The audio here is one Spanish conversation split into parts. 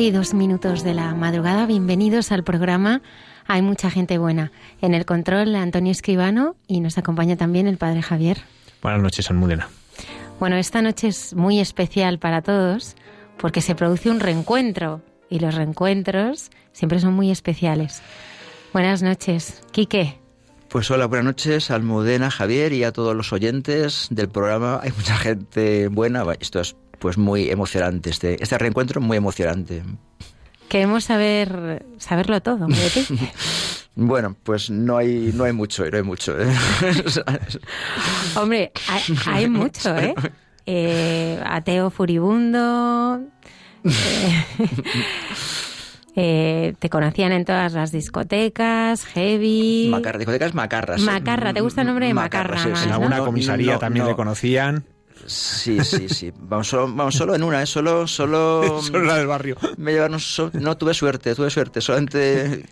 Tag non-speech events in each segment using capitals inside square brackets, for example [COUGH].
Doce y dos minutos de la madrugada, bienvenidos al programa Hay mucha gente buena. En el control Antonio Escribano y nos acompaña también el padre Javier. Buenas noches, Almudena. Bueno, esta noche es muy especial para todos porque se produce un reencuentro y los reencuentros siempre son muy especiales. Buenas noches, Quique. Pues hola, buenas noches, Almudena, Javier y a todos los oyentes del programa. Hay mucha gente buena. Esto es pues muy emocionante, este, este reencuentro muy emocionante. Queremos saber saberlo todo de ti. [LAUGHS] Bueno, pues no hay, no hay mucho, no hay mucho. ¿eh? [LAUGHS] Hombre, hay, mucho, ¿eh? eh ateo furibundo. Eh, [LAUGHS] eh, te conocían en todas las discotecas, heavy. Macarra, discotecas macarras. Macarra, ¿te gusta el nombre de Macarra? en alguna comisaría también le conocían. Sí, sí, sí. Vamos solo, vamos solo en una, ¿eh? Solo, solo... [LAUGHS] solo la del barrio. Me llevaron... no, tuve suerte, tuve suerte. Solamente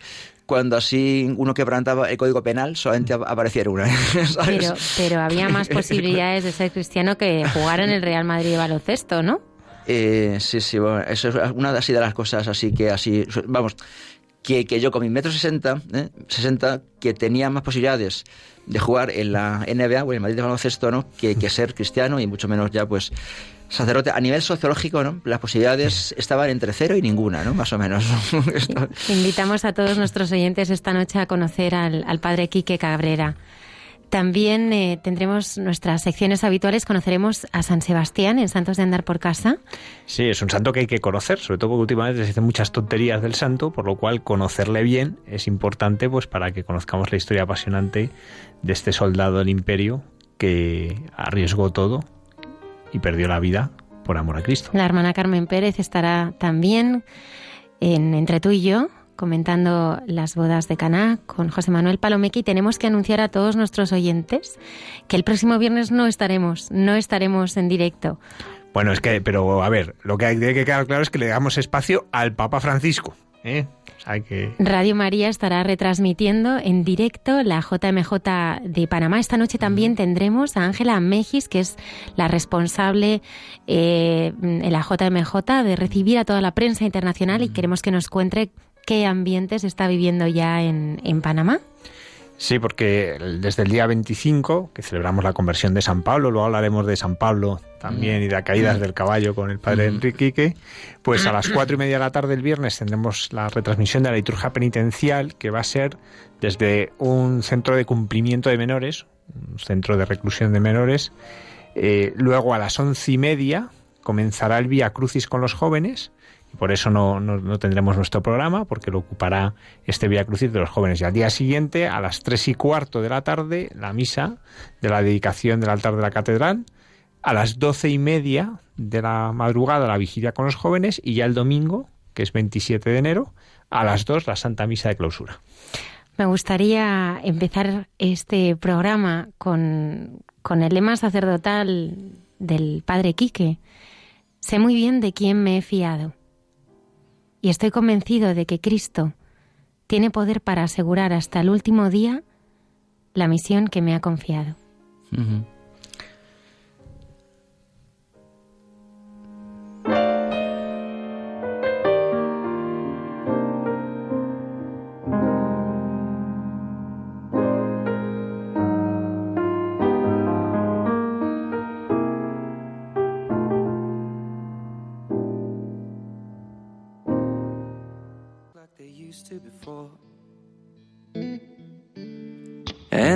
cuando así uno quebrantaba el código penal, solamente apareciera una. [LAUGHS] Pero, pero había más [LAUGHS] posibilidades de ser cristiano que jugar en el Real Madrid de baloncesto, ¿no? Eh, sí, sí, bueno, eso es una de, así de las cosas así que así, vamos, que, que yo con mi metro sesenta, ¿eh? 60, que tenía más posibilidades de jugar en la NBA o en el Madrid de baloncesto, ¿no? Que, que ser cristiano y mucho menos ya, pues, sacerdote. A nivel sociológico, ¿no? Las posibilidades estaban entre cero y ninguna, ¿no? Más o menos. [LAUGHS] Invitamos a todos nuestros oyentes esta noche a conocer al, al padre Quique Cabrera. También eh, tendremos nuestras secciones habituales, conoceremos a San Sebastián en Santos de Andar por Casa. Sí, es un santo que hay que conocer, sobre todo porque últimamente se dicen muchas tonterías del santo, por lo cual conocerle bien es importante pues para que conozcamos la historia apasionante de este soldado del imperio que arriesgó todo y perdió la vida por amor a Cristo. La hermana Carmen Pérez estará también en Entre tú y yo comentando las bodas de Caná con José Manuel Palomequi, tenemos que anunciar a todos nuestros oyentes que el próximo viernes no estaremos, no estaremos en directo. Bueno, es que, pero a ver, lo que hay que quedar claro es que le damos espacio al Papa Francisco. ¿Eh? que... Radio María estará retransmitiendo en directo la JMJ de Panamá. Esta noche también tendremos a Ángela Mejis, que es la responsable eh, en la JMJ de recibir a toda la prensa internacional y queremos que nos cuente qué ambiente se está viviendo ya en, en Panamá. Sí, porque desde el día 25, que celebramos la conversión de San Pablo, luego hablaremos de San Pablo también y de caídas del caballo con el padre Enrique pues a las cuatro y media de la tarde del viernes tendremos la retransmisión de la liturgia penitencial, que va a ser desde un centro de cumplimiento de menores, un centro de reclusión de menores. Eh, luego a las once y media comenzará el Vía Crucis con los jóvenes y por eso no, no, tendremos nuestro programa, porque lo ocupará este Vía Crucis de los jóvenes. Y al día siguiente, a las tres y cuarto de la tarde, la misa de la dedicación del altar de la catedral. A las doce y media de la madrugada, la vigilia con los jóvenes. Y ya el domingo, que es 27 de enero, a las dos, la Santa Misa de Clausura. Me gustaría empezar este programa con, con el lema sacerdotal del Padre Quique. Sé muy bien de quién me he fiado y estoy convencido de que Cristo tiene poder para asegurar hasta el último día la misión que me ha confiado.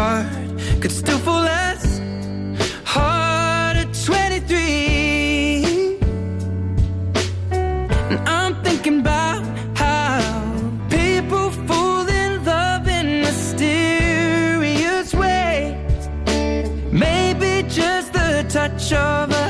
heart could still fall as hard at 23. And I'm thinking about how people fall in love in mysterious ways. Maybe just the touch of a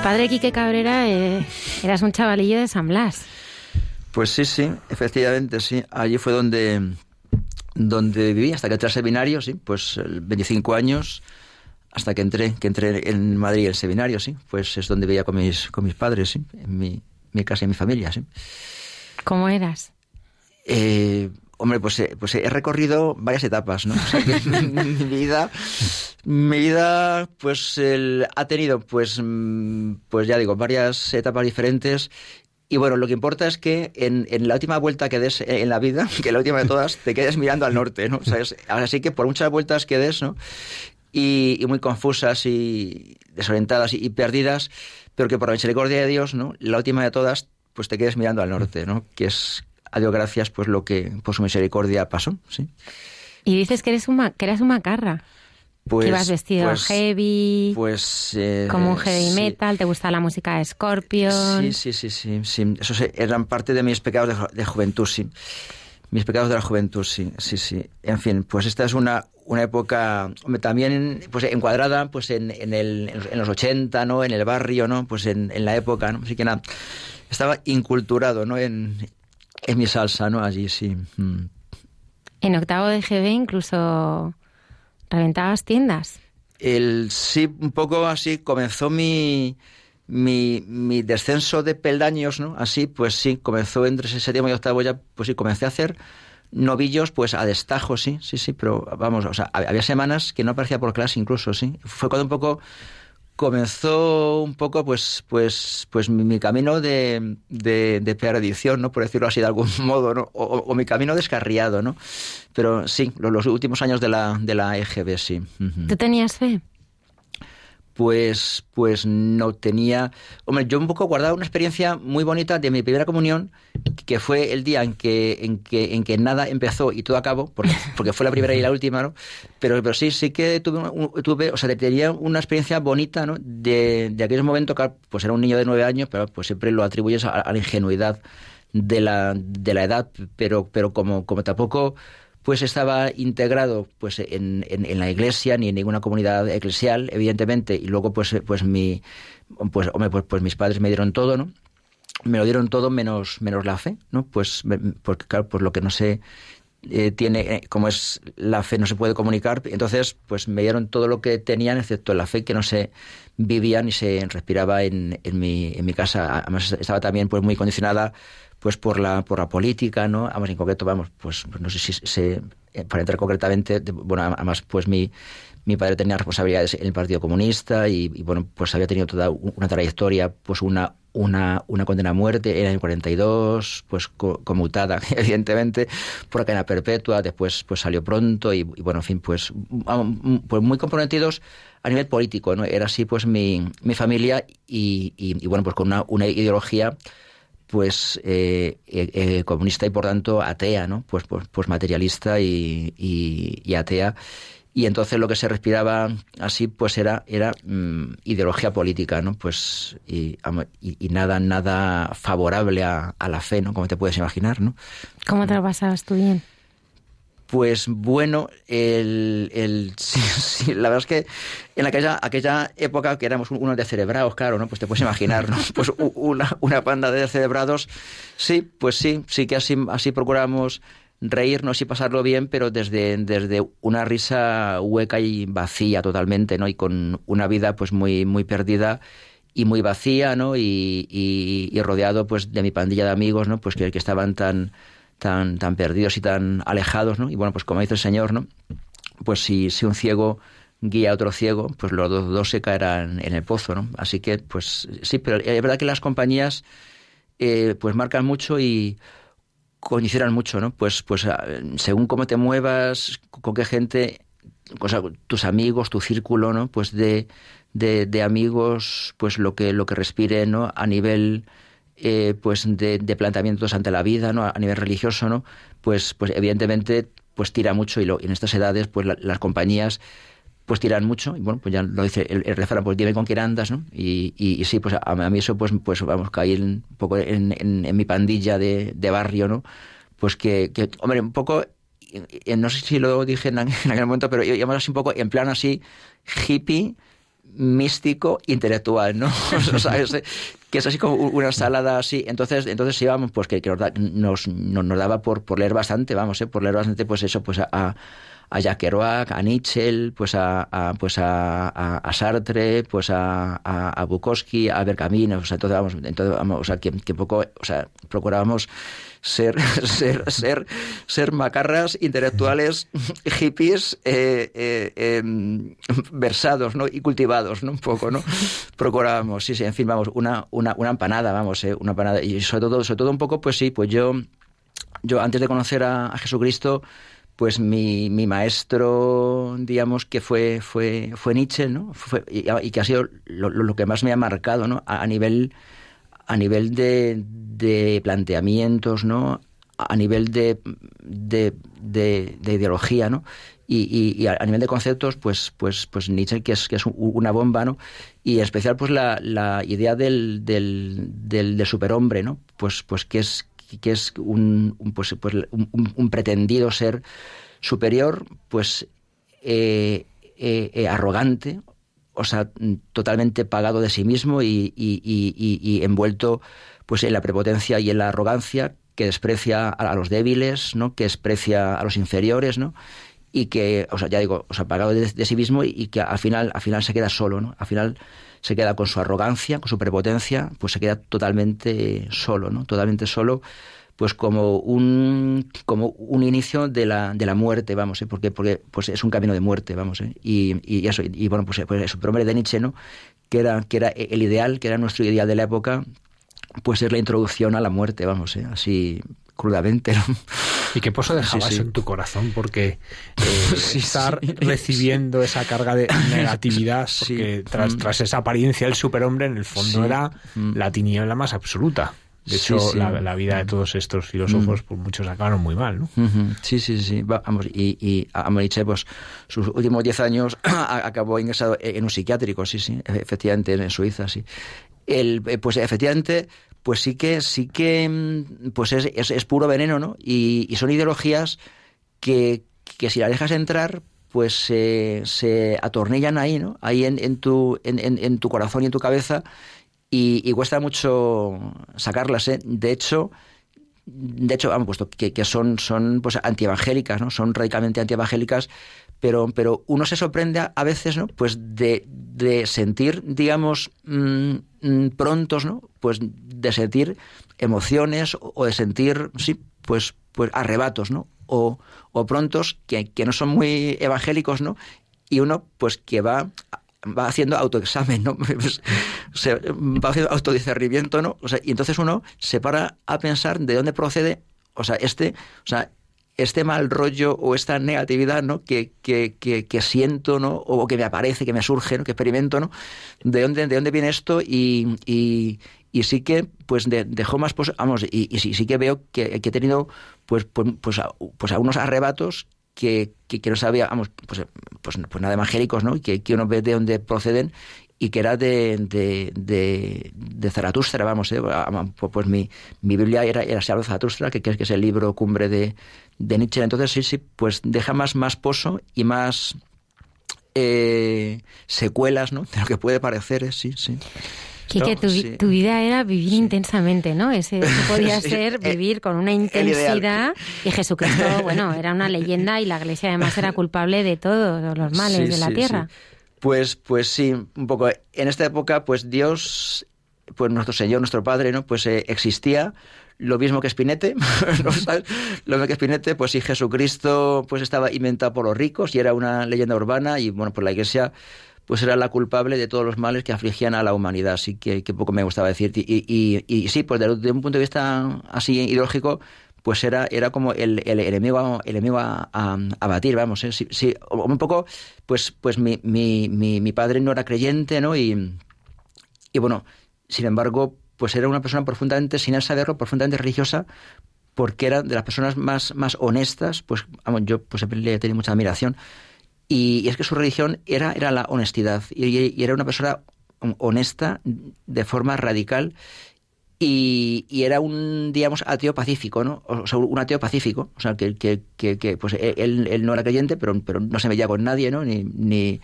el padre Quique Cabrera, eh, eras un chavalillo de San Blas. Pues sí, sí, efectivamente, sí. Allí fue donde, donde viví hasta que entré al seminario, sí, pues el 25 años, hasta que entré, que entré en Madrid el seminario, sí, pues es donde vivía con mis, con mis padres, sí, en mi, mi casa y mi familia, sí. ¿Cómo eras? Eh, hombre, pues, eh, pues he recorrido varias etapas, ¿no? O sea que [LAUGHS] mi vida, mi vida, pues ha tenido, pues, mm, pues ya digo, varias etapas diferentes. Y bueno, lo que importa es que en, en la última vuelta que des en la vida, [LAUGHS] que la última de todas, te quedes mirando al norte, ¿no? O sea, es- así que por muchas vueltas que des, ¿no? Y, muy confusas y desorientadas y, perdidas, pero que por la misericordia de Dios, ¿no? La última de todas, pues te quedes mirando al norte, ¿no? Que es, a Dios gracias, pues lo que por su misericordia pasó, ¿sí? Y dices que eres un que eras un macarra. Pues, ibas vestido pues- heavy, Pues... eh, como un heavy sí. metal, te gusta la música de Scorpion. Sí, sí, sí, sí, sí. Esos eran parte de mis pecados de, ju- de juventud, sí. Mis pecados de la juventud, sí, sí, sí. En fin, pues esta es una, una época también pues encuadrada pues en, en, el, en los 80, ¿no? En el barrio, ¿no? Pues en, en la época, ¿no? Así que nada, estaba inculturado, ¿no? En, en mi salsa, ¿no? Allí, sí. Mm. En octavo de GB incluso reventabas tiendas. El, sí, un poco así comenzó mi, mi, mi descenso de peldaños, ¿no? Así, pues sí, comenzó entre séptimo y octavo ya, pues sí, comencé a hacer novillos, pues a destajo, sí, sí, sí, pero vamos, o sea, hab- había semanas que no aparecía por clase incluso, sí. Fue cuando un poco comenzó un poco, pues, pues, pues mi, mi camino de, de, de perdición, ¿no? Por decirlo así de algún [LAUGHS] modo. O, o- mi camino descarriado, ¿no? Pero sí, lo- los, últimos años de la, de la EGB, sí. ¿Tú tenías fe? Pues, pues no tenía. Hombre, yo un poco guardaba una experiencia muy bonita de mi primera comunión, que fue el día en que, en que, en que nada empezó y todo acabó, porque, [LAUGHS] porque fue la primera y la última, ¿no? Pero, pero sí, sí que tuve, tuve, o sea, tenía una experiencia bonita, ¿no? De, de aquellos momentos, que pues era un niño de nueve años, pero pues siempre lo atribuyes a, a la ingenuidad de la, de la edad, pero, pero como, como tampoco pues estaba integrado pues en, en, la iglesia ni en ninguna comunidad eclesial evidentemente y luego pues pues mi pues hombre pues, pues mis padres me dieron todo no me lo dieron todo menos menos la fe no pues porque claro pues lo que no se eh, tiene, eh, como es la fe no se puede comunicar, entonces pues me dieron todo lo que tenían, excepto la fe que no se vivía ni se respiraba en, en, mi, en mi casa. Además estaba también pues muy condicionada pues por la por la política, ¿no? Además en concreto, vamos, pues, pues no sé si se eh, para entrar concretamente, bueno, además pues mi mi padre tenía responsabilidades en el Partido Comunista y, bueno, pues había tenido toda una trayectoria, pues una, una, una condena a muerte en el 42, pues conmutada, [LAUGHS] evidentemente, por la cadena perpetua, después pues salió pronto y, bueno, en fin, pues, pues muy comprometidos a nivel político, ¿no? Era así pues mi, mi familia y, y, bueno, pues con una, una ideología pues eh, eh, eh, comunista y por tanto atea, ¿no? Pues, pues, pues materialista y, y, atea. Y entonces lo que se respiraba así pues era era mm, ideología política no pues y, nada nada favorable a, a, la fe no como te puedes imaginar no cómo te lo pasabas tú bien pues bueno, el, el [LAUGHS] sí, la verdad es que en aquella, aquella época que éramos unos de cerebrados, claro, ¿no? Pues te puedes imaginar, ¿no? [LAUGHS] Pues una, una banda de cerebrados, sí, pues sí, sí que así, así procuramos reírnos y pasarlo bien, pero desde, desde una risa hueca y vacía totalmente, ¿no? Y con una vida pues muy, muy perdida y muy vacía, ¿no? Y, y, rodeado pues de mi pandilla de amigos, ¿no? Pues que, que estaban tan, tan, tan perdidos y tan alejados, ¿no? Y bueno, pues como dice el Señor, ¿no? Pues si, si un ciego guía a otro ciego, pues los dos, dos, se caerán en el pozo, ¿no? Así que, pues sí, pero es verdad que las compañías eh, pues marcan mucho y condicionan mucho, ¿no? Pues, pues ah, según cómo te muevas, con qué gente, tus amigos, tu círculo, ¿no? Pues de, de, de, amigos, pues lo que, lo que respiren, ¿no? A nivel, eh, pues de, de, planteamientos ante la vida, ¿no? A nivel religioso, ¿no? Pues, pues evidentemente, pues tira mucho y, lo, en estas edades, pues las compañías pues tiran mucho, y bueno, pues ya lo dice el, el refrán, pues dime con quién andas, ¿no? Y, y, y sí, pues a, a, mí eso, pues, pues vamos, caí un poco en, en, mi pandilla de, de, barrio, ¿no? Pues que, hombre, un poco, no sé si lo dije en, en aquel momento, pero íbamos así un poco en plan así hippie, místico, intelectual, ¿no? [LAUGHS] o sea, que es así como una salada así. Entonces, entonces íbamos, pues que, nos, nos, daba por, por leer bastante, vamos, ¿eh? por leer bastante, pues eso, pues a, a a Jacques Kerouac, a Nietzsche, pues a, pues a, a, Sartre, pues a, a, Bukowski, a Bergamin, o sea, entonces vamos, entonces vamos, o sea, que, que poco, o sea, procurábamos ser, [LAUGHS] ser, ser, ser macarras intelectuales [LAUGHS] hippies eh, eh, eh, versados ¿no? y cultivados, ¿no? Un poco, ¿no? [LAUGHS] Procurábamos, sí, sí, en fin, vamos, una, una, una empanada, vamos, ¿eh? una empanada. Y sobre todo, sobre todo un poco, pues sí, pues yo, yo antes de conocer a, a Jesucristo, pues mi, mi, maestro, digamos, que fue, fue, fue Nietzsche, ¿no? Fue, y, y, que ha sido lo, lo, que más me ha marcado, ¿no? A, a nivel, a nivel de, de, planteamientos, ¿no? A nivel de, de, de, de ideología, ¿no? Y, y, a nivel de conceptos, pues, pues, pues Nietzsche, que es, que es una bomba, ¿no? Y en especial, pues la, la idea del, del, del, del superhombre, ¿no? Pues, pues que es que es un, pues, pues un, un, pretendido ser superior, pues eh, eh, eh, arrogante, o sea, totalmente pagado de sí mismo y, y, y, y, envuelto pues en la prepotencia y en la arrogancia que desprecia a, los débiles, ¿no? que desprecia a los inferiores, ¿no? y que, o sea, ya digo, o sea, pagado de, de sí mismo y, que al final, al final se queda solo, ¿no? Al final se queda con su arrogancia, con su prepotencia, pues se queda totalmente solo, ¿no? Totalmente solo, pues como un como un inicio de la, de la muerte, vamos, ¿eh? porque porque pues es un camino de muerte, vamos, ¿eh? y, y eso y, bueno, pues, pues eso, pero de Nietzsche, ¿no? Que era que era el ideal, que era nuestro ideal de la época, pues es la introducción a la muerte, vamos, ¿eh? así crudamente. ¿no? ¿Y qué pozo sí, sí. en tu corazón? Porque eh, [LAUGHS] sí, estar recibiendo esa carga de [LAUGHS] negatividad, porque tras, tras, esa apariencia del superhombre, en el fondo era mm. la tiniebla más absoluta. De hecho, la, la, vida de todos estos filósofos, mm. pues muchos acabaron muy mal, ¿no? Uh -huh. Sí, sí, sí. Vamos, y, y Amoriche, pues sus últimos diez años [CLEARS THROAT] acabó ingresado en un psiquiátrico, sí, sí, efectivamente, en Suiza, sí. El, pues efectivamente, pues sí que, sí que, mm, pues es, es, es puro veneno, ¿no? Y, y, son ideologías que, que si la dejas entrar, pues se, se atornillan ahí, ¿no? Ahí en, en tu, en, en, en, tu corazón y en tu cabeza y, y cuesta mucho sacarlas, ¿eh? De hecho, de hecho, vamos, puesto que, que, son, son pues antievangélicas, ¿no? Son radicalmente antievangélicas, pero, pero uno se sorprende a, veces, ¿no? Pues de, de sentir, digamos, mm, mm, prontos, ¿no? Pues de sentir emociones o de sentir, sí, pues, pues arrebatos, ¿no? O, o prontos que, que no son muy evangélicos, ¿no? Y uno, pues que va va haciendo autoexamen, ¿no? [LAUGHS] Pues, se va haciendo autodiscernimiento, ¿no? O sea, y entonces uno se para a pensar de dónde procede, o sea, este, o sea, este mal rollo o esta negatividad, ¿no? Que, que, que, siento, ¿no? O que me aparece, que me surge, ¿no? Que experimento, ¿no? ¿De dónde, de dónde viene esto? Y, y, y sí que, pues, dejó más, pues, vamos, y, sí, sí, que veo que, que he tenido, pues, pues, pues, pues algunos arrebatos que, que, no sabía, vamos, pues, pues, pues nada evangélicos, ¿no? Y que, que uno ve de dónde proceden y que era de, de, de, Zaratustra, vamos, ¿eh? pues, pues mi, mi Biblia era, era Se habla de Zaratustra, que, que es el libro cumbre de, de Nietzsche. Entonces, sí, sí, pues deja más, más pozo y más eh, secuelas, ¿no? [LAUGHS] De lo que puede parecer, ¿eh? sí, sí. Quique, tu, tu, vida era vivir intensamente, ¿no? Ese, [LAUGHS] podía ser vivir con una intensidad. Y Jesucristo, [LAUGHS] bueno, era una leyenda y la Iglesia además era culpable de todos los males de la tierra. Pues, pues sí, un poco. En esta época, pues Dios, pues nuestro Señor, nuestro Padre, ¿no? Pues eh, existía lo mismo que Spinete, [LAUGHS] ¿no sabes? Lo mismo que Spinete, pues sí, Jesucristo pues estaba inventado por los ricos y era una leyenda urbana y bueno, pues la Iglesia pues era la culpable de todos los males que afligían a la humanidad, así que, que poco me gustaba decir. Y, y, y, sí, pues desde un punto de vista así ideológico, pues era, era como el, el enemigo, el enemigo a, a, batir, vamos, ¿eh? sí, sí, un poco, pues, pues mi, mi, mi, mi, padre no era creyente, ¿no? Y, y bueno, sin embargo, pues era una persona profundamente, sin él saberlo, profundamente religiosa, porque era de las personas más, más honestas, pues yo pues le he tenido mucha admiración, y, es que su religión era, era la honestidad. Y, era una persona honesta de forma radical. Y, era un, digamos, ateo pacífico, ¿no? O sea, un ateo pacífico. O sea, que, que, que, pues e, él, no era creyente, pero, pero no se veía con nadie, ¿no? Ni, ni,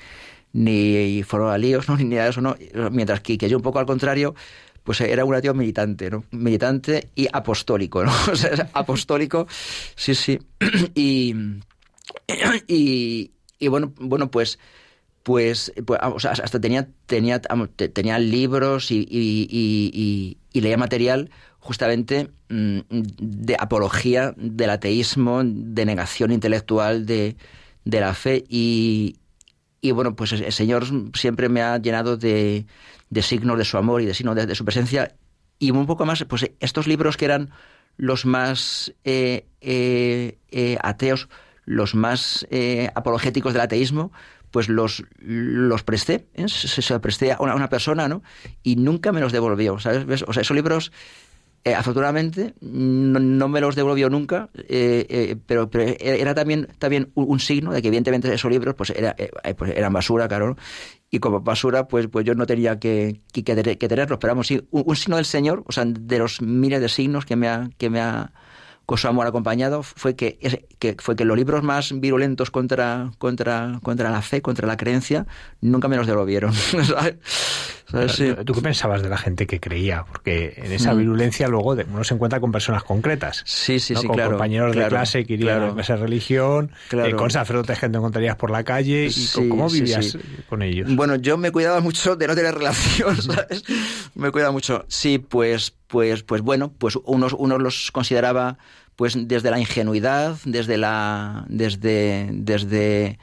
ni a líos, ¿no? [LAUGHS] Ni nada eso, ¿no? Mientras que, que yo un poco al contrario, pues era un ateo militante, ¿no? Militante y apostólico, ¿no? [LAUGHS] O sea, apostólico, sí, sí. [CLEARS THROAT] Y, [CLEARS THROAT] y, y bueno, bueno pues, pues, pues o sea, hasta tenía, tenía, tenía libros y, y, y, leía material justamente mm, de apología del ateísmo, de negación intelectual de, de la fe y, y bueno, pues el Señor siempre me ha llenado de, de signos de su amor y de signos de, su presencia y un poco más, pues estos libros que eran los más eh, eh, eh, ateos, los más eh, apologéticos del ateísmo, pues los, los presté, ¿eh? se, se, presté a una, persona, ¿no? Y nunca me los devolvió, ¿sabes? O sea, esos libros, eh, afortunadamente, no, me los devolvió nunca, pero, pero, era también, también un, signo de que evidentemente esos libros pues, era, pues eran basura, claro, y como basura, pues, pues yo no tenía que, que, que tenerlos, pero vamos, sí, un, un, signo del Señor, o sea, de los miles de signos que me ha... Que me ha con su amor acompañado fue que, que, fue que los libros más virulentos contra, contra, contra la fe, contra la creencia, nunca me los devolvieron. ¿Tú qué pensabas de la gente que creía? Porque en esa mm. virulencia luego uno se encuentra con personas concretas. Sí, sí, sí, con claro. compañeros de clase que irían a esa religión, eh, con sacerdotes que te encontrarías por la calle. y ¿Cómo vivías con ellos? Bueno, yo me cuidaba mucho de no tener [LAUGHS] relación, ¿sabes? me cuidaba mucho. Sí, pues pues, pues bueno, pues unos, unos los consideraba pues desde la ingenuidad, desde la, desde, desde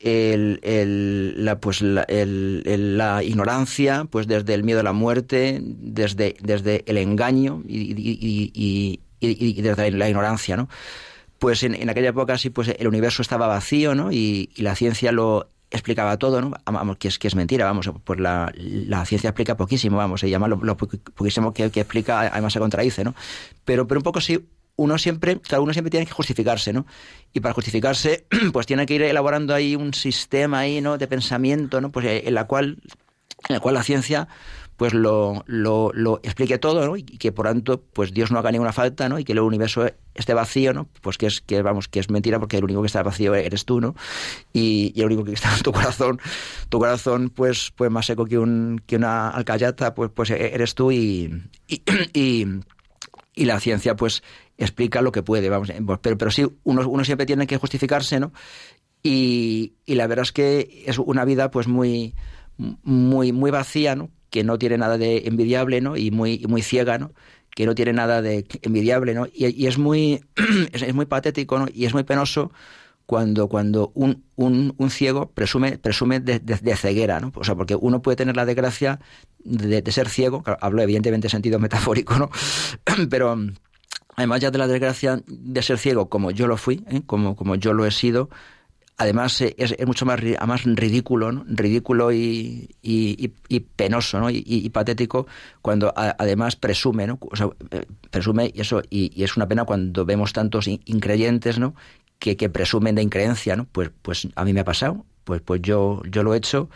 el, la, pues la, la, ignorancia, pues desde el miedo a la muerte, desde, desde el engaño y, y, y, y desde la ignorancia, ¿no? Pues en, en, aquella época sí, pues el universo estaba vacío, ¿no? Y, la ciencia lo explicaba todo, ¿no? Vamos, que es, que es mentira, vamos, pues la, la ciencia explica poquísimo, vamos, se llama lo, poquísimo que, que, explica, además se contradice, ¿no? Pero, pero un poco sí, uno siempre, cada uno siempre tiene que justificarse, ¿no? Y para justificarse, [CLEARS THROAT] pues tiene que ir elaborando ahí un sistema ahí, ¿no? De pensamiento, ¿no? Pues eh, en la cual, en la cual la ciencia pues lo, lo, lo, explique todo, ¿no? Y que por tanto, pues Dios no haga ninguna falta, ¿no? Y que el universo esté vacío, ¿no? Pues que es, que vamos, que es mentira porque el único que está vacío eres tú, ¿no? Y, y el único que está en tu corazón, tu corazón, pues, pues más seco que un, que una alcayata, pues, pues eres tú y, y, [CLEARS THROAT] y, y la ciencia, pues, explica lo que puede, vamos, pero, pero sí, uno, uno siempre tiene que justificarse, ¿no? Y, y la verdad es que es una vida pues muy, muy, muy vacía, ¿no? Que no tiene nada de envidiable, ¿no? Y muy, muy ciega, ¿no? Que no tiene nada de envidiable, ¿no? Y, es muy, [CLEARS THROAT] es, muy patético, ¿no? Y es muy penoso cuando, cuando un, un, un ciego presume, presume de, ceguera, ¿no? O sea, porque uno puede tener la desgracia de, de ser ciego, hablo evidentemente en sentido metafórico, ¿no? [CLEARS THROAT] Pero además ya de la desgracia de ser ciego, como yo lo fui, ¿eh? como, como yo lo he sido, además eh, es, mucho más, más ridículo, ¿no? ridículo y, penoso ¿no? y, patético cuando además presume, ¿no? Eh, presume y eso y, es una pena cuando vemos tantos increyentes, ¿no? Que, que, presumen de increencia, ¿no? Pues, pues a mí me ha pasado, pues, pues yo, yo lo he hecho.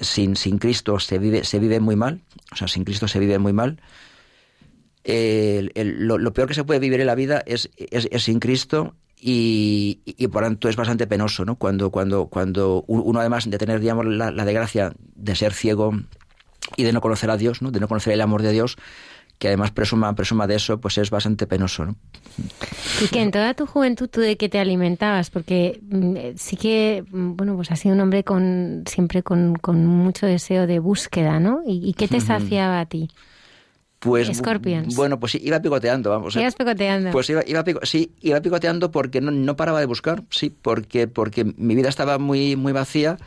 Sin, sin Cristo se vive, se vive muy mal, o sea, sin Cristo se vive muy mal. Lo, peor que se puede vivir en la vida es, es sin Cristo y, y, por tanto es bastante penoso, ¿no? Cuando, cuando, cuando uno además de tener, digamos, la, la, desgracia de ser ciego y de no conocer a Dios, ¿no? De no conocer el amor de Dios, que además presuma, presuma de eso, pues es bastante penoso, ¿no? Y que en toda tu juventud tú de qué te alimentabas, porque mm, sí que, mm, bueno, pues has sido un hombre con siempre con, con mucho deseo de búsqueda, ¿no? ¿Y, y qué te saciaba a ti? Pues, Scorpions. Bueno, pues sí, iba picoteando, vamos. Ibas picoteando. Pues iba, iba pico, sí, iba picoteando porque no, no, paraba de buscar, sí, porque, porque mi vida estaba muy, muy vacía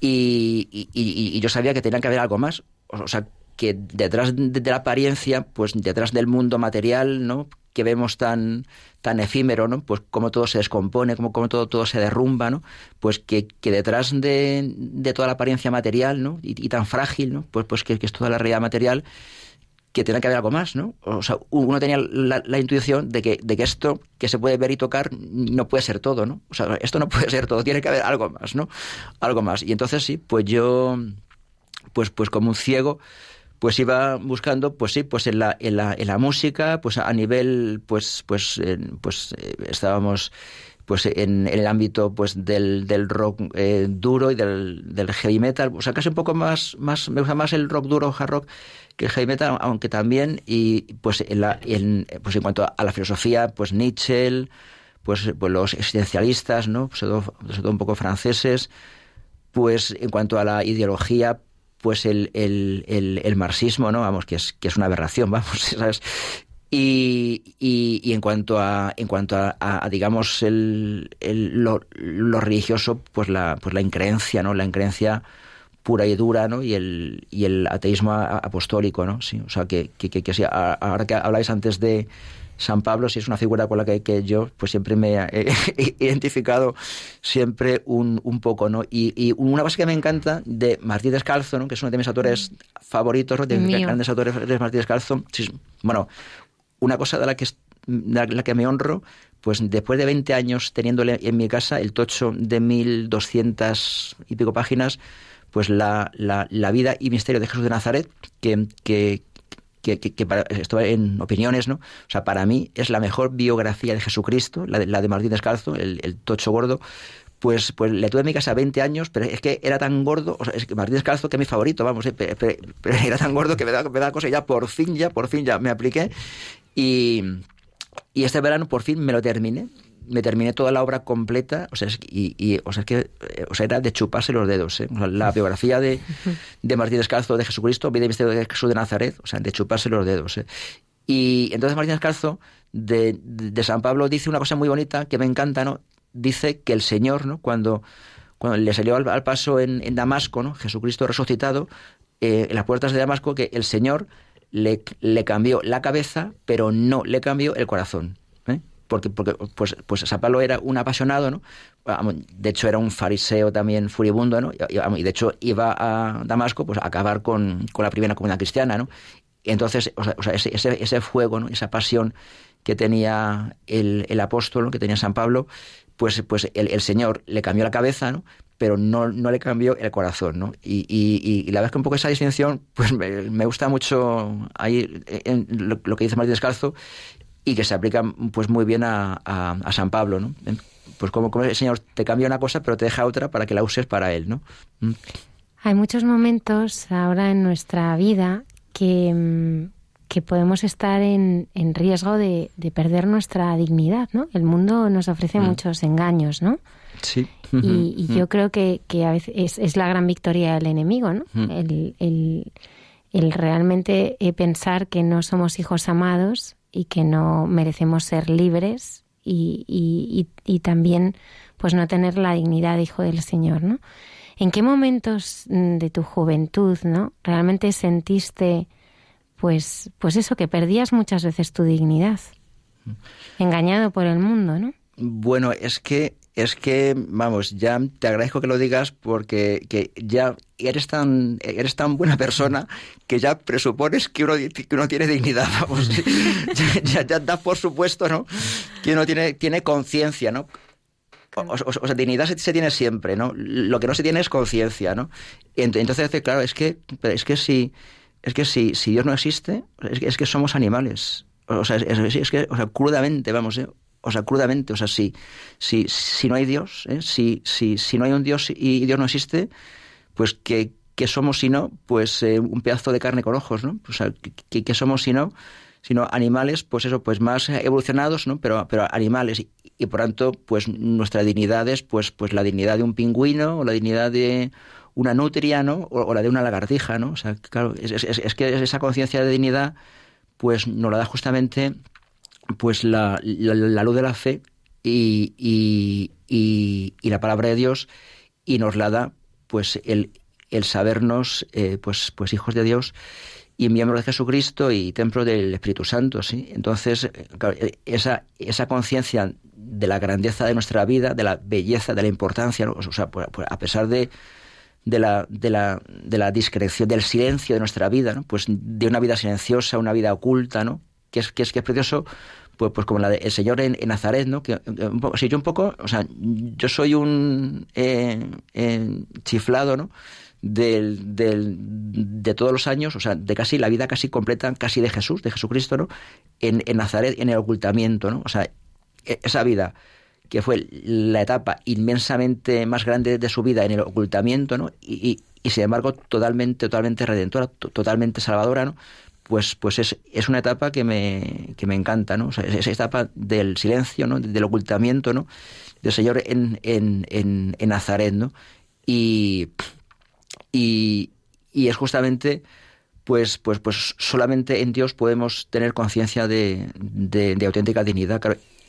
y, y, y, yo sabía que tenía que haber algo más. O sea, que detrás de, de, la apariencia, pues detrás del mundo material, ¿no? que vemos tan, tan efímero, ¿no? Pues cómo todo se descompone, cómo, cómo todo, todo se derrumba, ¿no? Pues que, que detrás de, de, toda la apariencia material, ¿no? Y, y tan frágil, ¿no? Pues, pues que, que es toda la realidad material, que tenía que haber algo más, ¿no? O sea, uno tenía la, intuición de que, de que esto que se puede ver y tocar no puede ser todo, ¿no? O sea, esto no [LAUGHS] puede ser todo, tiene que haber algo más, ¿no? Algo más. Y entonces sí, pues yo, pues, pues como un ciego, pues iba buscando, pues sí, pues en la, en la, en la música, pues a nivel, pues, pues, pues eh, estábamos pues en, en, el ámbito pues del, del rock eh, duro y del, del, heavy metal, o sea, casi un poco más, más, me gusta más el rock duro, hard rock, que el heavy aunque también, y pues en, la, en, pues en cuanto a la filosofía, pues Nietzsche, pues, pues los existencialistas, ¿no? Sobre todo, un poco franceses, pues en cuanto a la ideología, pues el, el, el, el, marxismo, ¿no? Vamos, que es, que es una aberración, [LAUGHS] vamos, ¿sabes? Y, y, y, en cuanto a, en cuanto a, a, a digamos, el, el, lo, lo, religioso, pues la, pues la increencia, ¿no? La increencia pura y dura, ¿no? Y el, y el ateísmo apostólico, ¿no? Sí, o sea, que, que, que, que sí, ahora que habláis antes de San Pablo, sí es una figura con la que, que yo pues siempre me [LAUGHS] he identificado siempre un, un poco, ¿no? Y, y, una cosa que me encanta de Martí Descalzo, ¿no? Que es uno de mis autores favoritos, ¿no? De mis grandes autores de Martí Descalzo. Sí, bueno, una cosa de la que, de la que me honro, pues después de 20 años teniéndole en mi casa el tocho de 1200 y pico páginas, pues la, la, vida y misterio de Jesús de Nazaret, que, que, que, para, esto en opiniones, ¿no? O sea, para mí es la mejor biografía de Jesucristo, la de, la de Martín Descalzo, el, el tocho gordo, pues, pues le tuve en mi casa 20 años, pero es que era tan gordo, o sea, es que Martín Descalzo, que es mi favorito, vamos, eh, pero, pero, era tan gordo que me da, me da cosa y ya por fin, ya por fin ya me apliqué y, y este verano por fin me lo terminé. Me terminé toda la obra completa, o sea, y, y o sea, que eh, o sea, era de chuparse los dedos. ¿eh? O sea, la biografía de, de Martín Descalzo de Jesucristo, vida y misterio de Jesús de Nazaret, o sea, de chuparse los dedos. ¿eh? Y entonces Martín Descalzo de, de, San Pablo dice una cosa muy bonita que me encanta, ¿no? Dice que el Señor, ¿no? Cuando, cuando le salió al, paso en, en, Damasco, ¿no? Jesucristo resucitado, eh, en las puertas de Damasco, que el Señor le, le, cambió la cabeza, pero no le cambió el corazón. Porque, porque pues, pues San Pablo era un apasionado, ¿no? De hecho, era un fariseo también furibundo, ¿no? Y de hecho iba a Damasco pues, a acabar con, con la primera comunidad cristiana, ¿no? Entonces, o sea, ese, ese, fuego, ¿no? esa pasión que tenía el, el apóstol, que tenía San Pablo, pues, pues el, Señor le cambió la cabeza, ¿no? pero no, no le cambió el corazón, ¿no? Y, y, la verdad es que un poco esa distinción, pues me, me gusta mucho ahí en lo, lo, que dice Martín Descalzo y que se aplica pues muy bien a, a, a San Pablo, ¿no? Pues como, como, el Señor te cambia una cosa, pero te deja otra para que la uses para Él, ¿no? Hay muchos momentos ahora en nuestra vida que, que podemos estar en, en riesgo de, de, perder nuestra dignidad, ¿no? El mundo nos ofrece mm. muchos engaños, ¿no? Sí. Y, yo creo que, que, a veces es, es, la gran victoria del enemigo, ¿no? El, el, el, realmente eh, pensar que no somos hijos amados y que no merecemos ser libres y, y, y, también pues no tener la dignidad de hijo del Señor, ¿no? ¿En qué momentos mm, de tu juventud, ¿no? Realmente sentiste pues pues eso que perdías muchas veces tu dignidad. Engañado por el mundo, ¿no? Bueno, es que es que, vamos, ya te agradezco que lo digas porque que ya eres tan, eres tan buena persona que ya presupones que uno, que uno tiene dignidad, [LAUGHS] vamos. [LAUGHS] ya, ya, da por supuesto, ¿no? Que uno tiene, tiene conciencia, ¿no? O, sea, dignidad se, tiene siempre, ¿no? Lo que no se tiene es conciencia, ¿no? Entonces, claro, es que, es que si, es que si, si Dios no existe, es que, es que somos animales. O sea, es, es que, o sea, crudamente, vamos, ¿eh? O sea, crudamente, o sea, si, si, si no hay Dios, ¿eh? si, si, si no hay un Dios y Dios no existe, pues que, que somos si no, pues eh, un pedazo de carne con ojos, ¿no? O sea, que, que somos si no, sino animales, pues eso, pues más evolucionados, ¿no? Pero, pero animales y, por tanto, pues nuestra dignidad es, pues, pues la dignidad de un pingüino o la dignidad de una nutria, ¿no? O, la de una lagartija, ¿no? O sea, claro, es, es, es que esa conciencia de dignidad, pues nos la da justamente pues la, la, luz de la fe y, y, y, la palabra de Dios y nos la da pues el, el sabernos eh, pues, pues hijos de Dios y miembros de Jesucristo y templo del Espíritu Santo, ¿sí? Entonces, eh, esa, esa conciencia de la grandeza de nuestra vida, de la belleza, de la importancia, pues, pues, a pesar de, de la, de la, de la discreción, del silencio de nuestra vida, ¿no? Pues de una vida silenciosa, una vida oculta, ¿no? Que es, que es, precioso pues, pues como la del Señor en, Nazaret, ¿no? Que, yo un poco, o sea, yo soy un eh, eh, chiflado, ¿no? Del, del, de todos los años, o sea, de casi la vida casi completa, casi de Jesús, de Jesucristo, ¿no? En, en Nazaret, en el ocultamiento, ¿no? O sea, e, esa vida que fue la etapa inmensamente más grande de su vida en el ocultamiento, ¿no? Y, y, y sin embargo, totalmente, totalmente redentora, totalmente salvadora, ¿no? Pues, pues es, es una etapa que me, que me encanta, ¿no? O sea, esa etapa del silencio, ¿no? Del ocultamiento, ¿no? Del Señor en, en, en, en Nazaret, ¿no? Y, y, y, es justamente, pues, pues, pues solamente en Dios podemos tener conciencia de, de, de, auténtica dignidad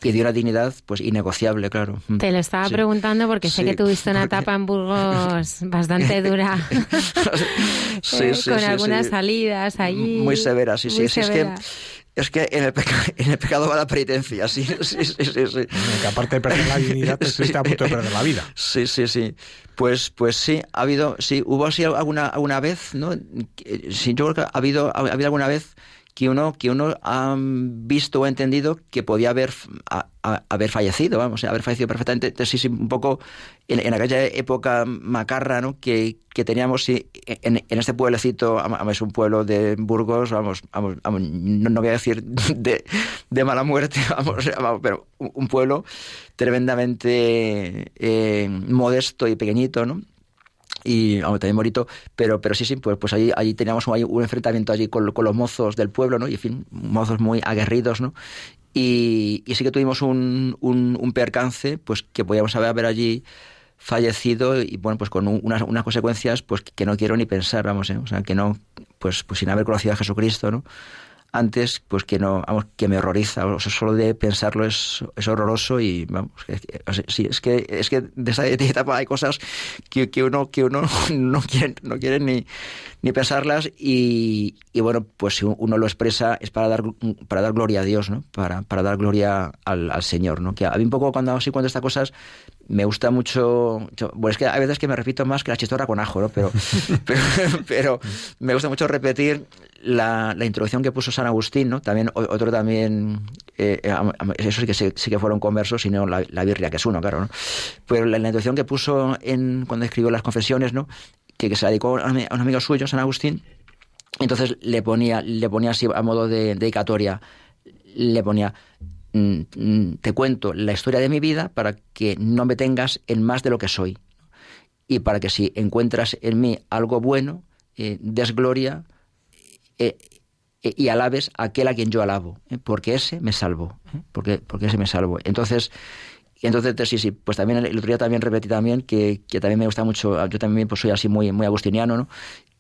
y de una dignidad pues innegociable, claro. Mm. Te lo estaba preguntando porque sé que tuviste una etapa en Burgos [LAUGHS] bastante dura. [LAUGHS] sí, [LAUGHS] Con algunas salidas allí. Muy severas, sí, sí. Es que, es que en el, en el pecado va la penitencia, sí, sí, sí, sí. que aparte de perder la dignidad, te estuviste a punto de perder la vida. Sí, sí, sí. Pues, pues sí, ha habido, sí, hubo así alguna, alguna vez, ¿no? Sí, yo creo que ha habido, ha habido alguna vez que uno, que uno ha visto o entendido que podía haber, haber fallecido, vamos, haber fallecido perfectamente. Entonces, sí, un poco en, aquella época macarra ¿no? que, que teníamos en, en, este pueblecito, es un pueblo de Burgos, vamos, vamos, no, voy a decir de, de mala muerte, [LAUGHS] vamos, pero un pueblo tremendamente eh, modesto y pequeñito, ¿no? Y también bonito, pero, pero sí, sí, pues, pues allí, allí teníamos un, enfrentamiento allí con, con, los mozos del pueblo, ¿no? Y en fin, mozos muy aguerridos, ¿no? Y, y sí que tuvimos un, un, un percance, pues que podíamos haber allí fallecido y bueno pues con unas, unas consecuencias pues que no quiero ni pensar vamos ¿eh? o sea que no pues pues sin haber conocido a Jesucristo no antes, pues que no, vamos, que me horroriza. O sea, solo de pensarlo es, es horroroso y vamos, sí, es que, es que de esa etapa hay cosas que, que uno, que uno [LAUGHS] no quiere, no quiere ni, ni pensarlas y, y, bueno, pues si uno lo expresa es para dar, para dar gloria a Dios, ¿no? Para, para dar gloria al, al Señor, ¿no? Que a mí un poco cuando así cuando estas cosas me gusta mucho, bueno, es que hay veces que me repito más que la chistorra con ajo, ¿no? Pero, [LAUGHS] pero, pero, me gusta mucho repetir la, la, introducción que puso San Agustín, ¿no? También otro también, eh, eso sí que sí, que fueron conversos, sino la, la, que es uno, claro, ¿no? Pero la, la, introducción que puso en cuando escribió las confesiones, ¿no? Que, se dedicó a, un amigo suyo, San Agustín, entonces le ponía, le ponía así a modo de dedicatoria, le ponía Mm, mm, te cuento la historia de mi vida para que no me tengas en más de lo que soy. Y para que si encuentras en mí algo bueno, eh, des gloria eh, eh, y alabes a aquel a quien yo alabo, ¿eh? porque ese me salvó, porque, porque ese me salvó. Entonces, entonces, sí, sí, pues también el otro día también repetí también que, que también me gusta mucho, yo también pues soy así muy, muy agustiniano, ¿no?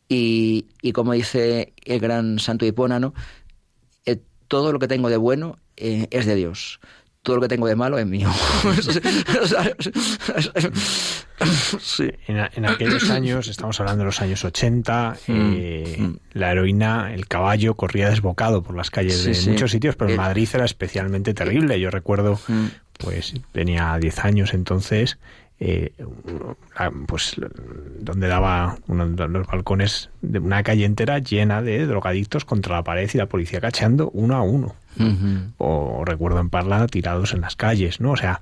Y, y como dice el gran santo Hipona, ¿no? todo lo que tengo de bueno es de Dios todo lo que tengo de malo es mío. [LAUGHS] sí. en, aquellos años, estamos hablando de los años 80, mm, eh, mm. la heroína, el caballo, corría desbocado por las calles de muchos sitios, pero en eh, Madrid era especialmente terrible. Yo recuerdo, mm. Pues tenía 10 años entonces, eh, pues donde daba uno de los balcones de una calle entera llena de drogadictos contra la pared y la policía cacheando uno a uno. O recuerdo en Parla tirados en las calles, ¿no? O sea,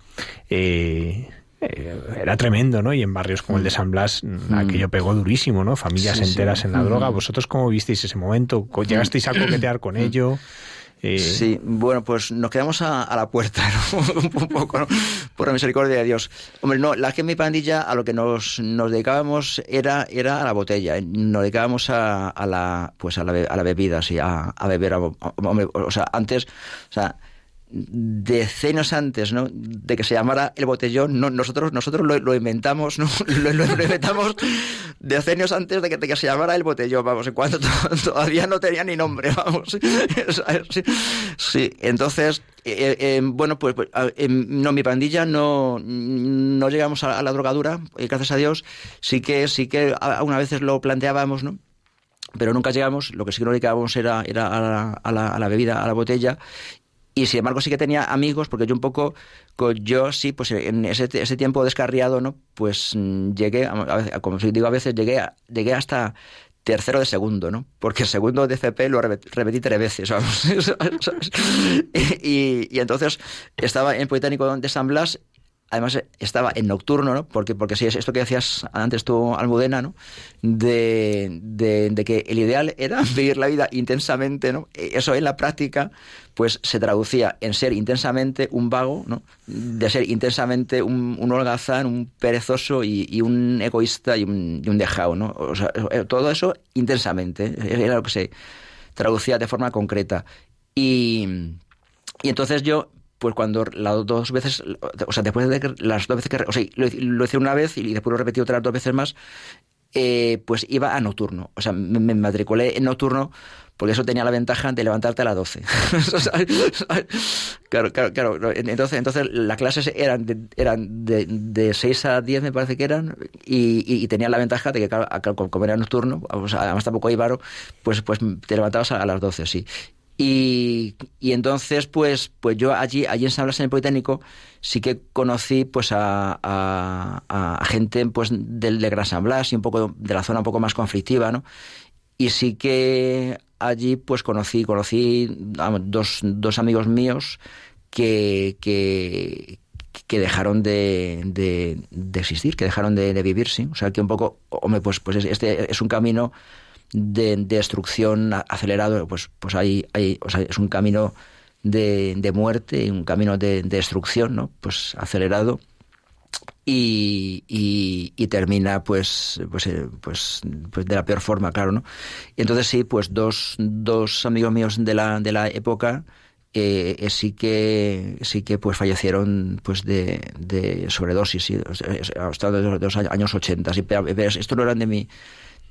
eh, eh, era tremendo, ¿no? Y en barrios como el de. San Blas mm, aquello pegó durísimo, ¿no? Familias enteras en la droga. ¿Vosotros cómo visteis ese momento? ¿Llegasteis a [CLEARS THROAT] coquetear con ello? Eh, sí, bueno, pues nos quedamos a, la puerta, [LAUGHS] un poco, ¿no? por la misericordia de Dios. Hombre, no, la que mi pandilla a lo que nos, nos dedicábamos era, era a la botella, ¿eh? nos dedicábamos a, la, pues a la, a la bebida, sí, a, a beber, hombre, o sea, antes, o sea, decenios antes ¿no? de que se llamara el botellón, no, nosotros, nosotros lo, inventamos, ¿no? [LAUGHS] lo, lo, inventamos decenios antes de que, se llamara el botellón, vamos, en cuanto [LAUGHS] todavía no tenía ni nombre, [LAUGHS] vamos. Sí, entonces, eh, eh, bueno, pues, pues no, mi pandilla no, no llegamos a, la drogadura, eh, gracias a Dios, sí que, sí que a, veces lo planteábamos, ¿no? pero nunca llegamos, lo que sí que nos dedicábamos era, era a, la, a, la, bebida, a la botella, y sin embargo sí que tenía amigos, porque yo un poco, yo sí, pues en ese, ese tiempo descarriado, ¿no? Pues mm, llegué, como digo a veces, llegué, llegué hasta tercero de segundo, ¿no? Porque segundo de FP lo repetí tres veces, vamos. [LAUGHS] y, y, entonces estaba en Politécnico de San Blas además estaba en nocturno, ¿no? Porque, porque si es esto que decías antes tú, Almudena, ¿no? De, de, que el ideal era [LAUGHS] vivir la vida intensamente, ¿no? E, eso en la práctica, pues se traducía en ser intensamente un vago, ¿no? De ser intensamente un, holgazán, un perezoso y, un egoísta y un, y un dejado, ¿no? O sea, eh, todo eso intensamente, ¿eh? era lo que se traducía de forma concreta. Y, y entonces yo pues cuando las dos veces, o sea, después de las dos veces que, o sea, lo, hice una vez y después lo repetí otras dos veces más, eh, pues iba a nocturno. O sea, me, matriculé en nocturno porque eso tenía la ventaja de levantarte a las 12. [LAUGHS] claro, claro, claro. Entonces, entonces las clases eran de, eran de, de 6 a 10, me parece que eran, y, tenía la ventaja de que, claro, como era nocturno, además tampoco hay varo, pues, pues te levantabas a, a las 12, sí. Y, y, entonces, pues, pues yo allí, allí en San Blas, en el Politécnico, sí que conocí pues a, a, gente pues del de Gran San Blas y un poco de la zona un poco más conflictiva, ¿no? Y sí que allí pues conocí, conocí dos, dos amigos míos que, que, que dejaron de, de, de, existir, que dejaron de, de, vivir, sí. O sea que un poco, hombre, pues, pues este es un camino de, destrucción acelerado, pues, pues hay, hay, o sea, es un camino de, de muerte, un camino de, destrucción, ¿no? Pues acelerado. Y, y, termina pues pues, eh, pues pues de la peor forma claro no y entonces sí pues dos, dos amigos míos de la de la época eh, sí que sí que pues fallecieron pues de, de sobredosis sí, hasta los, los años 80 sí, pero, esto no eran de mi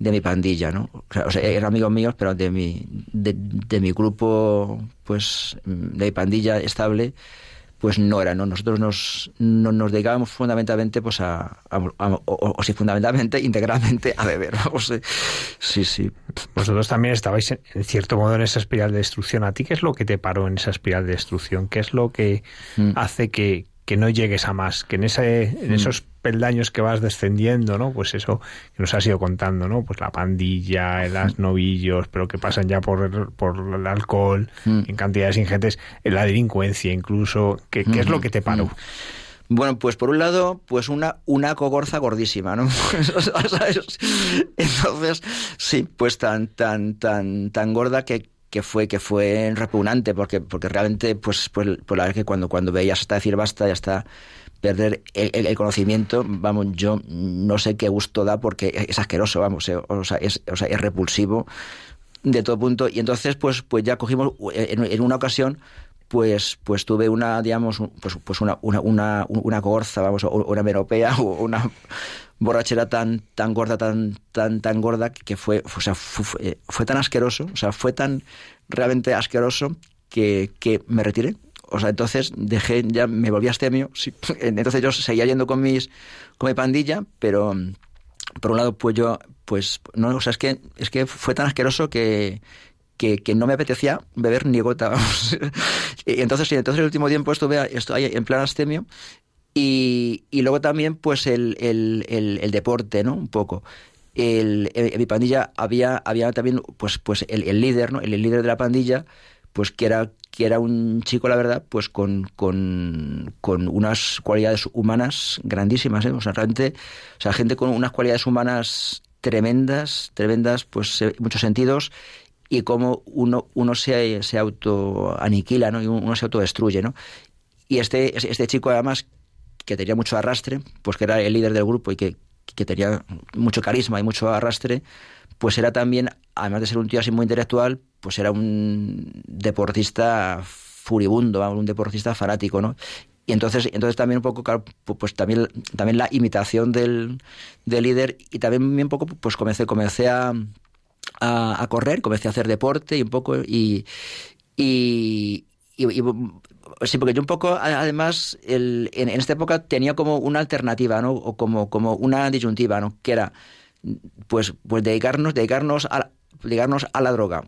de mi pandilla, ¿no? O sea, eran amigos míos, pero de mi, de, mi grupo, pues, de mi pandilla estable, pues no era, ¿no? Nosotros nos, nos dedicábamos fundamentalmente, pues, a, o, si fundamentalmente, [LAUGHS] integralmente a beber, vamos, sí, sí. Vosotros también estabais, en cierto modo, en esa espiral de destrucción. ¿A ti qué es lo que te paró en esa espiral de destrucción? ¿Qué es lo que mm. hace que, que no llegues a más, que en, ese, en mm. esos peldaños que vas descendiendo, ¿no? Pues eso que nos has ido contando, ¿no? Pues la pandilla, los mm. novillos, pero que pasan ya por, por el alcohol, mm. en cantidades ingentes, la delincuencia incluso, ¿qué, es lo que te paró? Bueno, pues por un lado, pues una, una cogorza gordísima, ¿no? [LAUGHS] Entonces, sí, pues tan, tan, tan, tan gorda que, que fue que fue repugnante porque porque realmente pues pues, pues la verdad que cuando cuando veías hasta decir basta y hasta perder el, conocimiento vamos yo no sé qué gusto da porque es asqueroso vamos eh, o sea es o sea es repulsivo de todo punto. Y entonces, pues, pues ya cogimos, en, en una ocasión, pues, pues tuve una, digamos, pues, pues una, una, una, una gorza, vamos, o una meropea, [LAUGHS] o una borrachera tan, tan gorda, tan, tan, tan gorda, que fue, o sea, fue, fue tan asqueroso, o sea, fue tan realmente asqueroso que, que me retiré. O sea, entonces dejé, ya me volví astemio. Sí. [LAUGHS] Entonces yo seguía yendo con mis, con mi pandilla, pero por un lado, pues yo, pues, no, o sea, es que, es que fue tan asqueroso que, que, no me apetecía beber ni gota. [LAUGHS] y entonces, sí, entonces el último tiempo estuve, estoy en plan astemio y, y luego también pues el, el, el, deporte, ¿no? Un poco. El, en mi pandilla había, había también pues, pues el, el líder, ¿no? El, líder de la pandilla, pues que era, que era un chico, la verdad, pues con, con, con unas cualidades humanas grandísimas, ¿eh? O sea, realmente, o sea, gente con unas cualidades humanas tremendas, tremendas, pues en muchos sentidos, y cómo uno, uno se, se autoaniquila, ¿no? Y uno se autodestruye, ¿no? Y este, este chico, además, que tenía mucho arrastre, pues que era el líder del grupo y que, que tenía mucho carisma y mucho arrastre, pues era también, además de ser un tío así muy intelectual, pues era un deportista furibundo, un deportista fanático, ¿no? Y entonces, entonces también un poco, pues también, también la imitación del, del líder y también un poco, pues comencé, comencé a, a, correr, comencé a hacer deporte y un poco y, y, sí, porque yo un poco, además, el, en, esta época tenía como una alternativa, ¿no? O como, como una disyuntiva, ¿no? Que era, pues, pues dedicarnos, dedicarnos a, dedicarnos a la droga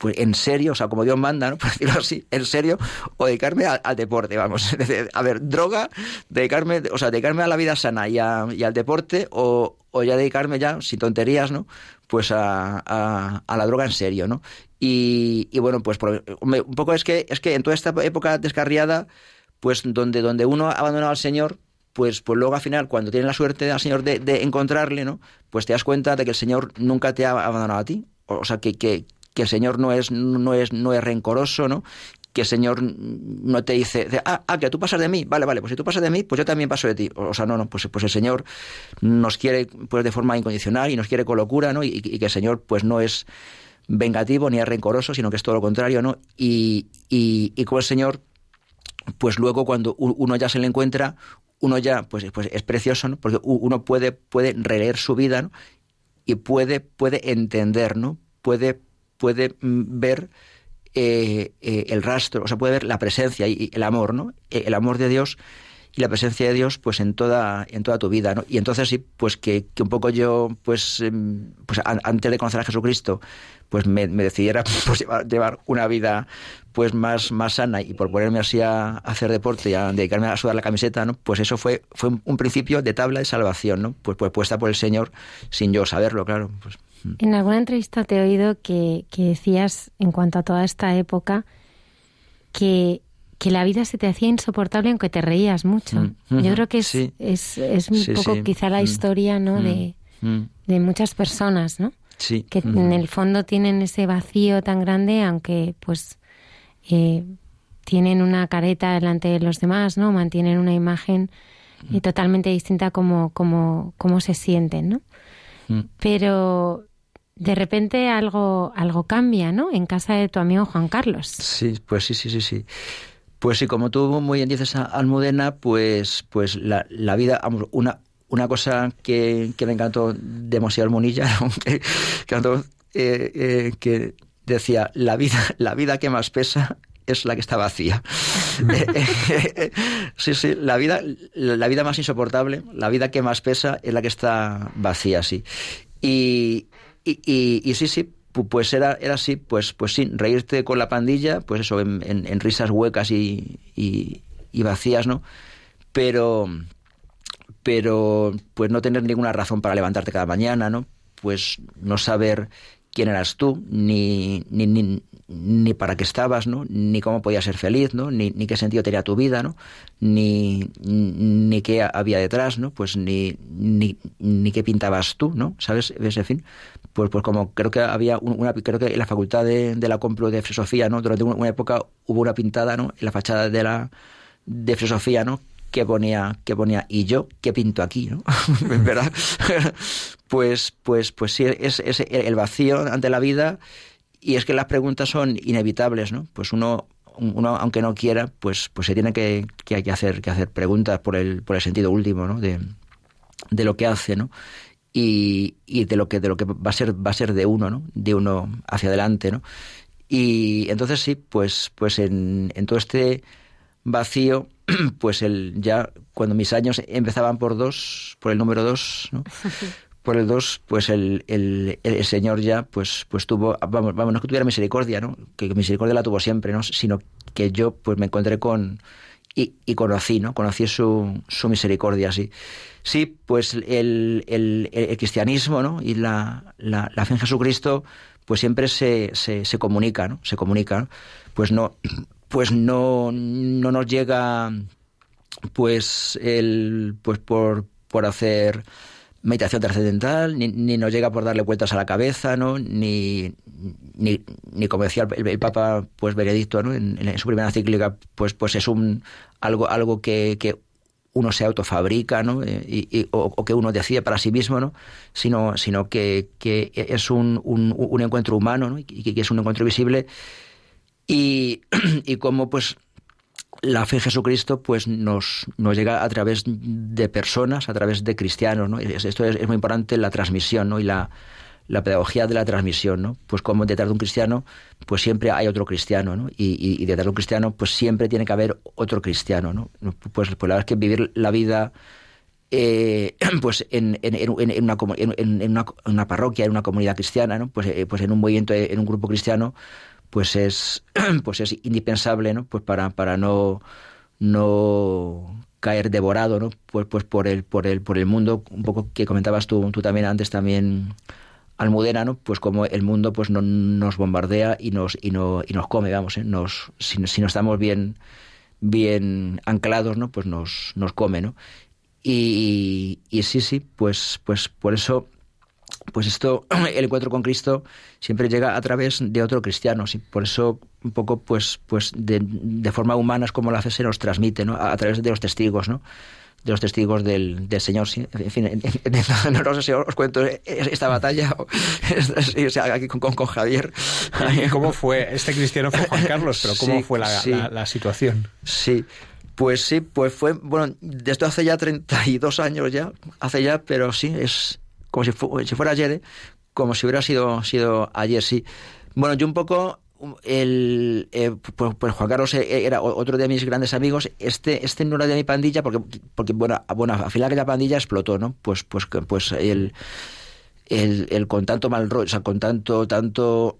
pues en serio, o sea, como Dios manda, ¿no? [LAUGHS] Por decirlo así, en serio, o dedicarme al, deporte, vamos. [LAUGHS] a ver, droga, dedicarme, o sea, dedicarme a la vida sana y, al deporte, o, o, ya dedicarme ya, sin tonterías, ¿no? Pues a, a, la droga en serio, ¿no? Y, y bueno, pues un poco es que, es que en toda esta época descarriada, pues donde, donde uno ha abandonado al Señor, pues, pues luego al final, cuando tienes la suerte al Señor de, de, encontrarle, ¿no? Pues te das cuenta de que el Señor nunca te ha abandonado a ti. O sea, que, que, que el Señor no es, no es, no es rencoroso, ¿no? Que el Señor no te dice, ah, ah, que tú pasas de mí, vale, vale, pues si tú pasas de mí, pues yo también paso de ti. O sea, no, no, pues, pues el Señor nos quiere pues de forma incondicional y nos quiere con locura, ¿no? Y, que el Señor pues no es vengativo ni es rencoroso, sino que es todo lo contrario, ¿no? Y, y, con el Señor, pues luego cuando uno ya se le encuentra, uno ya, pues, pues es precioso, ¿no? Porque uno puede, puede releer su vida, ¿no? Y puede, puede entender, ¿no? Puede puede mm, ver eh, eh, el rastro, o sea, puede ver la presencia y el amor, ¿no? Eh, el amor de Dios y la presencia de Dios, pues en toda, en toda tu vida, ¿no? Y entonces sí, pues que, un poco yo, pues, em, pues antes de conocer a Jesucristo, pues me, decidiera [LAUGHS] pues, llevar, una vida pues más, más sana y por ponerme así a, hacer deporte y a dedicarme a sudar la camiseta, ¿no? Pues eso fue, fue un principio de tabla de salvación, ¿no? Pues, pues puesta por el Señor sin yo saberlo, claro. Pues. En alguna entrevista te he oído que, decías, en cuanto a toda esta época, que, que, la vida se te hacía insoportable aunque te reías mucho. Mm, Yo creo que es, es, es, un poco quizá la mm, historia ¿no? de, mm, de muchas personas, ¿no? Sí. Que en el fondo tienen ese vacío tan grande, aunque pues eh, tienen una careta delante de los demás, ¿no? Mantienen una imagen eh, totalmente distinta como, como, como se sienten, ¿no? Pero de repente algo, algo cambia, ¿no? En casa de tu amigo Juan Carlos. Sí, pues sí, sí, sí, sí. Pues sí, como tú muy bien dices, Almudena, pues, pues la, la vida, una, una cosa que, que me encantó demasiado Monilla, [LAUGHS] que, eh, eh, que decía, la vida, la vida que más pesa es la que está vacía. [LAUGHS] sí, sí, la vida, la vida más insoportable, la vida que más pesa es la que está vacía, sí. Y, y, y, sí, sí, pues era, era así, pues, pues sí, reírte con la pandilla, pues eso, en, en, risas huecas y, y, vacías, ¿no? Pero, pero, pues no tener ninguna razón para levantarte cada mañana, ¿no? Pues no saber quién eras tú, ni, ni, ni para qué estabas, ¿no? Ni cómo podías ser feliz, ¿no? Ni, ni qué sentido tenía tu vida, ¿no? Ni, ni qué había detrás, ¿no? Pues ni, ni, ni qué pintabas tú, ¿no? ¿Sabes? Ese fin. Pues, pues como creo que había una, creo que en la facultad de, la Complu de Filosofía, ¿no? Durante una época hubo una pintada, ¿no? En la fachada de la, de Filosofía, ¿no? que ponía, que ponía, y yo, ¿qué pinto aquí? ¿no? [LAUGHS] ¿Verdad? [LAUGHS] pues, pues, pues sí, es, es el vacío ante la vida y es que las preguntas son inevitables, ¿no? Pues uno, uno aunque no quiera, pues, pues se tiene que, que, hacer, que hacer preguntas por el, por el sentido último, ¿no? De, de lo que hace, ¿no? Y, y, de lo que de lo que va a ser va a ser de uno, ¿no? De uno hacia adelante, ¿no? Y entonces sí, pues pues en, en todo este vacío, [CLEARS THROAT] pues el ya cuando mis años empezaban por dos, por el número dos, ¿no? [LAUGHS] por el 2, pues el, el, el, Señor ya pues pues tuvo, vamos, vamos, no que tuviera misericordia, ¿no? Que, misericordia la tuvo siempre, ¿no? Sino que yo pues me encontré con y, y conocí, ¿no? Conocí su, su misericordia, sí. Sí, pues el, el, el cristianismo, ¿no? Y la, la, la, fe en Jesucristo, pues siempre se, se, se comunica, ¿no? Se comunica, ¿no? Pues no, [CLEARS THROAT] pues no, no nos llega, pues el, pues por, por hacer meditación trascendental, ni, ni, nos llega por darle vueltas a la cabeza, ¿no? Ni, ni, ni como decía el, Papa pues Benedicto ¿no? en, en, su primera cíclica, pues, pues es un algo, algo que, que uno se autofabrica, ¿no? Eh, y, y, o, que uno decide para sí mismo, ¿no? Sino, sino que, que es un, un, un, encuentro humano, ¿no? Y que es un encuentro visible. Y, [CLEARS THROAT] y como pues la fe en Jesucristo pues nos, nos llega a través de personas, a través de cristianos, ¿no? Esto es, es muy importante la transmisión, ¿no? Y la, la, pedagogía de la transmisión, ¿no? Pues como detrás de un cristiano, pues siempre hay otro cristiano, ¿no? Y, y, y, detrás de un cristiano, pues siempre tiene que haber otro cristiano, ¿no? Pues, pues la verdad es que vivir la vida eh, [CLEARS THROAT] pues en, en, en, una, en, una, una, parroquia, en una comunidad cristiana, ¿no? Pues, eh, pues en un movimiento, en un grupo cristiano, pues es, [CLEARS THROAT] pues es indispensable, ¿no? Pues para, para no, no caer devorado, ¿no? Pues, pues por el, por el, por el mundo, un poco que comentabas tú, tú también antes también, Almudena, ¿no? Pues como el mundo pues no, nos bombardea y nos, y no, y nos come, vamos, ¿eh? Nos, si, si no estamos bien, bien anclados, ¿no? Pues nos, nos come, ¿no? Y, y sí, sí, pues, pues por eso pues esto, [CLEARS THROAT] el encuentro con Cristo siempre llega a través de otro cristiano. ¿sí? Por eso, un poco, pues, pues de, de, forma humana es como la fe se nos transmite, ¿no? A, a, través de los testigos, ¿no? De los testigos del, del Señor. ¿sí? En fin, en, en, [LAUGHS] no, sé si os cuento esta batalla [LAUGHS] o sea, aquí con, con, con, Javier. ¿Cómo fue? Este cristiano fue Juan [LAUGHS] Carlos, pero ¿cómo sí, fue la, sí. la, la situación? Sí. Pues sí, pues fue, bueno, desde hace ya 32 años ya, hace ya, pero sí, es, como si, fu si fuera ayer, como si hubiera sido, sido ayer, sí. Bueno, yo un poco el eh, pues, pues, Juan Carlos eh, era otro de mis grandes amigos. Este este no era de mi pandilla porque porque bueno bueno al final la pandilla explotó no pues pues pues el el, el con tanto mal rollo o sea con tanto tanto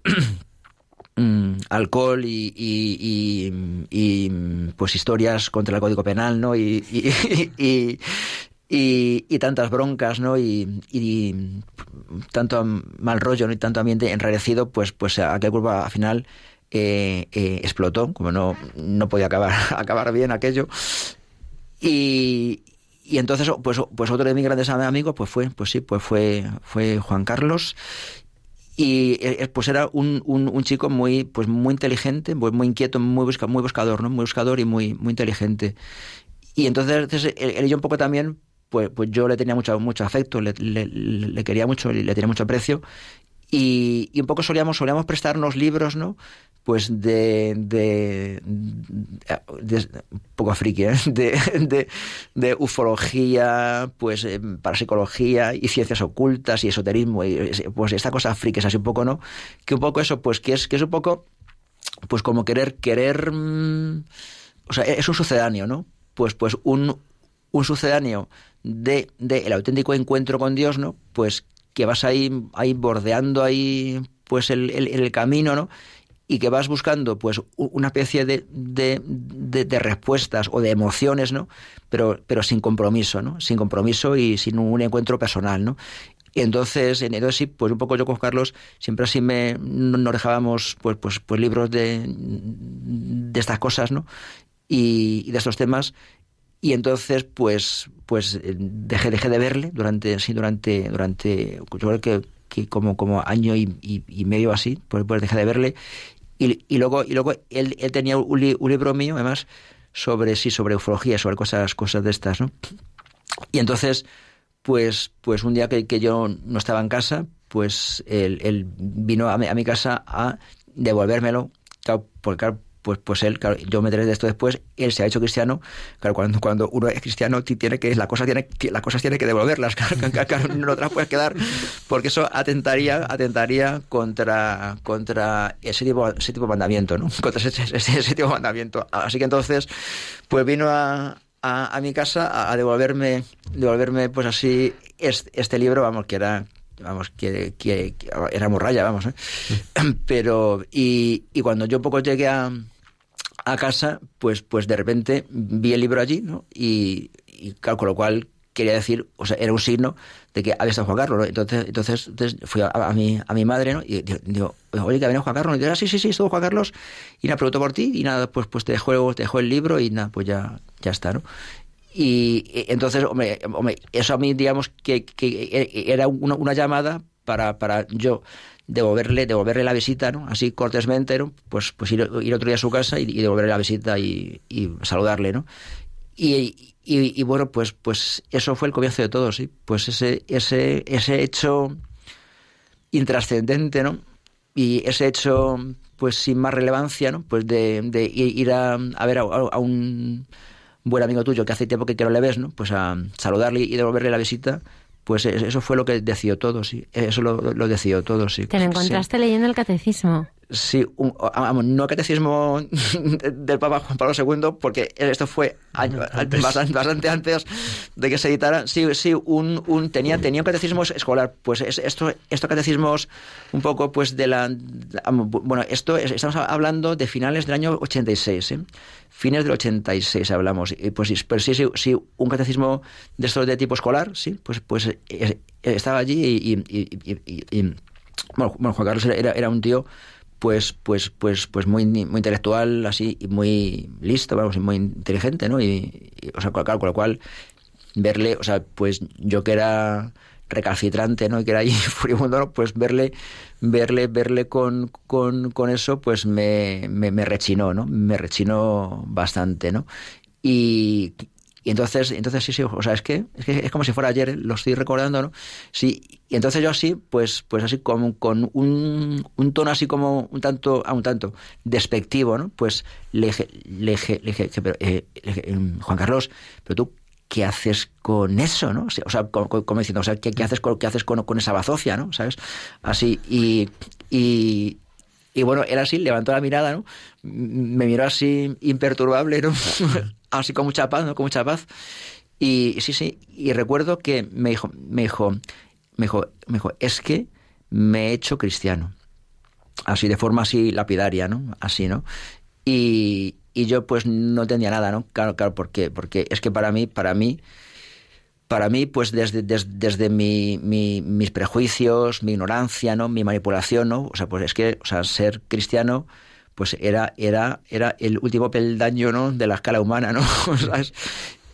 [CLEARS THROAT] mm, alcohol y, y, y, y, pues historias contra el código penal no y, [LAUGHS] y y, tantas broncas, ¿no? Y, y, tanto mal rollo, ¿no? Y tanto ambiente enrarecido, pues, pues aquel grupo al final eh, eh, explotó, como no, no podía acabar, [LAUGHS] acabar bien aquello. Y, y entonces, pues, pues otro de mis grandes amigos, pues fue, pues sí, pues fue, fue Juan Carlos. Y pues era un, un, chico muy, pues muy inteligente, muy, muy inquieto, muy, busca, muy buscador, ¿no? Muy buscador y muy, muy inteligente. Y entonces, entonces él y yo un poco también pues, pues yo le tenía mucho, mucho afecto, le, le, quería mucho, le tenía mucho aprecio. Y, y, un poco solíamos, solíamos prestarnos libros, ¿no? Pues de, de, un poco friki, ¿eh? [LAUGHS] de, de, ufología, pues eh, parapsicología y ciencias ocultas y esoterismo, y, pues esta cosa friki es así un poco, ¿no? Que un poco eso, pues que es, que es un poco, pues como querer, querer, mmm, o sea, es un sucedáneo, ¿no? Pues, pues un, un sucedáneo de, el auténtico encuentro con Dios, ¿no? Pues que vas ahí, ahí bordeando ahí pues el, el, camino, ¿no? y que vas buscando pues una especie de, de, de, respuestas o de emociones, ¿no? Pero, pero sin compromiso, ¿no? Sin compromiso y sin un encuentro personal, ¿no? Y entonces, entonces sí, pues un poco yo con Carlos siempre así me nos dejábamos pues, pues, pues libros de, de estas cosas, ¿no? Y de estos temas y entonces pues pues dejé dejé de verle durante sí durante durante yo creo que, que como como año y, y, y, medio así pues, pues dejé de verle. Y, y luego y luego él, él tenía un, li, un, libro mío además sobre sí sobre ufología sobre cosas cosas de estas no y entonces pues, pues un día que, que yo no estaba en casa, pues él, él vino a mi, a mi casa a devolvérmelo, claro, porque pues, pues él, claro, yo me enteré de esto después, él se ha hecho cristiano, claro, cuando, cuando uno es cristiano tiene que, la cosa tiene, las cosas tiene que devolverlas, [LAUGHS] claro, claro, no te las puedes quedar, porque eso atentaría, atentaría contra, contra ese tipo, ese tipo de mandamiento, ¿no? [LAUGHS] Contra ese, ese, ese tipo de mandamiento. Así que entonces, pues vino a, a, a mi casa a, devolverme, devolverme pues así este, este libro, vamos, que era vamos, que, que, que era morralla, vamos, ¿eh? [CLEARS THROAT] Pero, y, y cuando yo poco llegué a, a casa, pues, pues de repente vi el libro allí, ¿no? Y, y con lo cual quería decir, o sea, era un signo de que había estado Juan Carlos, ¿no? Entonces, entonces, entonces fui a, a, mi, a mi madre, ¿no? Y digo, oye, que ha venido Juan Carlos. Y digo, ah, sí, sí, sí, estuvo Juan Carlos. Y nada, preguntó por ti y nada, pues, pues te dejó, te dejó el libro y nada, pues ya, ya está, ¿no? Y entonces, hombre, hombre, eso a mí, digamos, que, que era una, una, llamada para, para yo devolverle, devolverle la visita, ¿no? Así cortésmente, ¿no? Pues, pues ir, otro día a su casa y, devolverle la visita y, y saludarle, ¿no? Y, y, bueno, pues, pues eso fue el comienzo de todo, sí. Pues ese, ese, ese hecho intrascendente, ¿no? Y ese hecho, pues sin más relevancia, ¿no? Pues de, de ir a, a ver a, a, un buen amigo tuyo que hace tiempo que, que no le ves, ¿no? Pues a saludarle y devolverle la visita, pues eso fue lo que decidió todo, sí. Eso lo, lo decidió todo, sí. Te lo encontraste sí. leyendo el catecismo. Sí, un, vamos, no catecismo [LAUGHS] del Papa Juan Pablo II, porque esto fue año, antes. Bastante, bastante, antes de que se editara. Sí, sí, un, un tenía, tenía un catecismo escolar. Pues esto, estos catecismos un poco, pues de la, bueno, esto estamos hablando de finales del año 86, ¿eh? Fines del 86 hablamos. Y pues, pero sí, sí, sí, un catecismo de estos de tipo escolar, sí, pues, pues eh, estaba allí y, y, y, y bueno, Juan Carlos era, era un tío pues pues pues pues muy muy intelectual así y muy listo vamos y muy inteligente no y, y o sea claro con lo cual verle o sea pues yo que era recalcitrante no y que era ahí [LAUGHS] furibundo ¿no? pues verle verle verle con, con, con eso pues me, me, me rechinó no me rechinó bastante no y, y entonces, entonces sí, sí, o sea, es que, es que es como si fuera ayer, lo estoy recordando, ¿no? Sí, y entonces yo así, pues, pues así con, con un, un tono así como un tanto, a un tanto despectivo, ¿no? Pues le dije, le pero, eh, dije Juan Carlos, pero tú, ¿qué haces con eso, no? O sea, como, diciendo, o sea, ¿qué, haces, con, qué haces con, esa bazofia, no? ¿Sabes? Así, y, y, y bueno, era así, levantó la mirada, ¿no? Me miró así imperturbable, ¿no? [LAUGHS] así con mucha paz, ¿no? Con mucha paz. Y sí, sí, y recuerdo que me dijo, me dijo, me dijo, me dijo, es que me he hecho cristiano. Así, de forma así lapidaria, ¿no? Así, ¿no? Y, y yo pues no entendía nada, ¿no? Claro, claro, ¿por? Porque es que para mí, para mí, para mí, pues desde, desde, desde mi, mi, mis prejuicios, mi ignorancia, ¿no? Mi manipulación, ¿no? O sea, pues es que, o sea, ser cristiano, pues era, era, era el último peldaño, ¿no? De la escala humana, ¿no? [LAUGHS] ¿Sabes?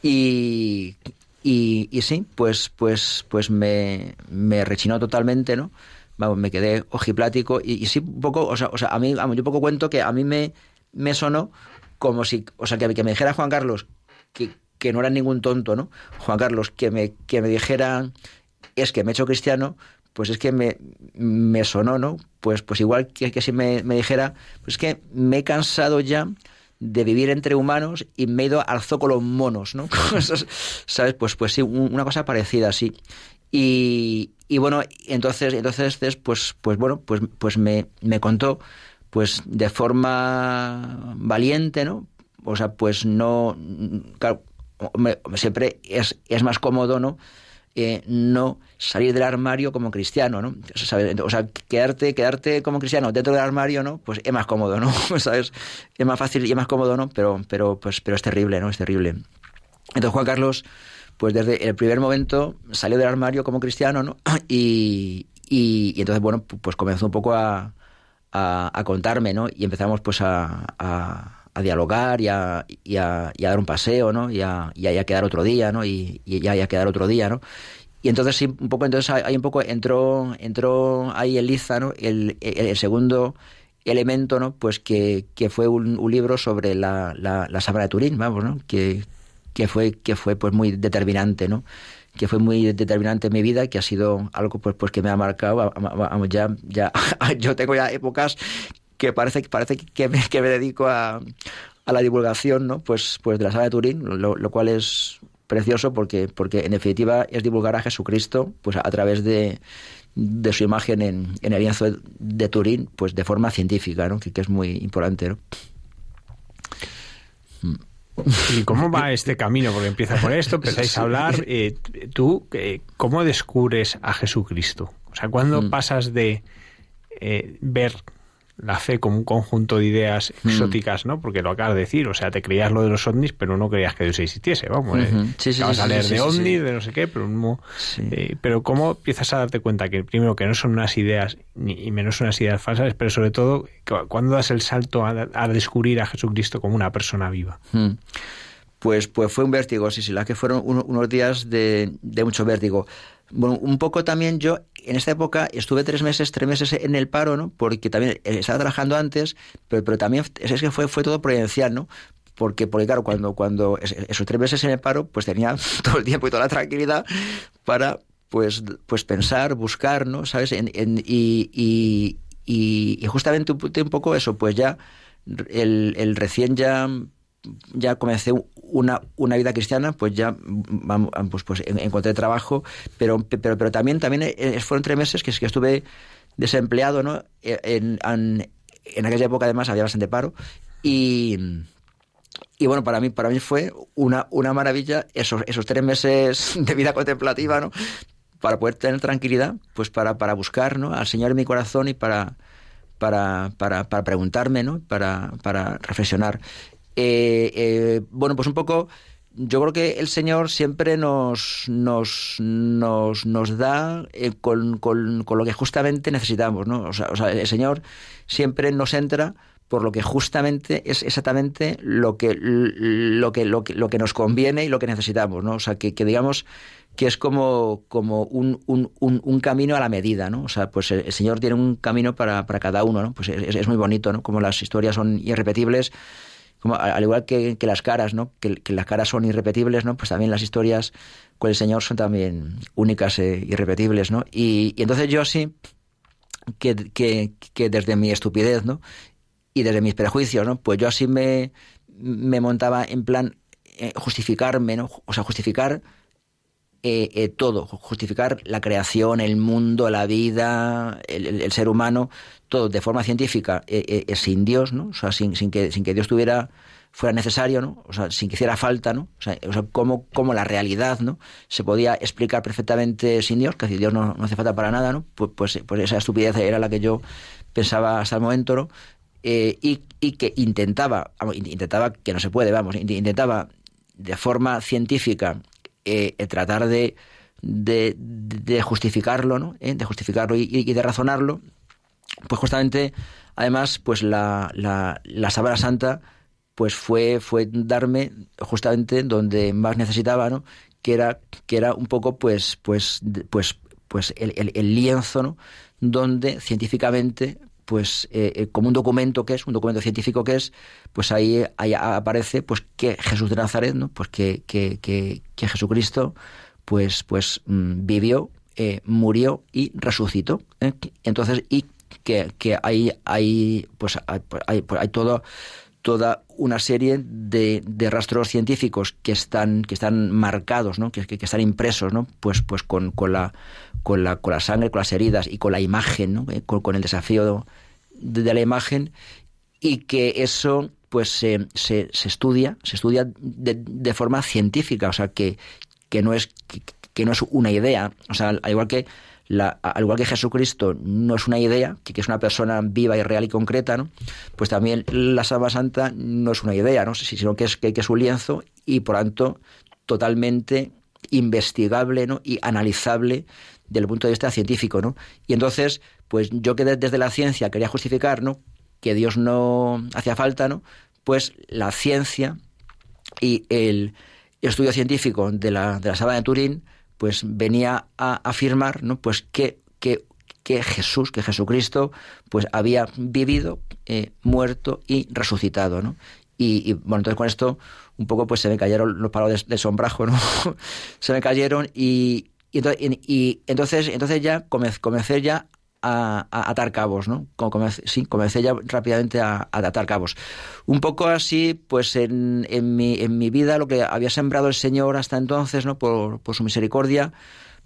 Y, y, y, sí, pues, pues, pues me, me rechinó totalmente, ¿no? Vamos, me quedé ojiplático y, y sí, un poco, o sea, o sea, a mí, vamos, yo poco cuento que a mí me, me sonó como si, o sea, que, que me dijera Juan Carlos que, que no era ningún tonto, ¿no? Juan Carlos, que me, que me dijera, es que me he hecho cristiano, pues es que me, me sonó, ¿no? Pues, pues igual que, que si me, me, dijera, pues es que me he cansado ya de vivir entre humanos y me he ido al zócalo monos, ¿no? [LAUGHS] ¿Sabes? Pues, pues sí, una cosa parecida, sí. Y, y bueno, entonces, entonces, pues, pues bueno, pues, pues me, me contó, pues de forma valiente, ¿no? O sea, pues no, siempre es, es más cómodo, ¿no? Eh, no salir del armario como cristiano, ¿no? O sea, quedarte, quedarte como cristiano dentro del armario, ¿no? Pues es más cómodo, ¿no? [LAUGHS] ¿Sabes? Es más fácil y es más cómodo, ¿no? Pero, pero, pues, pero es terrible, ¿no? Es terrible. Entonces Juan Carlos, pues desde el primer momento salió del armario como cristiano, ¿no? [CLEARS THROAT] Y, y, y entonces, bueno, pues comenzó un poco a, a, a contarme, ¿no? Y empezamos pues a, a a dialogar y a, y, a, y a, dar un paseo, ¿no? Y a, y a, quedar otro día, ¿no? Y, y ya quedar otro día, ¿no? Y entonces sí, un poco, entonces ahí un poco entró, entró ahí el Liza, ¿no? El, el, el segundo elemento, ¿no? Pues que, que fue un, un, libro sobre la, la, la Sabana de Turín, vamos, ¿no? Que, que fue, que fue pues muy determinante, ¿no? Que fue muy determinante en mi vida que ha sido algo pues, pues que me ha marcado. Ya, ya, [LAUGHS] yo tengo ya épocas que parece, que, me, que me dedico a, a la divulgación ¿no? pues, pues de la sala de Turín, lo, cual es precioso porque, porque en definitiva es divulgar a Jesucristo pues a, través de, su imagen en, el lienzo de, de, Turín pues de forma científica, ¿no? que, que es muy importante. ¿no? ¿Y cómo [LAUGHS] va este camino? Porque empieza por esto, empezáis a hablar. Eh, ¿Tú eh, cómo descubres a Jesucristo? O sea, ¿cuándo mm. pasas de eh, ver la fe como un conjunto de ideas mm. exóticas, ¿no? Porque lo acabas de decir, o sea, te creías lo de los ovnis, pero no creías que Dios existiese, vamos. Uh -huh. sí, sí, Acabas sí, a leer de ovnis, de no sé qué, pero no, eh, pero ¿cómo empiezas a darte cuenta que primero que no son unas ideas, ni y menos unas ideas falsas, pero sobre todo, ¿cuándo das el salto a, a descubrir a Jesucristo como una persona viva? Mm. Pues, pues fue un vértigo, sí, sí, la que fueron unos días de, de mucho vértigo. Bueno, un poco también yo en esta época estuve tres meses, tres meses en el paro, ¿no? Porque también estaba trabajando antes, pero, pero también es que fue, fue todo providencial, ¿no? Porque, porque claro, cuando, cuando esos tres meses en el paro, pues tenía [LAUGHS] todo el tiempo y toda la tranquilidad para pues, pues pensar, buscar, ¿no? ¿Sabes? En, en, y, y, justamente un, un poco eso, pues ya el, el recién ya ya comencé una, una vida cristiana, pues ya pues, pues encontré trabajo, pero, pero, pero también, también eh, fueron tres meses que, estuve desempleado, ¿no? Eh, en, en, en, aquella época además había bastante paro y, y bueno, para mí, para mí fue una, una maravilla esos, esos tres meses de vida contemplativa, ¿no? Para poder tener tranquilidad, pues para, para buscar ¿no? al Señor en mi corazón y para, para, para, para preguntarme, ¿no? para, para reflexionar. Eh, eh, bueno, pues un poco, yo creo que el Señor siempre nos, nos, nos, nos da eh, con, con, con, lo que justamente necesitamos, ¿no? O sea, o sea, el Señor siempre nos entra por lo que justamente es exactamente lo que, lo que, lo que, lo que nos conviene y lo que necesitamos, ¿no? O sea, que, que digamos que es como, como un, un, un, camino a la medida, ¿no? O sea, pues el, el Señor tiene un camino para, para cada uno, ¿no? Pues es, es, muy bonito, ¿no? Como las historias son irrepetibles, como, al igual que, que, las caras, ¿no? Que, las caras son irrepetibles, ¿no? Pues también las historias con el Señor son también únicas e irrepetibles, ¿no? Y, entonces yo sí, que, que, desde mi estupidez, ¿no? Y desde mis prejuicios, ¿no? Pues yo así me, me montaba en plan eh, justificarme, ¿no? O sea, justificar eh, eh, todo, justificar la creación, el mundo, la vida, el ser humano, todo de forma científica, eh, eh, sin Dios, ¿no? O sea, sin, sin, que, sin que Dios tuviera fuera necesario, ¿no? O sea, sin que hiciera falta, ¿no? O sea, o sea cómo, la realidad, ¿no? Se podía explicar perfectamente sin Dios, que si Dios no, no hace falta para nada, ¿no? Pues, pues, pues, esa estupidez era la que yo pensaba hasta el momento, ¿no? Eh, y, y, que intentaba, intentaba, que no se puede, vamos, intentaba de forma científica eh, tratar de, de, de, justificarlo, ¿no? ¿Eh? De justificarlo y, y, de razonarlo, pues justamente, además, pues la, la, la Sábana Santa pues fue, fue darme justamente donde más necesitaba. Que era, que era un poco, pues, pues, pues, pues el, el, lienzo, ¿no? Donde científicamente pues eh, como un documento que es, un documento científico que es, pues ahí, ahí aparece pues que Jesús de Nazaret, ¿no? Pues que, que, que, que Jesucristo pues, pues mmm, vivió, eh, murió y resucitó. ¿eh? Entonces, y que, hay, hay, pues hay, hay, pues hay todo, toda una serie de, de, rastros científicos que están, que están marcados, ¿no? que, que, están impresos, ¿no? pues, pues con, con, la, con, la, con la sangre, con las heridas y con la imagen, ¿no? Eh, con, el desafío de, la imagen, y que eso pues se, se, se estudia, se estudia de, de, forma científica, o sea que, que no es que no es una idea, o sea, al igual que la, al igual que Jesucristo no es una idea, que, es una persona viva y real y concreta, ¿no? pues también la Sábana Santa no es una idea, ¿no? sino que es, que, que es un lienzo y por tanto totalmente investigable ¿no? y analizable desde el punto de vista científico. ¿no? Y entonces, pues yo que desde la ciencia quería justificar ¿no? que Dios no hacía falta, ¿no? pues la ciencia y el estudio científico de la, de la Sábana de Turín, pues venía a afirmar ¿no? pues que, que, que Jesús, que Jesucristo, pues había vivido, eh, muerto y resucitado. ¿no? Y, bueno, entonces con esto un poco pues se me cayeron los palos de, sombrajo, ¿no? [LAUGHS] se me cayeron y, y, entonces, entonces ya comencé, ya a, atar cabos, ¿no? Sí, comencé ya rápidamente a, atar cabos. Un poco así, pues en, en, mi, en mi vida lo que había sembrado el Señor hasta entonces, ¿no? Por, por su misericordia,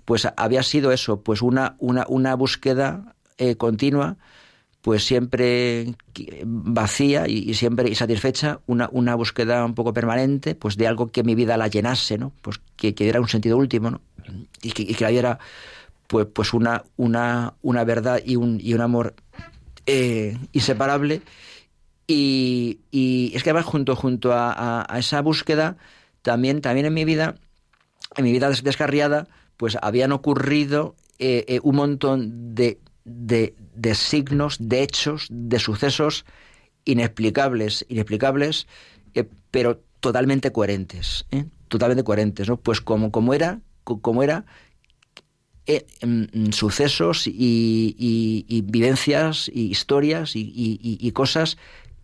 pues había sido eso, pues una, una, una búsqueda eh, continua pues siempre vacía y, siempre insatisfecha, una, una búsqueda un poco permanente, pues de algo que mi vida la llenase, ¿no? Pues que, que diera un sentido último, ¿no? Y que, la diera pues, pues una, una, una verdad y un, y un amor eh, inseparable. Y, y, es que además junto, junto a, esa búsqueda, también, también en mi vida, en mi vida descarriada, pues habían ocurrido eh, eh, un montón de de, de signos, de hechos, de sucesos inexplicables, inexplicables, pero totalmente coherentes, totalmente coherentes, ¿no? Pues como, como era, como era eh, mm, sucesos y, vivencias y historias y, cosas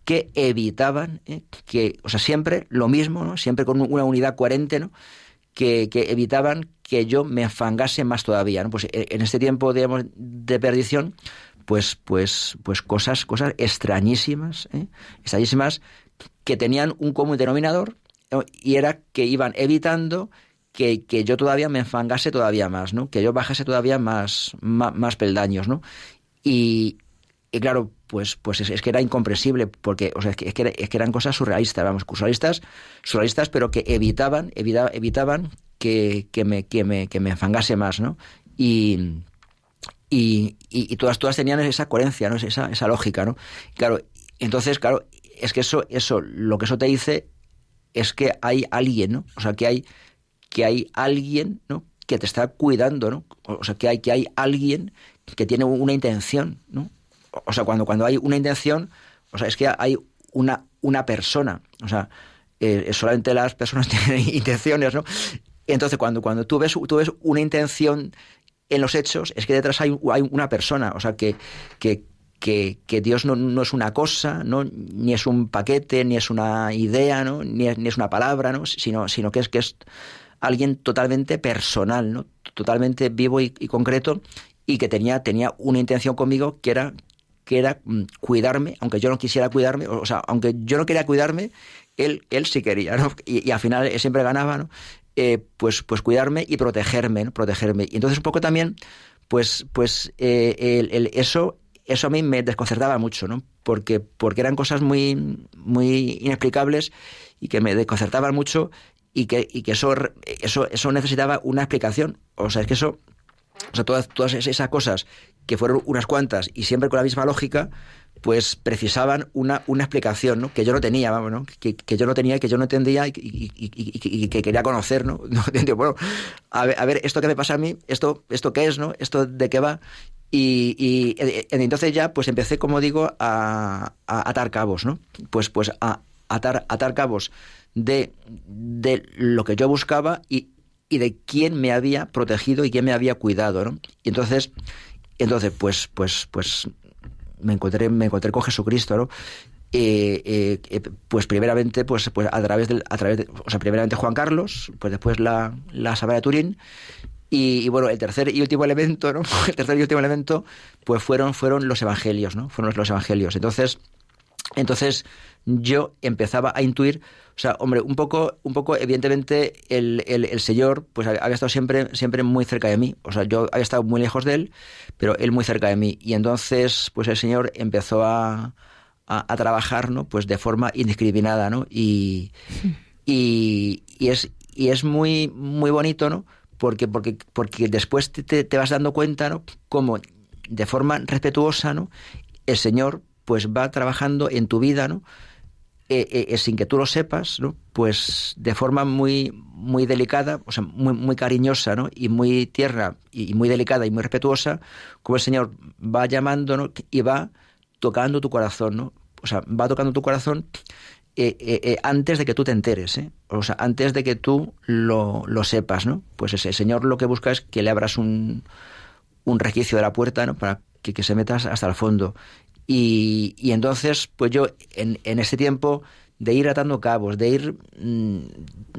que evitaban que, o sea, siempre lo mismo, ¿no? Siempre con una unidad coherente, ¿no? Que, que evitaban que yo me afangase más todavía. ¿no? Pues eh, en este tiempo, digamos, de perdición, pues, pues, pues cosas, cosas extrañísimas, ¿eh? extrañísimas, que tenían un común denominador y era que iban evitando que, que, yo todavía me enfangase todavía más, ¿no? Que yo bajase todavía más, más, peldaños, ¿no? Y, y, claro, pues, pues es, que era incomprensible, porque, o sea, es que, es que, eran cosas surrealistas, vamos, surrealistas, surrealistas, pero que evitaban, evitaban, evitaban que, que, me, que, me, que me afangase más, ¿no? Y, y, y, todas, todas tenían esa coherencia, ¿no? Esa, esa lógica, ¿no? Claro, entonces, claro, es que eso, eso, lo que eso te dice es que hay alguien, ¿no? O sea, que hay, que hay alguien, ¿no? Que te está cuidando, ¿no? O sea, que hay, que hay alguien que tiene una intención, ¿no? O sea, cuando, cuando hay una intención, o sea, es que hay una, una persona, o sea, eh, solamente las personas [LAUGHS] tienen intenciones, ¿no? Entonces, cuando, cuando tú, ves, tú ves una intención en los hechos, es que detrás hay, hay una persona, o sea, que, que, que, Dios no, no, es una cosa, ¿no? ni es un paquete, ni es una idea, ¿no? ni, es, ni es una palabra, ¿no? sino, sino que, es, que es alguien totalmente personal, ¿no? totalmente vivo y, concreto, y que tenía, tenía una intención conmigo que era que era mm, cuidarme, aunque yo no quisiera cuidarme, o sea, aunque yo no quería cuidarme, él, él sí quería, ¿no? Y, y al final siempre ganaba, ¿no? Eh, pues, pues cuidarme y protegerme, protegerme. Y entonces un poco también, pues, pues eh, el, eso, eso a mí me desconcertaba mucho, ¿no? Porque, porque eran cosas muy, muy inexplicables y que me desconcertaban mucho y que, y que eso, eso, eso necesitaba una explicación. O sea, es que eso, o sea, todas, todas esas cosas que fueron unas cuantas y siempre con la misma lógica, pues precisaban una, una explicación, ¿no? Que yo no tenía, vamos, ¿no? Que, que yo no tenía, que yo no entendía y, y, que quería conocer, ¿no? [LAUGHS] bueno, a ver, a ver, esto que me pasa a mí, esto, esto qué es, ¿no? Esto de qué va. Y, y, entonces ya, pues empecé, como digo, a, a, atar cabos, ¿no? Pues, pues a atar, atar cabos de, de lo que yo buscaba y, y de quién me había protegido y quién me había cuidado, ¿no? Y entonces, entonces, pues, pues, pues me encontré, me encontré con Jesucristo, ¿no? Eh, eh, eh, pues primeramente pues, pues a través del a través de, o sea primeramente Juan Carlos pues después la la de Turín y, bueno el tercer y último elemento no [LAUGHS] el tercer y último elemento pues fueron fueron los evangelios no fueron los evangelios entonces entonces yo empezaba a intuir, o sea, hombre, un poco, un poco, evidentemente, el, el, Señor, pues había estado siempre, siempre muy cerca de mí. O sea, yo había estado muy lejos de él, pero él muy cerca de mí. Y entonces, pues el Señor empezó a, a, trabajar, ¿no? Pues de forma indiscriminada, ¿no? Y, y, y, es, y es muy, muy bonito, ¿no? Porque, porque, porque después te, te vas dando cuenta, ¿no? Como de forma respetuosa, ¿no? El Señor pues va trabajando en tu vida, ¿no? Eh, eh, eh, sin que tú lo sepas, ¿no? Pues de forma muy, muy delicada, o sea, muy, muy cariñosa, ¿no? Y muy tierna y muy delicada y muy respetuosa, como el Señor va llamando, ¿no? Y va tocando tu corazón, ¿no? O sea, va tocando tu corazón antes de que tú te enteres, ¿eh? O sea, antes de que tú lo, lo sepas, ¿no? Pues ese Señor lo que busca es que le abras un, un de la puerta, ¿no? Para que, que se metas hasta el fondo y, y entonces, pues yo en, en ese tiempo de ir atando cabos, de ir mm,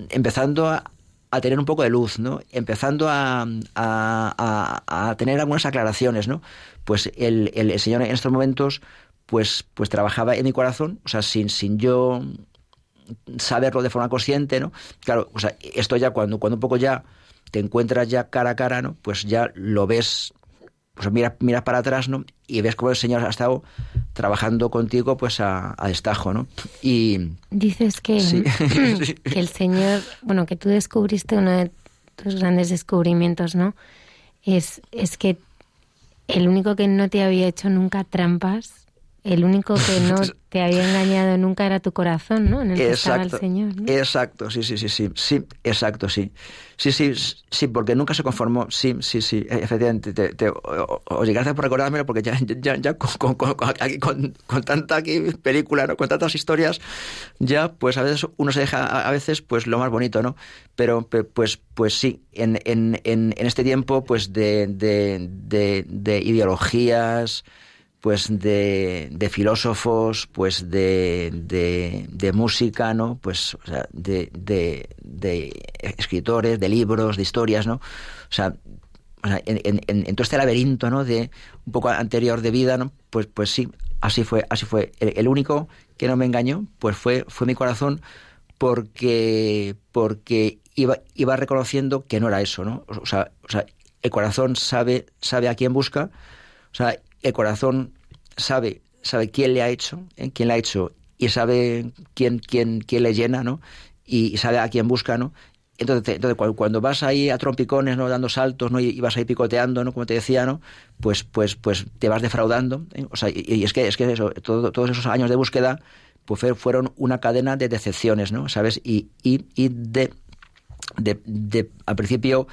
empezando a, a tener un poco de luz, ¿no? Empezando a, a, a, tener algunas aclaraciones, ¿no? Pues el, el, Señor en estos momentos, pues, pues trabajaba en mi corazón, o sea, sin, sin yo saberlo de forma consciente, ¿no? Claro, o sea, esto ya cuando, cuando un poco ya te encuentras ya cara a cara, ¿no? Pues ya lo ves pues miras, miras para atrás, ¿no? Y ves cómo el Señor ha estado trabajando contigo, pues a, destajo, ¿no? Y dices que, [LAUGHS] que el Señor, bueno, que tú descubriste uno de tus grandes descubrimientos, ¿no? Es, es que el único que no te había hecho nunca trampas el único que no [LAUGHS] te había engañado nunca era tu corazón, ¿no? En el que estaba el Señor. Exacto, sí, sí, sí, sí, sí, exacto, sí. Sí, sí, sí, porque nunca se conformó, sí, sí, sí, efectivamente. Te, oye, gracias por recordármelo, porque ya, ya, ya con, con, con, tanta aquí película, ¿no? con tantas historias, ya, pues a veces uno se deja, a veces, pues lo más bonito, ¿no? Pero, pues, pues sí, en, en, en, en este tiempo, pues de, de, de, de ideologías, pues de, de filósofos, pues de, de, música, ¿no? Pues o sea, de, de, escritores, de libros, de historias, ¿no? O sea, en, en, todo este laberinto, ¿no? De un poco anterior de vida, ¿no? Pues, pues sí, así fue, así fue. El, único que no me engañó, pues fue, fue mi corazón, porque, porque iba, iba reconociendo que no era eso, ¿no? O sea, o sea, el corazón sabe, sabe a quién busca, o sea, el corazón sabe, sabe quién le ha hecho, ¿eh? quién le ha hecho y sabe quién, quién, quién le llena, ¿no? Y sabe a quién busca, ¿no? Entonces, cuando, vas ahí a trompicones, ¿no? Dando saltos, ¿no? Y, vas ahí picoteando, ¿no? Como te decía, ¿no? Pues, pues, pues te vas defraudando. ¿eh? Y, es que, es que eso, todos esos años de búsqueda, pues fueron una cadena de decepciones, ¿no? ¿Sabes? Y, y, y de, de, de, al principio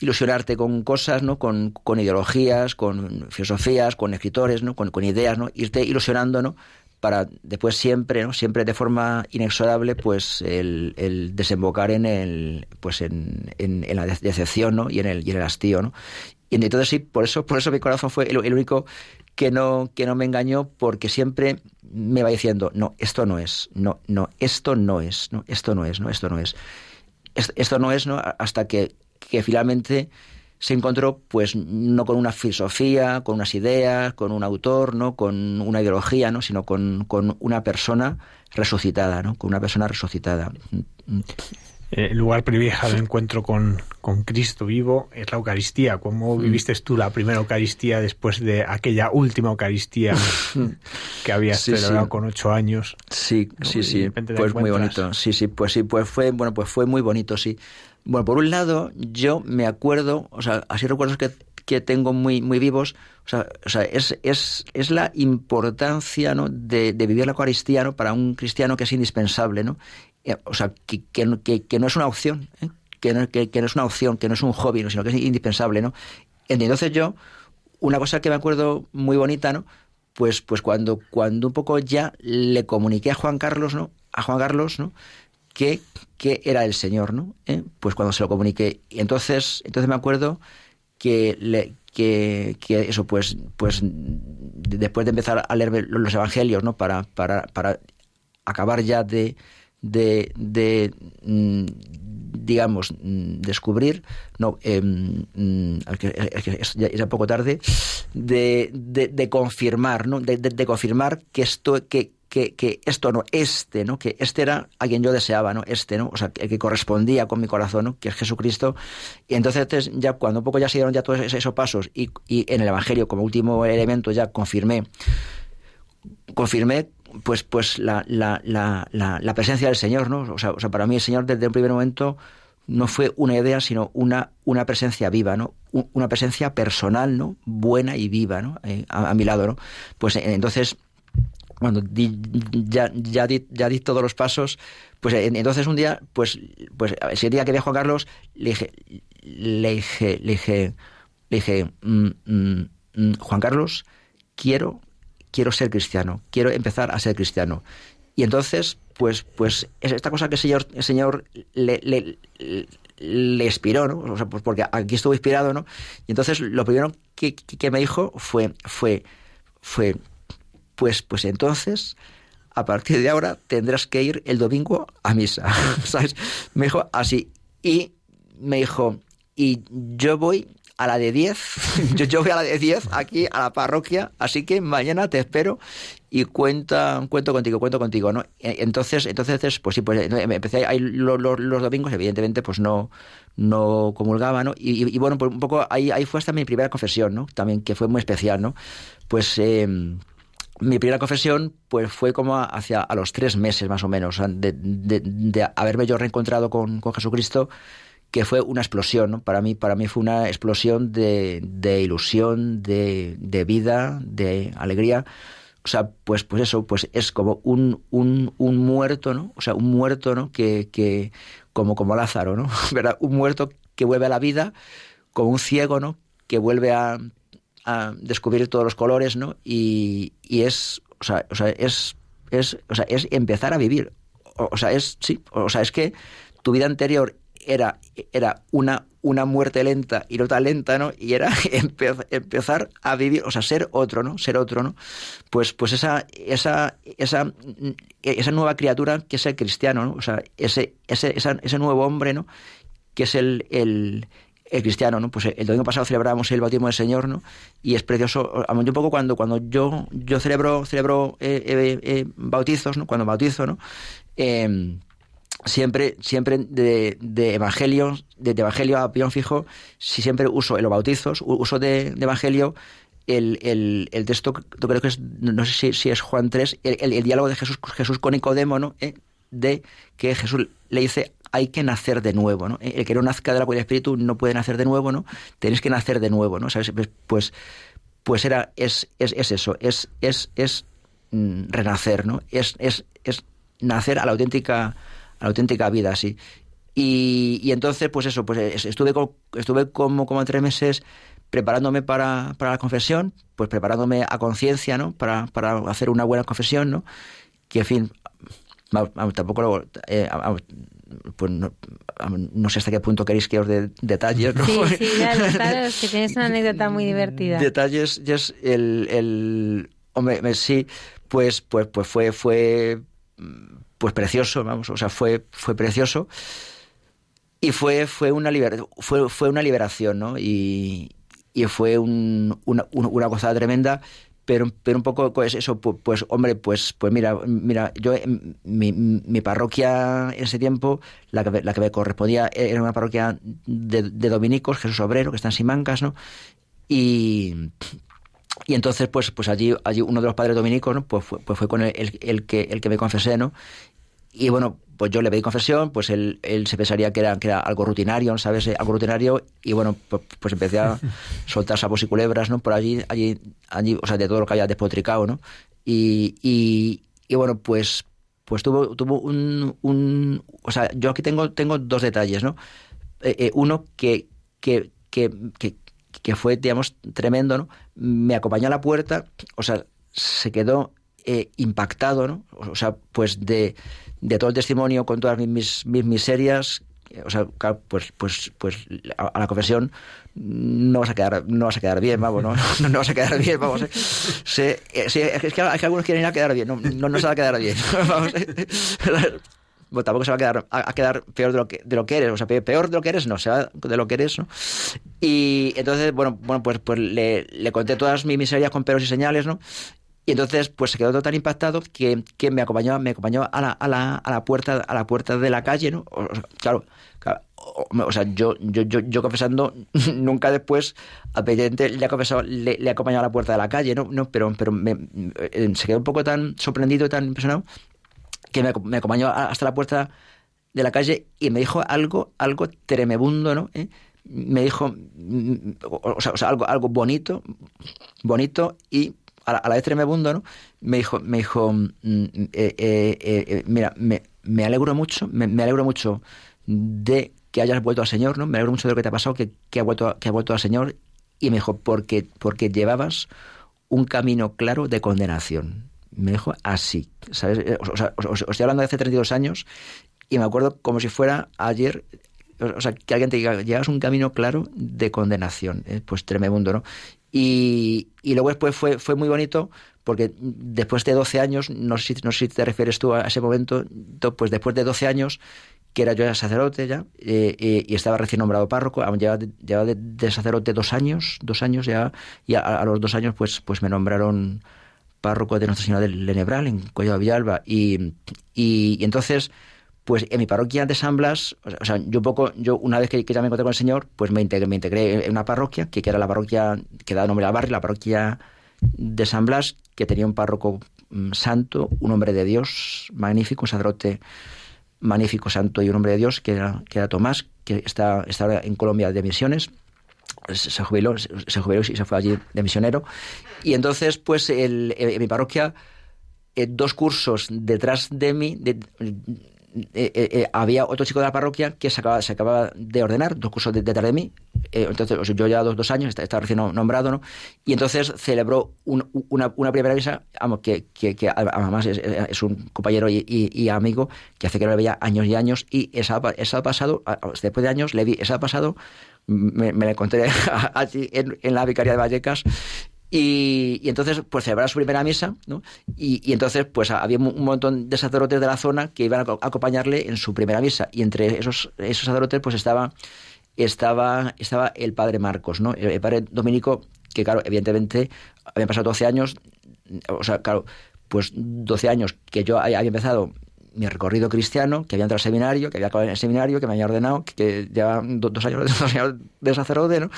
ilusionarte con cosas, ¿no? Con, con ideologías, con filosofías, con escritores, ¿no? Con, con, ideas, ¿no? Irte ilusionando, ¿no? Para después siempre, ¿no? Siempre de forma inexorable, pues el, el desembocar en el, pues en, en, la decepción, ¿no? Y en el, y en el hastío, ¿no? Y entonces sí, por eso, por eso mi corazón fue el, único que no, que no me engañó, porque siempre me va diciendo, no, esto no es, no, no, esto no es, no, esto no es, no, esto no es. Esto no es, ¿no? Hasta que que finalmente se encontró pues no con una filosofía, con unas ideas, con un autor, no con una ideología, ¿no? sino con, con una persona resucitada, ¿no? con una persona resucitada. El lugar privilegiado de encuentro con, con, Cristo vivo es la Eucaristía. ¿Cómo mm. viviste tú la primera Eucaristía después de aquella última Eucaristía [LAUGHS] que habías celebrado con ocho años? Sí, sí, sí. Pues muy bonito. Sí, sí, pues sí, pues fue, bueno, pues fue muy bonito, sí. Bueno, por un lado, yo me acuerdo, o sea, así recuerdos que, que tengo muy, muy vivos, o sea, o sea es, es, es, la importancia ¿no? de, de, vivir la Eucaristía ¿no? para un cristiano que es indispensable, ¿no? Eh, o sea, que, que, que no es una opción, ¿eh? que, no, que, no es una opción, que no es un hobby, ¿no? sino que es indispensable, ¿no? Entonces yo, una cosa que me acuerdo muy bonita, ¿no? Pues, pues cuando, cuando un poco ya le comuniqué a Juan Carlos, ¿no? A Juan Carlos, ¿no? Que, era el Señor, ¿no? ¿Eh? Pues cuando se lo comuniqué. Y entonces, entonces me acuerdo que, le, que, eso, pues, pues después de empezar a leer los evangelios, ¿no? Para, para, para acabar ya de, de, de mm, digamos, mm, descubrir, no, eh, es, ya, poco tarde, de, de, confirmar, ¿no? De, de, confirmar que esto, que, que, que, esto no, este, ¿no? Que este era a quien yo deseaba, ¿no? Este, ¿no? O sea, el que correspondía con mi corazón, ¿no? Que es Jesucristo. Y entonces ya cuando un poco ya se dieron ya todos esos, pasos y, y, en el Evangelio como último elemento ya confirmé, confirmé pues, pues la, la, la, la, presencia del Señor, ¿no? O sea, o sea, para mí el Señor desde el primer momento no fue una idea, sino una, una presencia viva, ¿no? Una presencia personal, ¿no? Buena y viva, ¿no? Eh, a, a, mi lado, ¿no? Pues eh, entonces cuando ya, ya, di, ya di todos los pasos, pues entonces un día, pues, pues ese día que vi a Juan Carlos, le dije, le dije, le dije, le dije mm, mm, mm, Juan Carlos, quiero, quiero ser cristiano, quiero empezar a ser cristiano. Y entonces, pues, pues es esta cosa que el Señor, el Señor le inspiró, ¿no? O sea, pues porque aquí estuvo inspirado, ¿no? Y entonces lo primero que, que me dijo fue, fue, fue pues, pues entonces a partir de ahora tendrás que ir el domingo a misa, [LAUGHS] ¿sabes? Me dijo así. Y me dijo, y yo voy a la de 10, [LAUGHS] yo, yo voy a la de 10 aquí a la parroquia, así que mañana te espero y cuenta, cuento contigo, cuento contigo, ¿no? E, entonces, entonces, pues sí, pues empecé ahí los, los, domingos, evidentemente, pues no, no comulgaba, ¿no? Y, bueno, pues un poco ahí, ahí fue hasta mi primera confesión, ¿no? También, que fue muy especial, ¿no? Pues eh, mi primera confesión pues fue como hacia a los tres meses más o menos de, de, haberme yo reencontrado con, con Jesucristo que fue una explosión, ¿no? Para mí, para mí fue una explosión de, de ilusión, de, de, vida, de alegría. O sea, pues, pues eso, pues es como un, un, un muerto, ¿no? O sea, un muerto, ¿no? Que, que como, como Lázaro, ¿no? [LAUGHS] ¿Verdad? Un muerto que vuelve a la vida, como un ciego, ¿no? Que vuelve a, descubrir todos los colores, ¿no? Y, y es, o sea, o sea, es, es, o sea, es empezar a vivir. O, sea, es, sí, o sea, es que tu vida anterior era, era una, una muerte lenta y no tan lenta, ¿no? Y era [LAUGHS] empezar a vivir, o sea, ser otro, ¿no? Ser otro, ¿no? Pues, pues esa, esa, esa, esa nueva criatura que es el cristiano, ¿no? O sea, ese, ese, ese nuevo hombre, ¿no? Que es el, el cristiano, ¿no? Pues el domingo pasado celebramos el bautismo del Señor, ¿no? Y es precioso, a un poco cuando, cuando yo, yo celebro, celebro eh, eh, eh, bautizos, ¿no? Cuando bautizo, ¿no? Eh, siempre, siempre de, de evangelio, de, evangelio a pion fijo, si siempre uso los bautizos, uso de, evangelio el, el, el, texto, creo que es, no sé si, es Juan 3, el, el, diálogo de Jesús, Jesús con Nicodemo, ¿no? ¿Eh? de que Jesús le dice hay que nacer de nuevo, ¿no? El que no nazca del agua y del espíritu no puede nacer de nuevo, ¿no? Tenéis que nacer de nuevo, ¿no? ¿Sabes? Pues, pues era, es, es, es eso, es, es, es mm, renacer, ¿no? Es, es, es nacer a la auténtica la auténtica vida, sí. Y, y entonces, pues eso, pues estuve, estuve como, como tres meses preparándome para, para la confesión, pues preparándome a conciencia, ¿no? Para, para hacer una buena confesión, ¿no? Que, en fin, tampoco lo... Eh, pues no, no, sé hasta qué punto queréis que os dé detalles, ¿no? Sí, sí, [LAUGHS] claro, es que tienes una anécdota muy divertida. Detalles, es el, el... Hombre, sí, pues, pues, pues fue, fue pues precioso, vamos, o sea, fue, fue precioso. Y fue, fue, una, fue, fue una liberación, ¿no? Y, y fue un, una, una gozada tremenda, pero, pero un poco pues eso, pues, hombre, pues, pues mira, mira, yo mi, mi parroquia en ese tiempo, la que, me correspondía era una parroquia de, de dominicos, Jesús Obrero, que está en Simancas, ¿no? Y, y entonces, pues, pues allí, allí uno de los padres dominicos, ¿no? pues, fue, pues fue con el, el, que, el que me confesé, ¿no? Y bueno, pues yo le pedí confesión, pues él, él se pensaría que era, que era algo rutinario, ¿sabes? Eh, algo rutinario, y bueno, pues, pues empecé a [LAUGHS] soltar sapos y culebras, ¿no? Por allí, allí, allí, o sea, de todo lo que había despotricado, ¿no? Y, y, y bueno, pues, pues tuvo, tuvo un, un, o sea, yo aquí tengo, tengo dos detalles, ¿no? Eh, eh, uno que, que, que, que, que fue, digamos, tremendo, ¿no? Me acompañó a la puerta, o sea, se quedó eh, impactado, ¿no? O sea, pues de, de, todo el testimonio con todas mis, mis miserias, o sea, pues, pues, pues a, la confesión no vas a quedar, no vas a quedar bien, vamos, no, [LAUGHS] no, vas a quedar bien, vamos. Eh. eh es que hay que algunos quieren ir a quedar bien, no, no, no se va a quedar bien. [LAUGHS] Vamos, eh. [LAUGHS] bueno, tampoco se va a quedar, a, quedar peor de lo, que, de lo que eres, o sea, peor de lo que eres, no, se va de lo que eres, ¿no? Y entonces, bueno, bueno pues, pues le, le conté todas mis miserias con peros y señales, ¿no? Y entonces, pues se quedó tan impactado que, que me acompañó, me acompañó a la, a la, a la puerta, a la puerta de la calle, ¿no? Claro, o, sea, yo, yo, yo, yo, confesando, [LAUGHS] nunca después al pendiente le he confesado, le, acompañado a la puerta de la calle, ¿no? no pero pero me, eh, se quedó un poco tan sorprendido y tan impresionado que me, acompañó hasta la puerta de la calle y me dijo algo, algo tremebundo, ¿no? ¿Eh? Me dijo, o sea, o sea, algo, algo bonito, bonito y a la, vez tremebundo, ¿no? Me dijo, me dijo mm, eh, eh, eh, mira, me, me, alegro mucho, me, alegro mucho de que hayas vuelto al Señor, ¿no? Me alegro mucho de lo que te ha pasado, que, que ha vuelto, que ha vuelto al Señor. Y me dijo, porque, porque llevabas un camino claro de condenación. Me dijo así, ¿sabes? O sea, os, estoy hablando de hace 32 años y me acuerdo como si fuera ayer o sea, que alguien te diga, llevas un camino claro de condenación, pues tremendo, ¿no? Y, luego después fue, fue muy bonito porque después de 12 años, no sé, si, no sé si te refieres tú a ese momento, pues después de 12 años que era yo ya sacerdote ya, eh, eh, y estaba recién nombrado párroco, llevaba, de, de, sacerdote dos años, dos años ya, y a, los dos años pues, pues me nombraron párroco de Nuestra Señora del Lenebral en Cuello de Villalba, y, y, entonces pues en mi parroquia de San Blas, o sea, yo un poco, yo una vez que, ya me encontré con el Señor, pues me integré, me integré en una parroquia, que, era la parroquia que da nombre al barrio, la parroquia de San Blas, que tenía un párroco mm, santo, un hombre de Dios magnífico, un sacerdote magnífico santo y un hombre de Dios, que era, que era Tomás, que está, está en Colombia de misiones. Se jubiló, se jubiló y se fue allí de misionero. Y entonces, pues, en mi parroquia, eh, dos cursos detrás de mí, eh, eh, eh, había otro chico de la parroquia que se acababa, se acababa de ordenar, dos cursos detrás de, mí. entonces, yo ya dos, dos años, estaba recién nombrado, ¿no? Y entonces celebró una, una, primera misa, vamos, que, que, que además es, un compañero y, amigo que hace que no le veía años y años. Y esa, esa pasado, después de años, le vi, esa pasado, me, me la encontré [LAUGHS] allí en, en la vicaría de Vallecas y, entonces, pues celebrar su primera misa, ¿no? Y, entonces, pues había un montón de sacerdotes de la zona que iban a acompañarle en su primera misa. Y entre esos, esos sacerdotes, pues estaba, estaba, estaba el padre Marcos, ¿no? El, padre dominico, que claro, evidentemente, habían pasado 12 años, o sea, claro, pues 12 años que yo había empezado mi recorrido cristiano, que había entrado al seminario, que había acabado en el seminario, que me había ordenado, que, ya dos años [LAUGHS] de sacerdote, ¿no?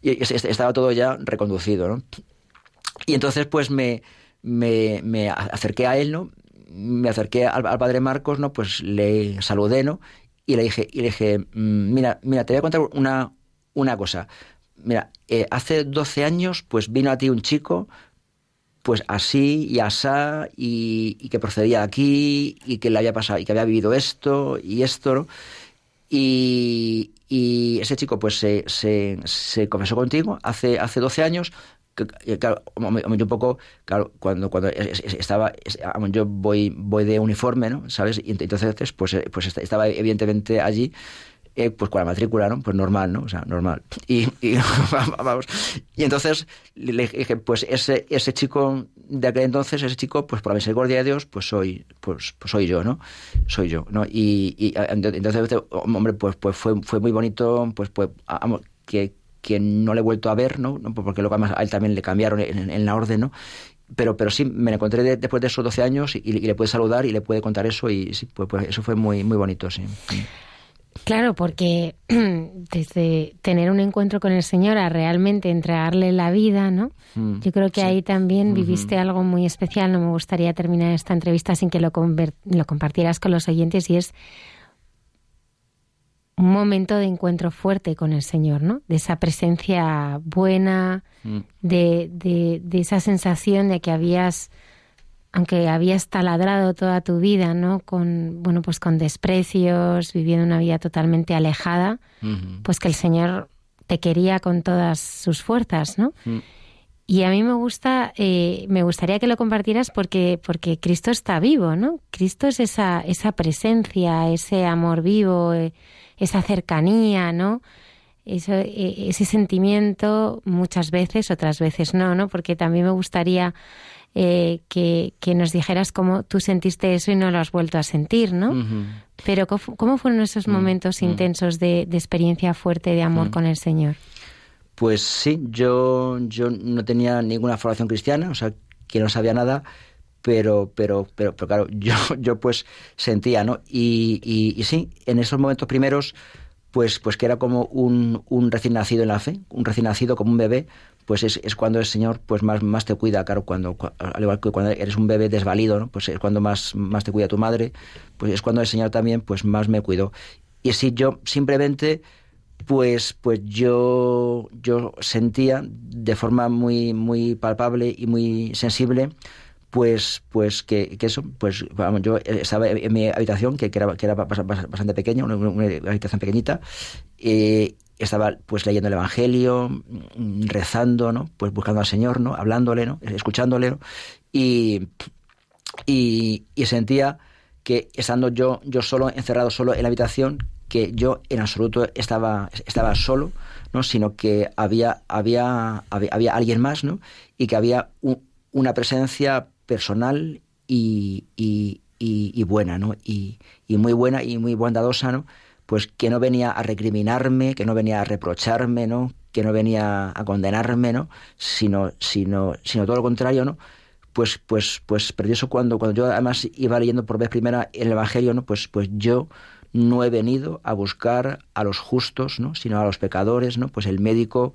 Y estaba todo ya reconducido, ¿no? Y entonces, pues me, me, me acerqué a él, ¿no? Me acerqué al, padre Marcos, ¿no? Pues le saludé, ¿no? Y le dije, y le dije, mm, mira, mira, te voy a contar una, una cosa. Mira, eh, hace 12 años, pues vino a ti un chico, pues así y asá, y, que procedía aquí, y que le había pasado, y que había vivido esto y esto, ¿no? Y, y ese chico, pues se, se, se confesó contigo hace, hace 12 años, claro, yo un poco, claro, cuando, cuando estaba, yo voy, voy de uniforme, ¿no? ¿Sabes? Y entonces, pues, eh, pues estaba evidentemente allí, eh, pues con la matrícula, ¿no? Pues normal, ¿no? O sea, normal. Y, y [LAUGHS] vamos. Y entonces le dije, pues ese, ese chico de aquel entonces, ese chico, pues por la misericordia de Dios, pues soy, pues, pues soy yo, ¿no? Soy yo, ¿no? Y, y entonces, hombre, pues, pues fue, fue muy bonito, pues, pues, que, que no le he vuelto a ver, ¿no? Porque luego además a él también le cambiaron en, la orden, ¿no? Pero, pero sí, me encontré después de esos 12 años y, le puede saludar y le puede contar eso y sí, pues, pues eso fue muy, muy bonito, sí. Claro, porque [CLEARS THROAT] desde tener un encuentro con el Señor a realmente entregarle la vida, ¿no? Mm, Yo creo que ahí también viviste algo muy especial. No me gustaría terminar esta entrevista sin que lo, lo compartieras con los oyentes y es un momento de encuentro fuerte con el Señor, ¿no? De esa presencia buena, mm. de, de, esa sensación de que habías, aunque habías taladrado toda tu vida, ¿no? Con, bueno, pues con desprecios, viviendo una vida totalmente alejada, pues que el Señor te quería con todas sus fuerzas, ¿no? Mm. Y a mí me gusta, eh, me gustaría que lo compartieras porque, porque Cristo está vivo, ¿no? Cristo es esa, esa presencia, ese amor vivo, eh, esa cercanía, ¿no? E, ese sentimiento muchas veces, otras veces no, ¿no? Porque también me gustaría eh, que, nos dijeras cómo tú sentiste eso y no lo has vuelto a sentir, ¿no? Pero ¿cómo, fueron esos mm, momentos mm. intensos de, experiencia fuerte de amor mm. con el Señor? Pues sí, yo, yo no tenía ninguna formación cristiana, o sea, que no sabía nada, pero, pero, pero, pero claro, [LAUGHS] yo, yo pues sentía, ¿no? Y, y, sí, en esos momentos primeros, pues, pues que era como un, un recién nacido en la fe, un recién nacido como un bebé, pues es, es, cuando el Señor pues más, más te cuida, claro, cuando, al igual que cuando eres un bebé desvalido, ¿no? pues es cuando más, más te cuida tu madre, pues es cuando el Señor también pues más me cuidó. Y así yo simplemente pues, pues yo, yo sentía de forma muy, muy palpable y muy sensible pues pues que, eso pues vamos yo estaba en mi habitación que, era que era bastante pequeña una, habitación pequeñita y estaba pues leyendo el evangelio rezando no pues buscando al señor no hablándole no escuchándole y, y, sentía que estando yo yo solo encerrado solo en la habitación que yo en absoluto estaba estaba solo no sino que había había había, había alguien más no y que había un, una presencia personal y, y, buena, ¿no? Y, muy buena y muy bondadosa, ¿no? Pues que no venía a recriminarme, que no venía a reprocharme, ¿no? Que no venía a condenarme, ¿no? Sino, sino, sino todo lo contrario, ¿no? Pues, pues, pues, precioso cuando, cuando yo además iba leyendo por vez primera el Evangelio, ¿no? Pues, pues yo no he venido a buscar a los justos, ¿no? Sino a los pecadores, ¿no? Pues el médico,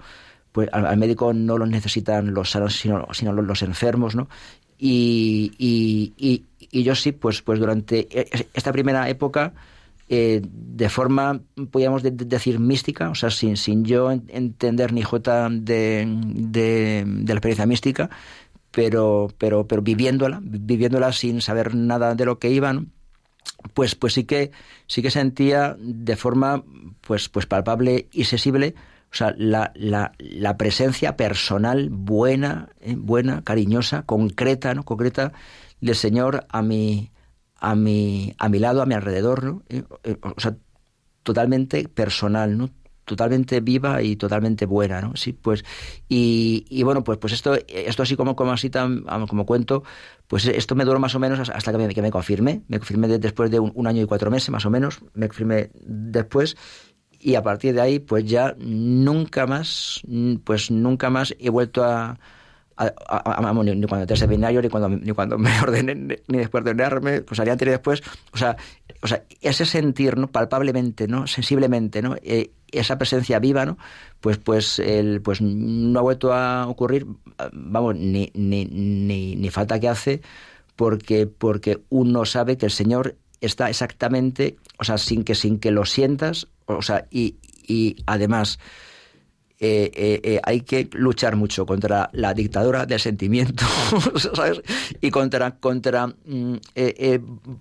pues al, médico no lo necesitan los sanos, sino, sino los enfermos, ¿no? Y, y, y, yo sí, pues, pues durante e, esta primera época, eh, de forma, podríamos decir, mística, o sea, sin, sin yo entender ni jota de, de, de, la experiencia mística, pero, pero, pero viviéndola, viviéndola sin saber nada de lo que iban, pues, pues sí que sí que sentía de forma pues, pues palpable y sensible o sea, la, la, la presencia personal buena, eh, buena, cariñosa, concreta, ¿no? Concreta del Señor a mi, a mi, a mi lado, a mi alrededor, ¿no? Eh, eh, o sea, totalmente personal, ¿no? totalmente viva y totalmente buena, ¿no? Sí, pues y, y bueno, pues pues esto esto así como como así tan como cuento, pues esto me duró más o menos hasta que me, que me confirmé, me confirmé después de un, un, año y cuatro meses más o menos, me confirmé después y a partir de ahí pues ya nunca más pues nunca más he vuelto a, ni, cuando entré al seminario, ni cuando, ni cuando me [LAUGHS] ordené, ni después de ordenarme, pues haría antes y después, o sea, o sea, ese sentir, ¿no? palpablemente, ¿no? sensiblemente, ¿no? Eh, esa presencia viva, ¿no? Pues, pues, el, pues no ha vuelto a ocurrir, vamos, ni, ni, ni, ni falta que hace, porque, porque uno sabe que el Señor está exactamente, o sea, sin que, sin que lo sientas, o sea, y, y además eh, eh, eh, hay que luchar mucho contra la dictadura del sentimiento, [LAUGHS] ¿sabes? Y contra, contra mm,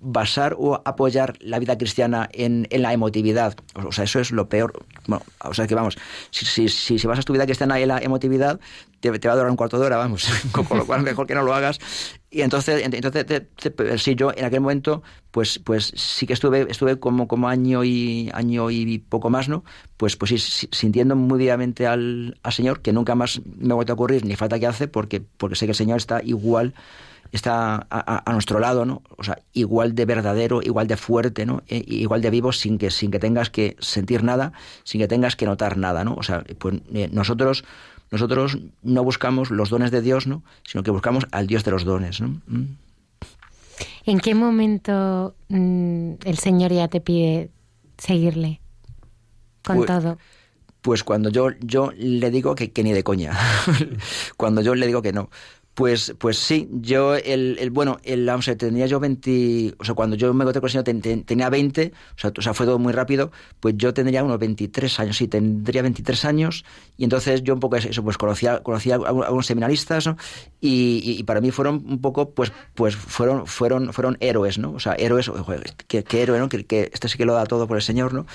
basar o apoyar la vida cristiana en, en, la emotividad. O sea, eso es lo peor. Bueno, o sea, que vamos, si, si, si basas tu vida cristiana en la emotividad, te, va a durar un cuarto de hora, vamos, [LAUGHS] con lo cual mejor que no lo hagas. Y entonces, entonces sí, yo en aquel momento, pues, pues sí que estuve, estuve como, como año y año y poco más, ¿no? Pues, pues sí, sintiendo muy vivamente al, al Señor, que nunca más me ha vuelto a ocurrir, ni falta que hace, porque, porque sé que el Señor está igual está a, nuestro lado, ¿no? O sea, igual de verdadero, igual de fuerte, ¿no? E, igual de vivo sin que, sin que tengas que sentir nada, sin que tengas que notar nada, ¿no? O sea, pues eh, nosotros nosotros no buscamos los dones de Dios, ¿no? sino que buscamos al Dios de los dones. ¿no? Mm. ¿En qué momento mm, el Señor ya te pide seguirle con pues, todo? Pues cuando yo, yo le digo que, que ni de coña. [LAUGHS] cuando yo le digo que no. Pues, pues sí, yo, el, el bueno, el, vamos a tenía yo 20, o sea, cuando yo me encontré con el señor tenía 20, o sea, o sea, fue todo muy rápido, pues yo tendría unos 23 años, sí, tendría 23 años, y entonces yo un poco eso, pues conocía, conocía a algunos seminaristas, ¿no? Y, y, para mí fueron un poco, pues, pues fueron, fueron, fueron héroes, ¿no? O sea, héroes, qué, qué héroe, ¿no? Que, que este sí que lo da todo por el Señor, ¿no?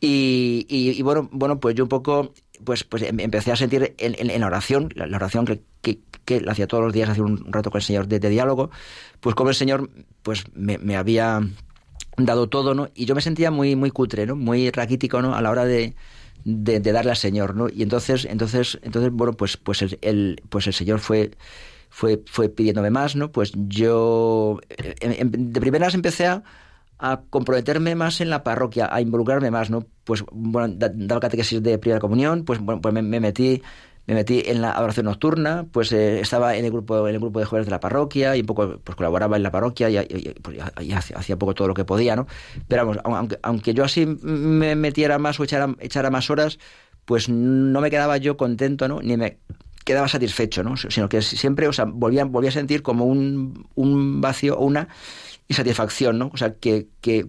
Y, y, bueno, bueno, pues yo un poco pues, pues em, empecé a sentir en, en, la oración, la, oración que, que, que, la hacía todos los días, hacía un rato con el Señor de, diálogo, pues como el Señor pues me, me, había dado todo, ¿no? Y yo me sentía muy, muy cutre, ¿no? Muy raquítico, ¿no? A la hora de, de, darle al Señor, ¿no? Y entonces, entonces, entonces bueno, pues, pues el, el pues el Señor fue fue, fue pidiéndome más, ¿no? Pues yo de primeras empecé a, a comprometerme más en la parroquia, a involucrarme más, ¿no? Pues, bueno, daba catequesis de primera comunión, pues, bueno, pues me, metí me metí en la oración nocturna, pues eh, estaba en el grupo en el grupo de jóvenes de la parroquia y un poco pues colaboraba en la parroquia y, y, pues, y hacía, poco todo lo que podía, ¿no? Pero vamos, aunque, aunque yo así me metiera más o echara, echara más horas, pues no me quedaba yo contento, ¿no? Ni me quedaba satisfecho, ¿no? Sino que siempre, o sea, volvía, volvía a sentir como un, un vacío o una insatisfacción, ¿no? O sea, que, que,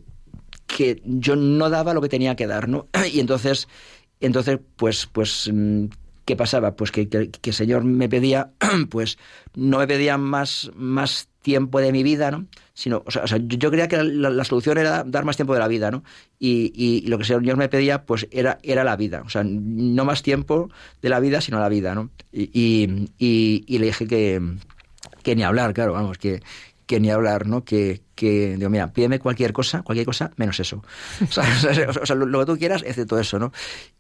que yo no daba lo que tenía que dar, ¿no? [CLEARS THROAT] Y entonces, entonces pues, pues, mm, ¿qué pasaba? Pues que, que, el Señor me pedía, [CLEARS THROAT] pues, no me pedía más, más tiempo de mi vida, ¿no? Sino, o sea, o sea yo, creía que la, la, solución era dar más tiempo de la vida, ¿no? Y, y, lo que el Señor me pedía, pues, era, era la vida. O sea, no más tiempo de la vida, sino la vida, ¿no? Y, y, y le dije que, que ni hablar, claro, vamos, que, que ni hablar, ¿no? Que, que digo, mira, pídeme cualquier cosa, cualquier cosa, menos eso. [LAUGHS] o sea, lo, que tú quieras, excepto eso, ¿no?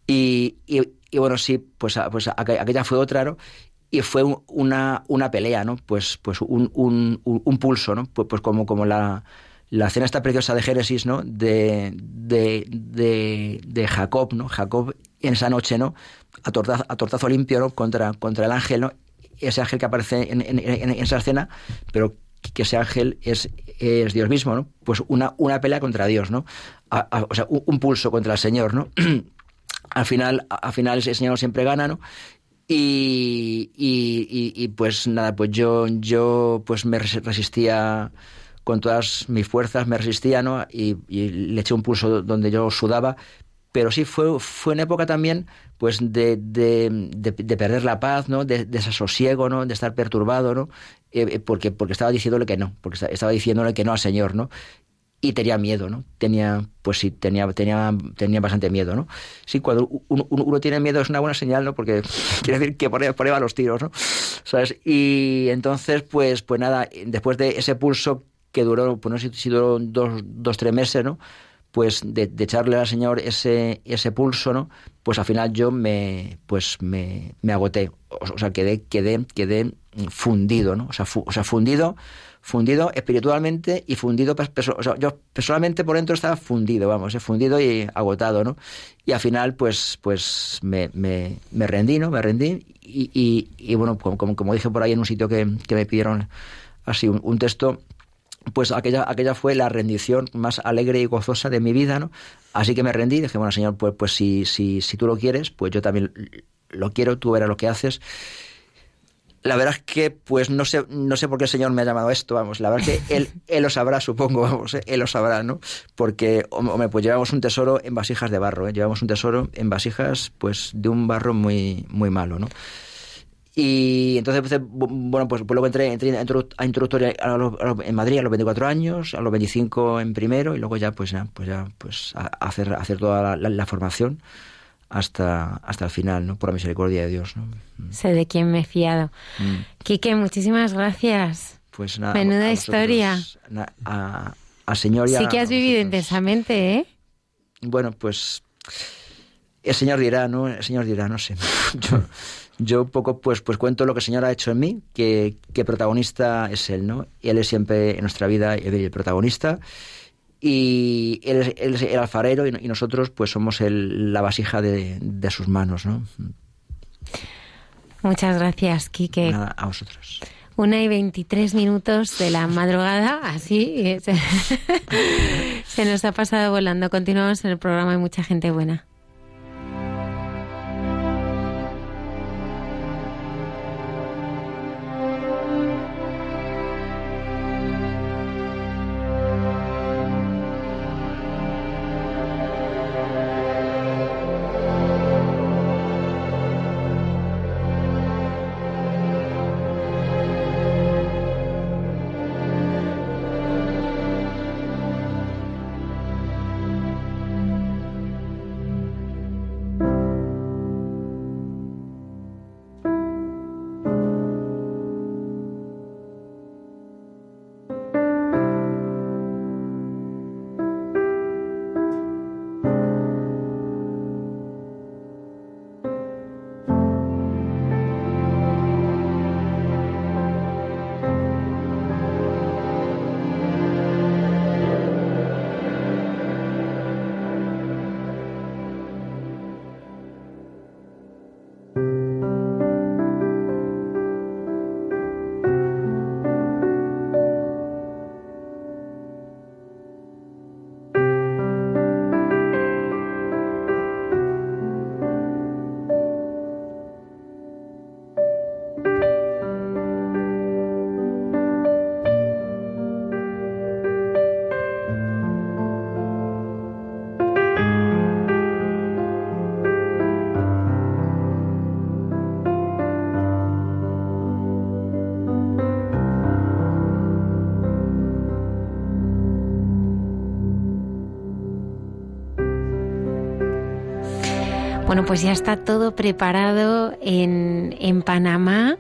Y, y, y bueno, sí, pues, pues aquella fue otra, ¿no? y fue una, una pelea, ¿no? Pues, pues un, un, un pulso, ¿no? Pues, pues como, como la, la cena esta preciosa de Génesis, ¿no? De, de, de, de, Jacob, ¿no? Jacob en esa noche, ¿no? A tortazo, a tortazo limpio, ¿no? Contra, contra el ángel, ¿no? Ese ángel que aparece en, en, en esa escena, pero que ese ángel es, es Dios mismo, ¿no? Pues una, una pelea contra Dios, ¿no? O sea, un, pulso contra el Señor, ¿no? [CLEARS THROAT] al final, al final ese Señor siempre gana, ¿no? Y, y, y, y, pues nada, pues yo, yo pues me resistía con todas mis fuerzas, me resistía, ¿no? Y, y le eché un pulso donde yo sudaba, pero sí fue, fue una época también pues de, de, de, de perder la paz, ¿no? De, desasosiego, ¿no? De estar perturbado, ¿no? Eh, porque, porque estaba diciéndole que no, porque estaba diciéndole que no al Señor, ¿no? y tenía miedo, ¿no? Tenía, pues sí, tenía, tenía, tenía bastante miedo, ¿no? Sí, cuando uno, uno, tiene miedo es una buena señal, ¿no? Porque [LAUGHS] quiere decir que ahí van los tiros, ¿no? ¿Sabes? Y entonces, pues, pues nada, después de ese pulso que duró, pues no sé si duró dos, dos tres meses, ¿no? Pues de, echarle al Señor ese, ese pulso, ¿no? Pues al final yo me, pues me, me agoté. O, o sea, quedé, quedé, quedé fundido, ¿no? O sea, fu, o sea fundido fundido espiritualmente y fundido, o sea, yo personalmente por dentro estaba fundido, vamos, eh, fundido y agotado, ¿no? Y al final, pues, pues me, me, me rendí, ¿no? Me rendí y, y, y bueno, como, como, dije por ahí en un sitio que, que me pidieron así un, un, texto, pues aquella, aquella fue la rendición más alegre y gozosa de mi vida, ¿no? Así que me rendí, dije, bueno, Señor, pues, pues si, si, si tú lo quieres, pues yo también lo quiero, tú verás lo que haces la verdad es que, pues no sé, no sé por qué el Señor me ha llamado esto, vamos, la verdad es que Él, [LAUGHS] él lo sabrá, supongo, vamos, ¿eh? Él lo sabrá, ¿no? Porque, hombre, pues llevamos un tesoro en vasijas de barro, ¿eh? llevamos un tesoro en vasijas, pues, de un barro muy, muy malo, ¿no? Y entonces, pues, bueno, pues, pues luego entré, entré a introductoria en Madrid a los 24 años, a los 25 en primero, y luego ya, pues ya, pues ya, pues a hacer, hacer toda la, la, la formación hasta, hasta el final, ¿no? Por la misericordia de Dios, ¿no? Sé de quién me he fiado. Mm. Quique, muchísimas gracias. Pues nada. Menuda a historia. A, a, Señor y Sí que has vivido intensamente, ¿eh? Bueno, pues el Señor dirá, ¿no? El Señor dirá, no sé. [LAUGHS] Yo, yo poco pues, pues cuento lo que el Señor ha hecho en mí, que, que protagonista es Él, ¿no? Él es siempre en nuestra vida el protagonista y él es, él es, el alfarero y, nosotros pues somos el, la vasija de, de, sus manos, ¿no? Muchas gracias, Quique. Nada, a vosotros. Una y veintitrés minutos de la madrugada, así [LAUGHS] se, se nos ha pasado volando. Continuamos en el programa Hay mucha gente buena. Pues ya está todo preparado en, en Panamá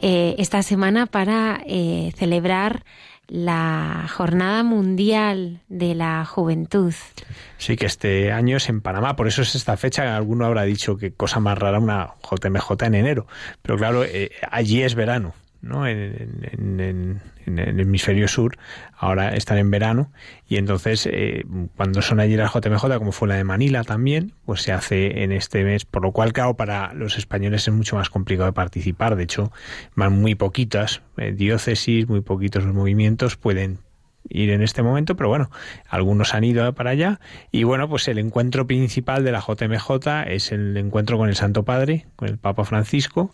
eh, esta semana para eh, celebrar la Jornada Mundial de la Juventud. Sí, que este año es en Panamá, por eso es esta fecha. Alguno habrá dicho que cosa más rara una JMJ en enero, pero claro, eh, allí es verano. ¿No? En, el hemisferio sur, ahora están en verano, y entonces eh, cuando son allí las JMJ, como fue la de Manila también, pues se hace en este mes, por lo cual, claro, para los españoles es mucho más complicado de participar, de hecho, van muy poquitas eh, diócesis, muy poquitos movimientos pueden ir en este momento, pero bueno, algunos han ido para allá y bueno, pues el encuentro principal de la JMJ es el encuentro con el Santo Padre, con el Papa Francisco,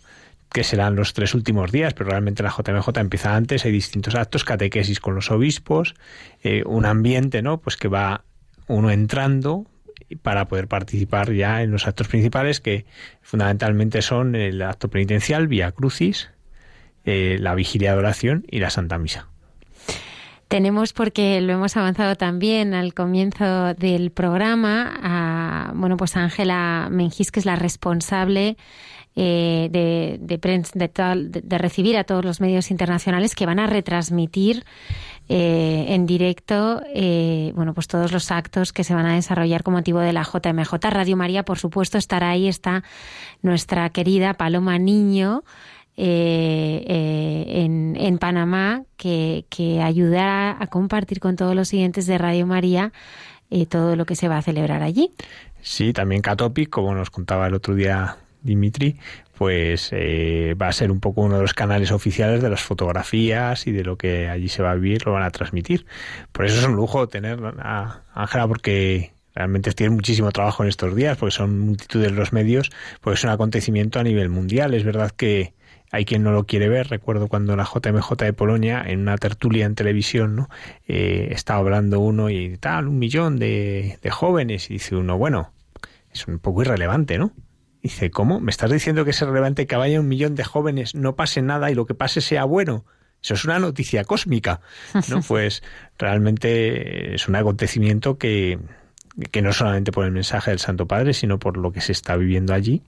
que serán los tres últimos días, pero realmente la JMJ empieza antes, hay distintos actos, catequesis con los obispos, eh, un ambiente, ¿no? Pues que va uno entrando para poder participar ya en los actos principales que fundamentalmente son el acto penitencial, vía crucis, eh, la vigilia de oración y la Santa Misa. Tenemos, porque lo hemos avanzado también al comienzo del programa, a, bueno, pues Ángela Mengis, que es la responsable eh, de, de, de, recibir a todos los medios internacionales que van a retransmitir eh, en directo eh, bueno pues todos los actos que se van a desarrollar con motivo de la JMJ Radio María por supuesto estará ahí está nuestra querida Paloma Niño en, en, Panamá que, que ayudará a compartir con todos los siguientes de Radio María todo lo que se va a celebrar allí. Sí, también Catopic, como nos contaba el otro día Dimitri, pues eh, va a ser un poco uno de los canales oficiales de las fotografías y de lo que allí se va a vivir, lo van a transmitir. Por eso es un lujo tener a Ángela porque realmente tiene muchísimo trabajo en estos días, porque son multitudes los medios, porque es un acontecimiento a nivel mundial. Es verdad que hay quien no lo quiere ver. Recuerdo cuando la JMJ de Polonia, en una tertulia en televisión, ¿no? Eh, estaba hablando uno y tal, un millón de, de jóvenes, y dice uno, bueno, es un poco irrelevante, ¿no? Dice, ¿cómo? ¿Me estás diciendo que es relevante que vaya un millón de jóvenes, no pase nada y lo que pase sea bueno? Eso es una noticia cósmica, ¿no? [LAUGHS] Pues realmente es un acontecimiento que, que no solamente por el mensaje del Santo Padre, sino por lo que se está viviendo allí,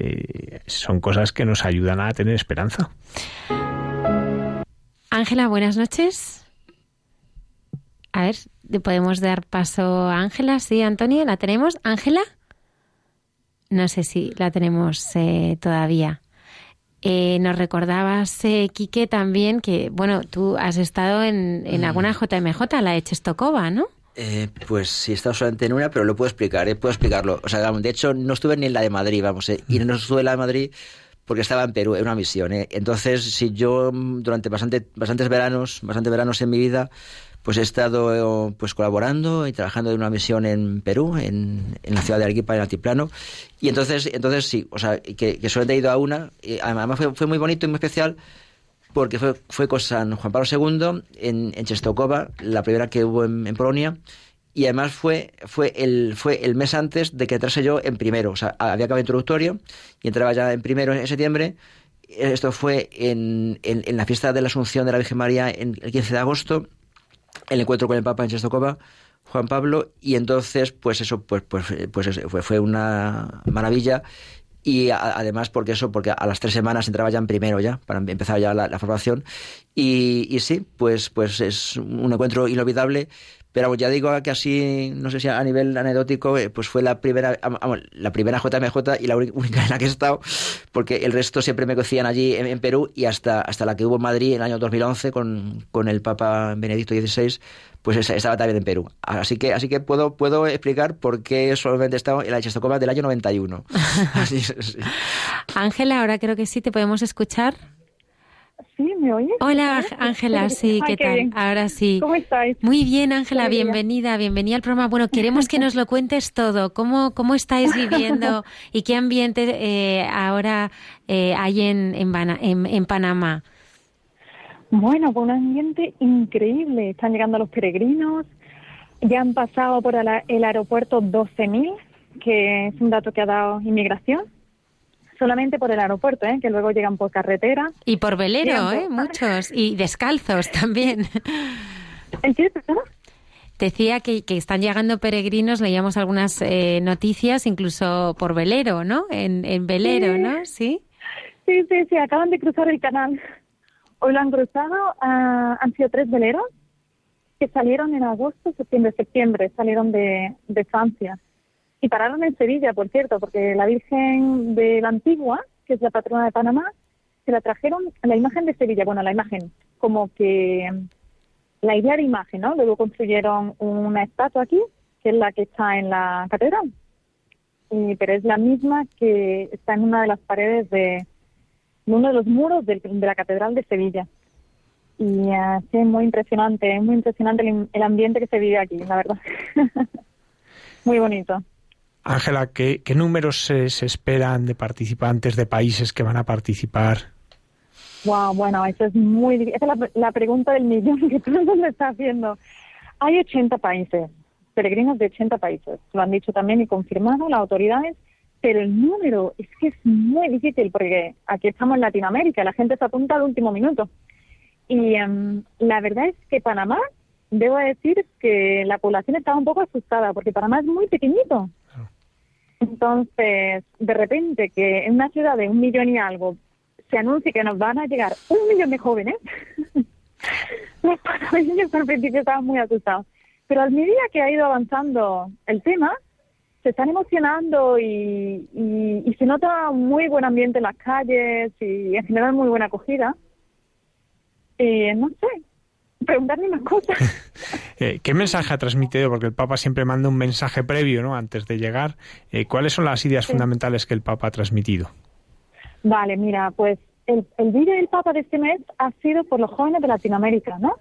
eh, son cosas que nos ayudan a tener esperanza. Ángela, buenas noches. A ver, ¿podemos dar paso a Ángela? Sí, Antonio, ¿la tenemos? Ángela. No sé si la tenemos eh, todavía. Eh, nos recordabas, eh, Quique, también que, bueno, tú has estado en, en alguna JMJ, mm. la de Chestokova, ¿no? Eh, pues sí, he estado solamente en una, pero lo puedo explicar, ¿eh? puedo explicarlo. O sea, de hecho, no estuve ni en la de Madrid, vamos, ¿eh? y no estuve en la de Madrid porque estaba en Perú, en una misión. ¿eh? Entonces, si yo mm, durante bastante, bastantes veranos, bastantes veranos en mi vida, pues he estado pues colaborando y trabajando en una misión en Perú, en, en la ciudad de Arequipa, en Altiplano. Y entonces, entonces sí, o sea, que, que solamente he ido a una. Además fue, fue, muy bonito y muy especial porque fue, fue con San Juan Pablo II en, en Czestochowa, la primera que hubo en, Polonia. Y además fue, fue, el, fue el mes antes de que entrase yo en primero. O sea, había acabado introductorio y entraba ya en primero en septiembre. Esto fue en, en, en la fiesta de la Asunción de la Virgen María en el 15 de agosto el encuentro con el Papa en Chestokova, Juan Pablo, y entonces, pues eso, pues, pues, pues fue, fue una maravilla. Y además porque eso, porque a las tres semanas entraba ya en primero ya, para empezar ya la, formación. Y, y, sí, pues, pues es un encuentro inolvidable pero ya digo que así, no sé si a nivel anecdótico, eh, pues fue la primera, la primera JMJ y la [LAUGHS] única en la que he estado, porque el resto siempre me cocían allí en, Perú y hasta, hasta la que hubo en Madrid en el año 2011 con, con el Papa Benedicto XVI, pues estaba también en Perú. Así que, así que puedo, puedo explicar por qué solamente he estado en la Chestokova del año 91. [LAUGHS] [LAUGHS] Ángela, ahora creo que sí te podemos escuchar. Sí, ¿me oyes? Hola, Ángela, sí, [LAUGHS] ¿qué tal? Ahora sí. ¿Cómo estáis? Muy bien, Ángela, bienvenida, bienvenida al programa. Bueno, queremos que nos lo cuentes todo. ¿Cómo, cómo estáis viviendo [LAUGHS] y qué ambiente eh, ahora eh, hay en, en, en, Panamá? Bueno, pues un ambiente increíble. Están llegando los peregrinos. Ya han pasado por el aeropuerto 12.000, que es un dato que ha dado inmigración solamente por el aeropuerto, ¿eh? que luego llegan por carretera. Y por velero, ¿eh? muchos, y descalzos [LAUGHS] también. ¿En qué? Decía que, que, están llegando peregrinos, leíamos algunas eh, noticias, incluso por velero, ¿no? En, en velero, ¿no? Sí. Sí, sí, sí, acaban de cruzar el canal. hoy lo han cruzado, ah, han sido tres veleros que salieron en agosto, septiembre, septiembre, salieron de, de Francia. Y pararon en Sevilla, por cierto, porque la Virgen de la Antigua, que es la patrona de Panamá, se la trajeron la imagen de Sevilla, bueno, la imagen, como que la idea de imagen, ¿no? Luego construyeron una estatua aquí, que es la que está en la catedral, pero es la misma que está en una de las paredes de, uno de los muros de, la catedral de Sevilla. Y así es muy impresionante, es muy impresionante el, ambiente que se vive aquí, la verdad. [LAUGHS] muy bonito. Ángela, ¿qué, números se, esperan de participantes de países que van a participar? Wow, bueno, eso es muy Esa es la, pregunta del millón que [LAUGHS] todo el mundo está haciendo. Hay 80 países, peregrinos de 80 países. Lo han dicho también y confirmado las autoridades, pero el número es que es muy difícil porque aquí estamos en Latinoamérica, la gente se apunta al último minuto. Y em, la verdad es que Panamá, debo decir que la población estaba un poco asustada porque Panamá es muy pequeñito. Entonces, de repente que en una ciudad de un millón y algo se anuncie que nos van a llegar un millón de jóvenes, [LAUGHS] los panameños [LAUGHS] al principio estaban muy asustados. Pero al medida que ha ido avanzando el tema, se están emocionando y, y, se nota muy buen ambiente en las calles y en general muy buena acogida. Y no sé, preguntarme más cosas. [LAUGHS] Eh, ¿Qué mensaje ha transmitido? Porque el Papa siempre manda un mensaje previo, ¿no? Antes de llegar. Eh, ¿Cuáles son las ideas fundamentales que el Papa ha transmitido? Vale, mira, pues el, el vídeo del Papa de este mes ha sido por los jóvenes de Latinoamérica, ¿no?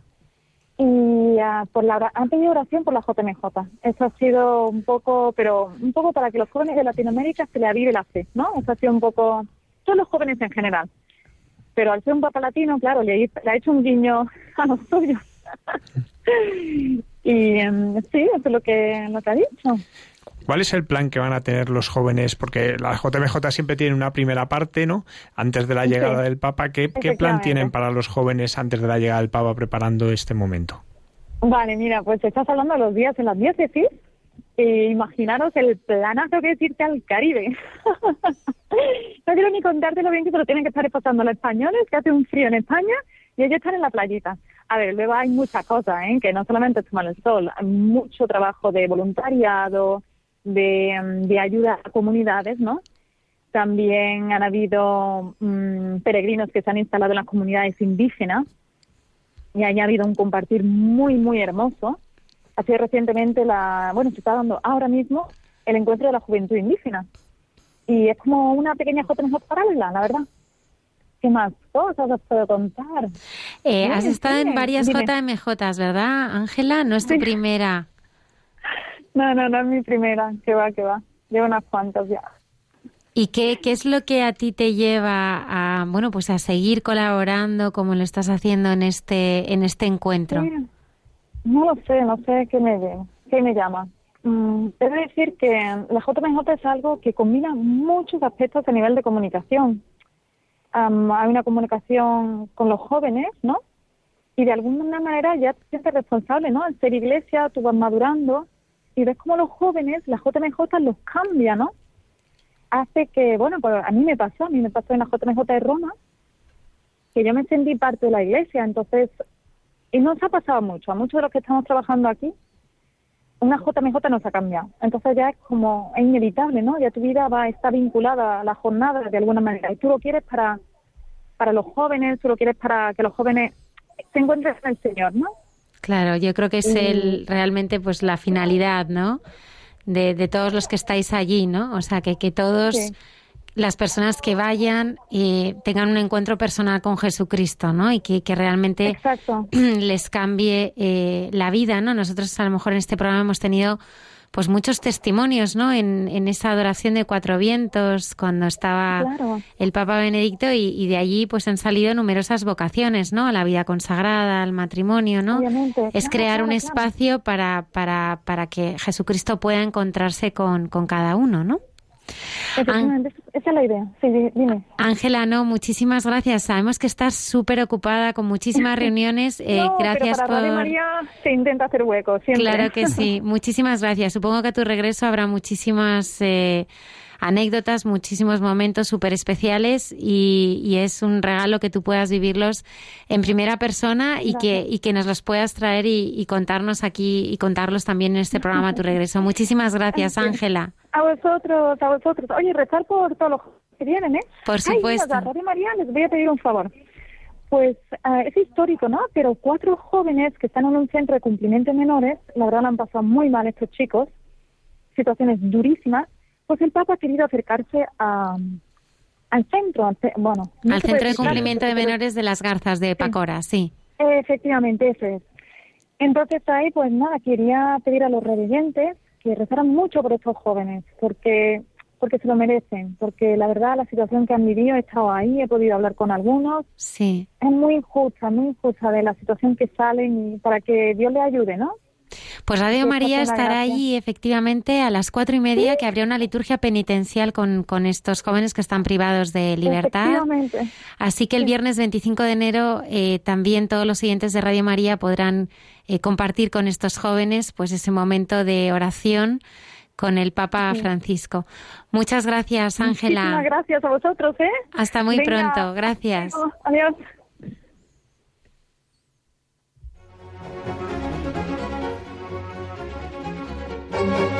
Y uh, por la, han pedido oración por la JMJ. Eso ha sido un poco, pero un poco para que los jóvenes de Latinoamérica se le avive la fe, ¿no? Eso ha sido un poco, todos los jóvenes en general pero al ser un papa latino, claro, le, ha hecho un guiño a los suyos. y em, sí, eso es lo que, lo que ha dicho. ¿Cuál es el plan que van a tener los jóvenes? Porque la JMJ siempre tiene una primera parte, ¿no? Antes de la llegada del Papa. ¿Qué, ¿Qué, plan tienen para los jóvenes antes de la llegada del Papa preparando este momento? Vale, mira, pues estás hablando de los días en las diócesis imaginaros el planazo que es irte al Caribe. [LAUGHS] no quiero ni contártelo bien que se lo tienen que estar pasando los españoles, que hace un frío en España y ellos están en la playita. A ver, luego hay muchas cosas, ¿eh? que no solamente es tomar el sol, hay mucho trabajo de voluntariado, de, de ayuda a comunidades, ¿no? También han habido mm, peregrinos que se han instalado en las comunidades indígenas y ha habido un compartir muy, muy hermoso ha sido recientemente la, bueno, se está dando ahora mismo el encuentro de la juventud indígena. Y es como una pequeña JMJ paralela, la verdad. ¿Qué más cosas os puedo contar? Eh, has estado en varias JMJs, ¿verdad, Ángela? No es tu primera. No, no, no es mi primera. Que va, que va. Llevo unas cuantas ya. ¿Y qué, qué es lo que a ti te lleva a, bueno, pues a seguir colaborando como lo estás haciendo en este, en este encuentro? No lo sé, no sé qué me, llama. Mm, debo decir que la JMJ es algo que combina muchos aspectos a nivel de comunicación. hay una comunicación con los jóvenes, ¿no? Y de alguna manera ya te sientes responsable, ¿no? Al ser iglesia, tú vas madurando y ves cómo los jóvenes, la JMJ los cambia, ¿no? Hace que, bueno, pues a mí me pasó, a mí me pasó en la JMJ de Roma, que yo me sentí parte de la iglesia, entonces y nos ha pasado mucho, a muchos de los que estamos trabajando aquí, una JMJ nos ha cambiado. Entonces ya es como, es inevitable, ¿no? Ya tu vida va a estar vinculada a la jornada de alguna manera. Y tú lo quieres para, para los jóvenes, tú lo quieres para que los jóvenes se encuentren en el Señor, ¿no? Claro, yo creo que es el, realmente pues la finalidad, ¿no? De, de todos los que estáis allí, ¿no? O sea, que, que todos las personas que vayan y tengan un encuentro personal con Jesucristo, ¿no? Y que, realmente [CLEARS THROAT] les cambie eh, la vida, ¿no? Nosotros a lo mejor en este programa hemos tenido pues muchos testimonios, ¿no? En, esa adoración de cuatro vientos, cuando estaba el Papa Benedicto, y, de allí pues han salido numerosas vocaciones, ¿no? A la vida consagrada, al matrimonio, ¿no? Es crear un espacio para, para, para que Jesucristo pueda encontrarse con, con cada uno, ¿no? Efectivamente, esa es la idea. Sí, dime. Ángela, no, muchísimas gracias. Sabemos que estás súper ocupada con muchísimas [LAUGHS] reuniones. Eh, gracias pero para por. María se intenta hacer hueco, siempre. Claro que sí. [LAUGHS] Muchísimas gracias. Supongo que a tu regreso habrá muchísimas. Eh, anécdotas, muchísimos momentos súper especiales y, es un regalo que tú puedas vivirlos en primera persona y que, y que nos los puedas traer y, contarnos aquí y contarlos también en este programa Tu Regreso. Muchísimas gracias, Ángela. A vosotros, a vosotros. Oye, rezar por todos los que vienen, ¿eh? Por supuesto. Ay, María, les voy a pedir un favor. Pues ah, es histórico, ¿no? Pero cuatro jóvenes que están en un centro de cumplimiento de menores, la verdad lo han pasado muy mal estos chicos, situaciones durísimas, pues el Papa ha querido acercarse a, al centro, al, bueno... al Centro de Cumplimiento de Menores de las Garzas de Pacora, sí. Efectivamente, ese es. Entonces ahí, pues nada, quería pedir a los revidentes que rezaran mucho por estos jóvenes, porque porque se lo merecen, porque la verdad la situación que han vivido, he estado ahí, he podido hablar con algunos. Sí. Es muy injusta, muy injusta de la situación que salen y para que Dios le ayude, ¿no? Pues Radio María estará allí efectivamente a las cuatro y media, que habría una liturgia penitencial con, con, estos jóvenes que están privados de libertad. Así que el viernes 25 de enero eh, también todos los siguientes de Radio María podrán eh, compartir con estos jóvenes pues ese momento de oración con el Papa Francisco. Muchas gracias, Ángela. Muchísimas gracias a vosotros, ¿eh? Hasta muy pronto. Gracias. Adiós. Un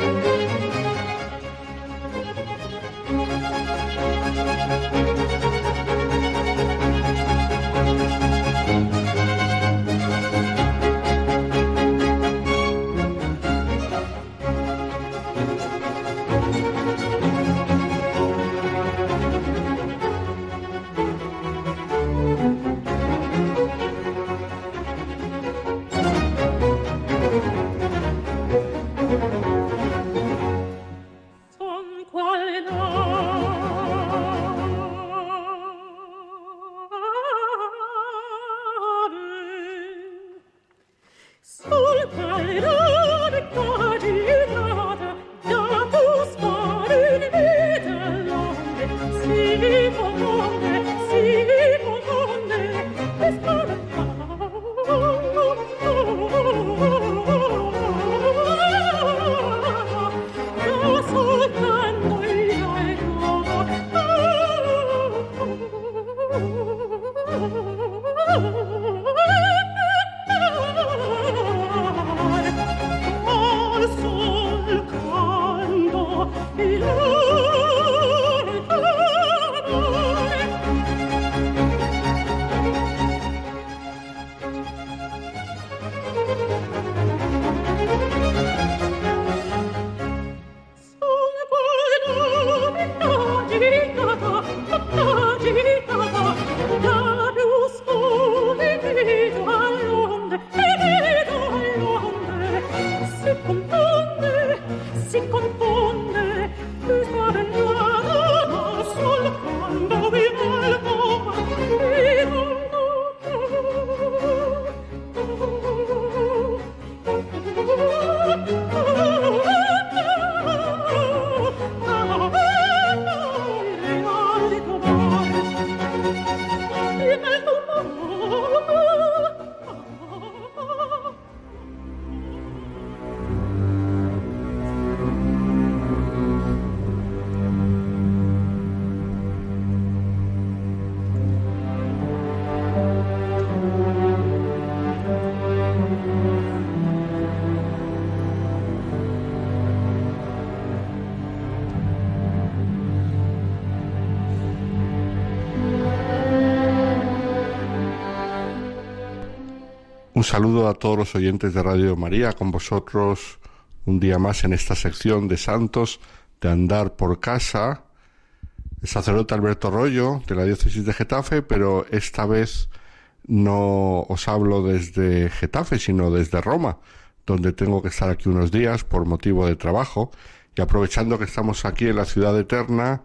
saludo a todos los oyentes de Radio María, con vosotros un día más en esta sección de santos de andar por casa. El sacerdote Alberto Rollo, de la diócesis de Getafe, pero esta vez no os hablo desde Getafe, sino desde Roma, donde tengo que estar aquí unos días por motivo de trabajo, y aprovechando que estamos aquí en la ciudad eterna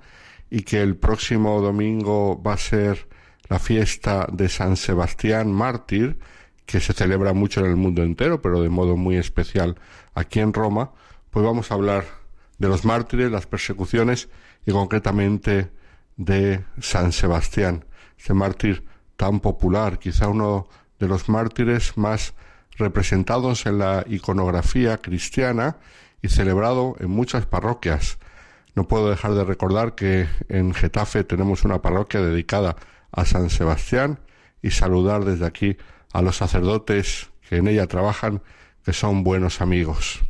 y que el próximo domingo va a ser la fiesta de San Sebastián Mártir, que se celebra mucho en el mundo entero, pero de modo muy especial aquí en Roma, pues vamos a hablar de los mártires, las persecuciones y concretamente de San Sebastián, ese mártir tan popular, quizá uno de los mártires más representados en la iconografía cristiana y celebrado en muchas parroquias. No puedo dejar de recordar que en Getafe tenemos una parroquia dedicada a San Sebastián y saludar desde aquí a los sacerdotes que en ella trabajan, que son buenos amigos.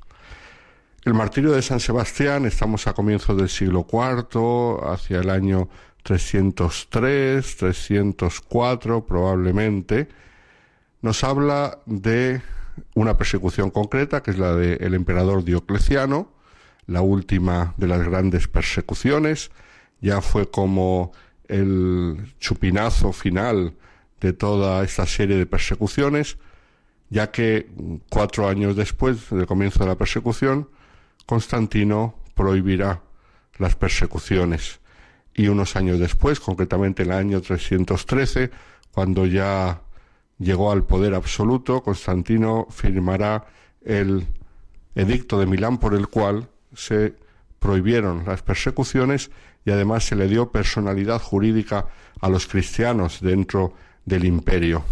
El martirio de San Sebastián, estamos a comienzos del siglo IV, hacia el año 303, 304 probablemente, nos habla de una persecución concreta, que es la del emperador Diocleciano, la última de las grandes persecuciones, ya fue como el chupinazo final de toda esta serie de persecuciones, ya que cuatro años después del comienzo de la persecución, Constantino prohibirá las persecuciones. Y unos años después, concretamente en el año 313, cuando ya llegó al poder absoluto, Constantino firmará el edicto de Milán por el cual se prohibieron las persecuciones y además se le dio personalidad jurídica a los cristianos dentro del imperio.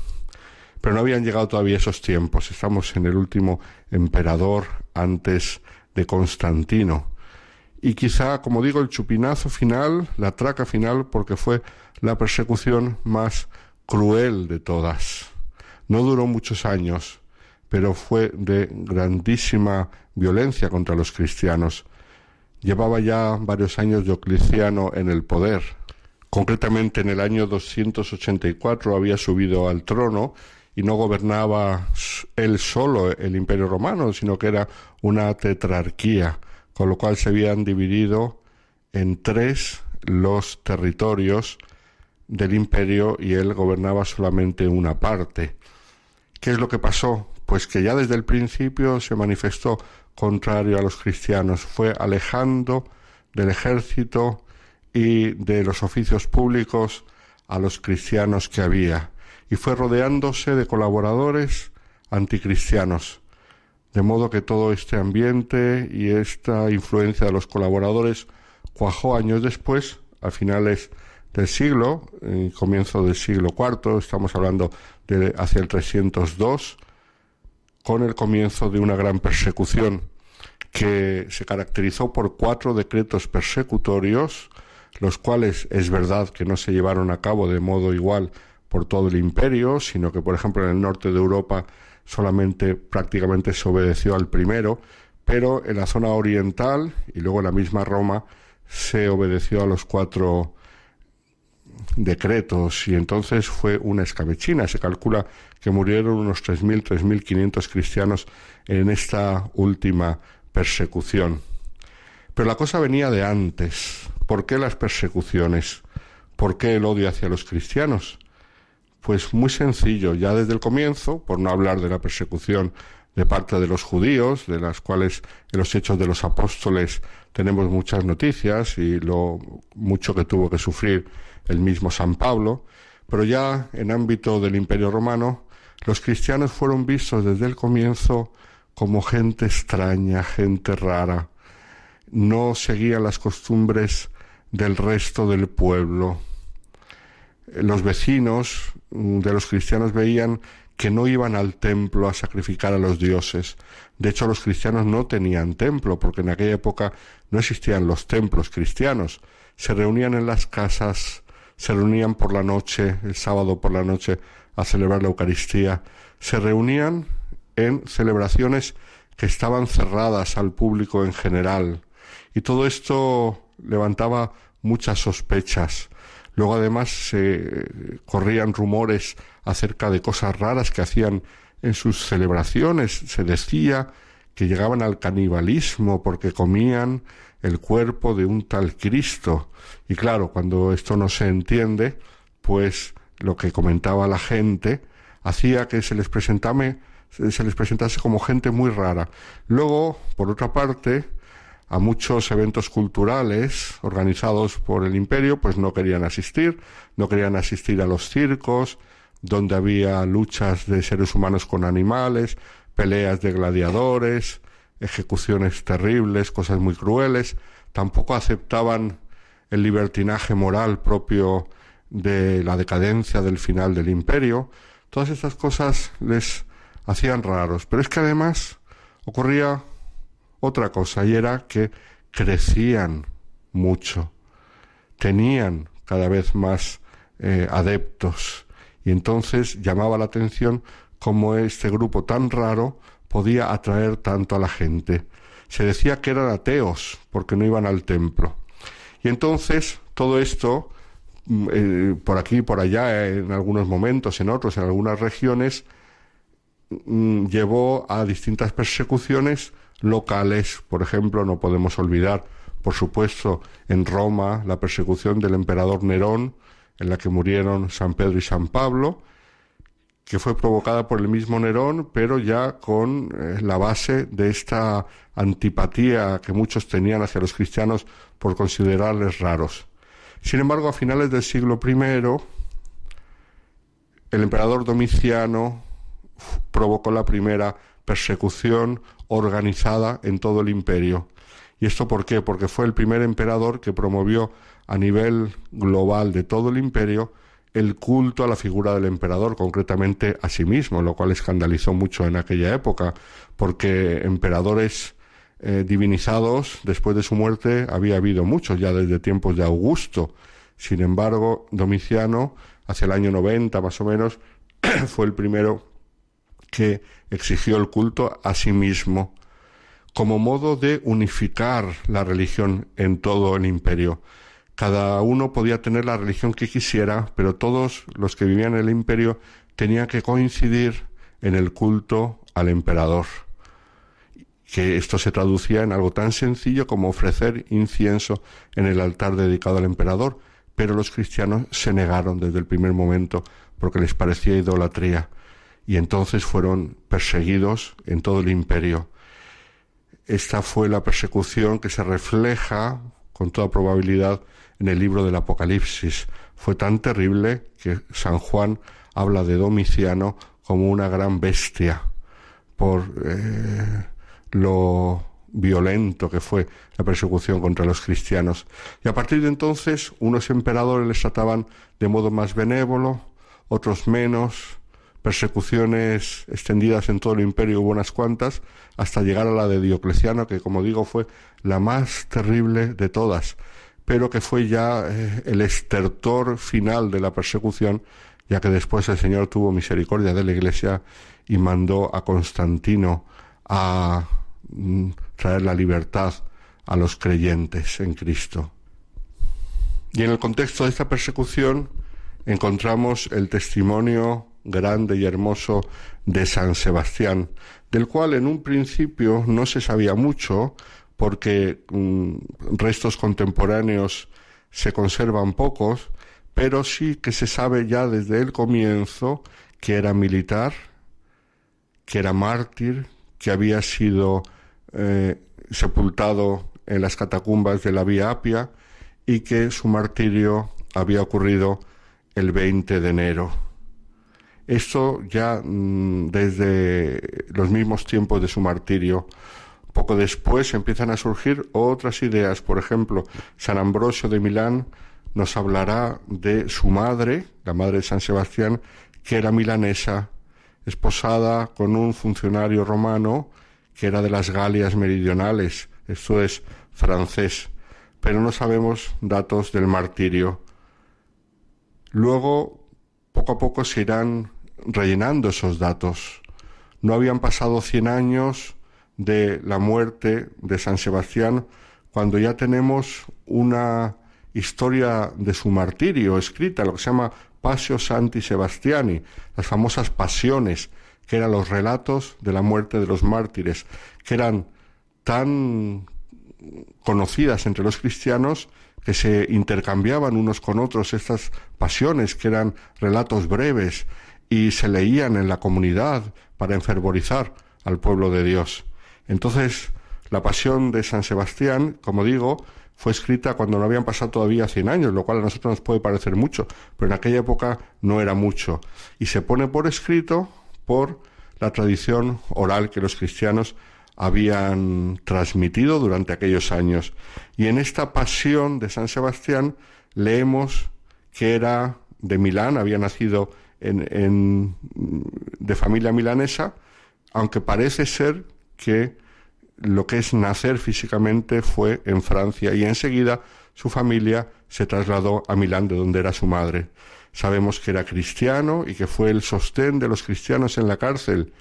Pero no habían llegado todavía esos tiempos. Estamos en el último emperador antes de Constantino. Y quizá, como digo, el chupinazo final, la traca final, porque fue la persecución más cruel de todas. No duró muchos años, pero fue de grandísima violencia contra los cristianos. Llevaba ya varios años Diocleciano en el poder. Concretamente en el año 284 había subido al trono y no gobernaba él solo el imperio romano, sino que era una tetrarquía, con lo cual se habían dividido en tres los territorios del imperio y él gobernaba solamente una parte. ¿Qué es lo que pasó? Pues que ya desde el principio se manifestó contrario a los cristianos, fue alejando del ejército y de los oficios públicos a los cristianos que había, y fue rodeándose de colaboradores anticristianos, de modo que todo este ambiente y esta influencia de los colaboradores cuajó años después, a finales del siglo, en comienzo del siglo IV, estamos hablando de hacia el 302, con el comienzo de una gran persecución que se caracterizó por cuatro decretos persecutorios, los cuales es verdad que no se llevaron a cabo de modo igual por todo el imperio, sino que, por ejemplo, en el norte de Europa solamente prácticamente se obedeció al primero, pero en la zona oriental y luego en la misma Roma se obedeció a los cuatro decretos y entonces fue una escabechina. Se calcula que murieron unos 3.000, 3.500 cristianos en esta última persecución. Pero la cosa venía de antes. ¿Por qué las persecuciones? ¿Por qué el odio hacia los cristianos? Pues muy sencillo, ya desde el comienzo, por no hablar de la persecución de parte de los judíos, de las cuales en los hechos de los apóstoles tenemos muchas noticias y lo mucho que tuvo que sufrir el mismo San Pablo, pero ya en ámbito del Imperio Romano, los cristianos fueron vistos desde el comienzo como gente extraña, gente rara. No seguían las costumbres del resto del pueblo. Los vecinos de los cristianos veían que no iban al templo a sacrificar a los dioses. De hecho, los cristianos no tenían templo, porque en aquella época no existían los templos cristianos. Se reunían en las casas, se reunían por la noche, el sábado por la noche, a celebrar la Eucaristía. Se reunían en celebraciones que estaban cerradas al público en general. Y todo esto levantaba muchas sospechas. Luego además se corrían rumores acerca de cosas raras que hacían en sus celebraciones. Se decía que llegaban al canibalismo porque comían el cuerpo de un tal Cristo. Y claro, cuando esto no se entiende, pues lo que comentaba la gente hacía que se les presentase se les presentase como gente muy rara. Luego, por otra parte, a muchos eventos culturales organizados por el imperio, pues no querían asistir, no querían asistir a los circos, donde había luchas de seres humanos con animales, peleas de gladiadores, ejecuciones terribles, cosas muy crueles, tampoco aceptaban el libertinaje moral propio de la decadencia del final del imperio. Todas estas cosas les hacían raros. Pero es que además ocurría otra cosa y era que crecían mucho. Tenían cada vez más eh, adeptos y entonces llamaba la atención cómo este grupo tan raro podía atraer tanto a la gente. Se decía que eran ateos porque no iban al templo. Y entonces todo esto, mm, eh, por aquí y por allá, en algunos momentos, en otros, en algunas regiones, mm, llevó a distintas persecuciones locales. Por ejemplo, no podemos olvidar, por supuesto, en Roma, la persecución del emperador Nerón, en la que murieron San Pedro y San Pablo, que fue provocada por el mismo Nerón, pero ya con eh, la base de esta antipatía que muchos tenían hacia los cristianos por considerarles raros. Sin embargo, a finales del siglo I, el emperador Domiciano provocó la primera persecución organizada en todo el imperio. ¿Y esto por qué? Porque fue el primer emperador que promovió a nivel global de todo el imperio el culto a la figura del emperador, concretamente a sí mismo, lo cual escandalizó mucho en aquella época, porque emperadores eh, divinizados después de su muerte había habido muchos ya desde tiempos de Augusto. Sin embargo, Domiciano, hacia el año 90 más o menos, [CLEARS THROAT] fue el primero que exigió el culto a sí mismo como modo de unificar la religión en todo el imperio. Cada uno podía tener la religión que quisiera, pero todos los que vivían en el imperio tenían que coincidir en el culto al emperador. Que esto se traducía en algo tan sencillo como ofrecer incienso en el altar dedicado al emperador, pero los cristianos se negaron desde el primer momento porque les parecía idolatría y entonces fueron perseguidos en todo el imperio. Esta fue la persecución que se refleja con toda probabilidad en el libro del Apocalipsis. Fue tan terrible que San Juan habla de Domiciano como una gran bestia por eh, lo violento que fue la persecución contra los cristianos. Y a partir de entonces unos emperadores les trataban de modo más benévolo, otros menos, persecuciones extendidas en todo el imperio hubo unas cuantas, hasta llegar a la de Diocleciano, que como digo fue la más terrible de todas, pero que fue ya eh, el estertor final de la persecución, ya que después el Señor tuvo misericordia de la Iglesia y mandó a Constantino a mm, traer la libertad a los creyentes en Cristo. Y en el contexto de esta persecución encontramos el testimonio grande y hermoso de San Sebastián, del cual en un principio no se sabía mucho, porque mm, restos contemporáneos se conservan pocos, pero sí que se sabe ya desde el comienzo que era militar, que era mártir, que había sido eh, sepultado en las catacumbas de la Vía Apia y que su martirio había ocurrido el 20 de enero. Esto ya mm, desde los mismos tiempos de su martirio poco después empiezan a surgir otras ideas. Por ejemplo, San Ambrosio de Milán nos hablará de su madre, la madre de San Sebastián, que era milanesa, esposada con un funcionario romano que era de las Galias meridionales, esto es francés, pero no sabemos datos del martirio. Luego, poco a poco se irán rellenando esos datos. No habían pasado cien años de la muerte de San Sebastián, cuando ya tenemos una historia de su martirio escrita, lo que se llama Pasio Santi Sebastiani, las famosas pasiones, que eran los relatos de la muerte de los mártires, que eran tan conocidas entre los cristianos que se intercambiaban unos con otros estas pasiones, que eran relatos breves y se leían en la comunidad para enfervorizar al pueblo de Dios. Entonces, la pasión de San Sebastián, como digo, fue escrita cuando no habían pasado todavía 100 años, lo cual a nosotros nos puede parecer mucho, pero en aquella época no era mucho. Y se pone por escrito por la tradición oral que los cristianos habían transmitido durante aquellos años. Y en esta pasión de San Sebastián leemos que era de Milán, había nacido en, de familia milanesa, aunque parece ser que lo que es nacer físicamente fue en Francia y enseguida su familia se trasladó a Milán, de donde era su madre. Sabemos que era cristiano y que fue el sostén de los cristianos en la cárcel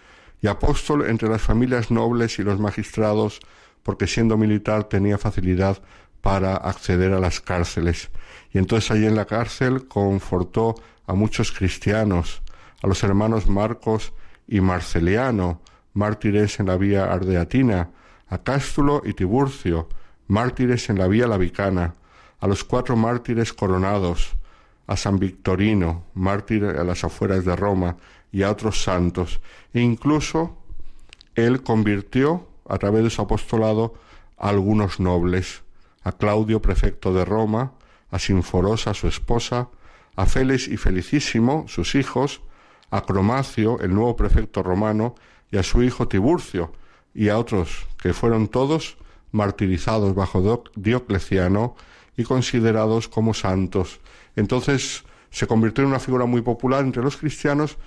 y apóstol entre las familias nobles y los magistrados, porque siendo militar tenía facilidad para acceder a las cárceles. Y entonces allí en la cárcel confortó a muchos cristianos, a los hermanos Marcos y Marceliano, mártires en la vía ardeatina, a Cástulo y Tiburcio, mártires en la vía lavicana, a los cuatro mártires coronados, a San Victorino, mártir a las afueras de Roma, y a otros santos. E incluso él convirtió, a través de su apostolado, a algunos nobles, a Claudio, prefecto de Roma, a Sinforosa, su esposa, a Félix y Felicísimo, sus hijos, a Cromacio, el nuevo prefecto romano, y a su hijo Tiburcio, y a otros, que fueron todos martirizados bajo Diocleciano y considerados como santos. Entonces se convirtió en una figura muy popular entre los cristianos,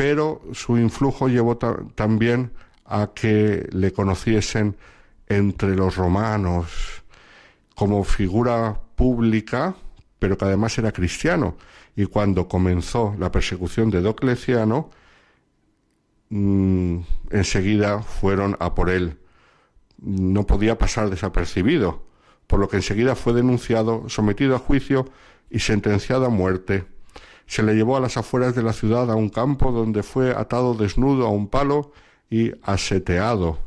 pero su influjo llevó también a que le conociesen entre los romanos como figura pública, pero que además era cristiano. Y cuando comenzó la persecución de Diocleciano, Mm, enseguida fueron a por él. No podía pasar desapercibido, por lo que enseguida fue denunciado, sometido a juicio y sentenciado a muerte. Se le llevó a las afueras de la ciudad a un campo donde fue atado desnudo a un palo y aseteado.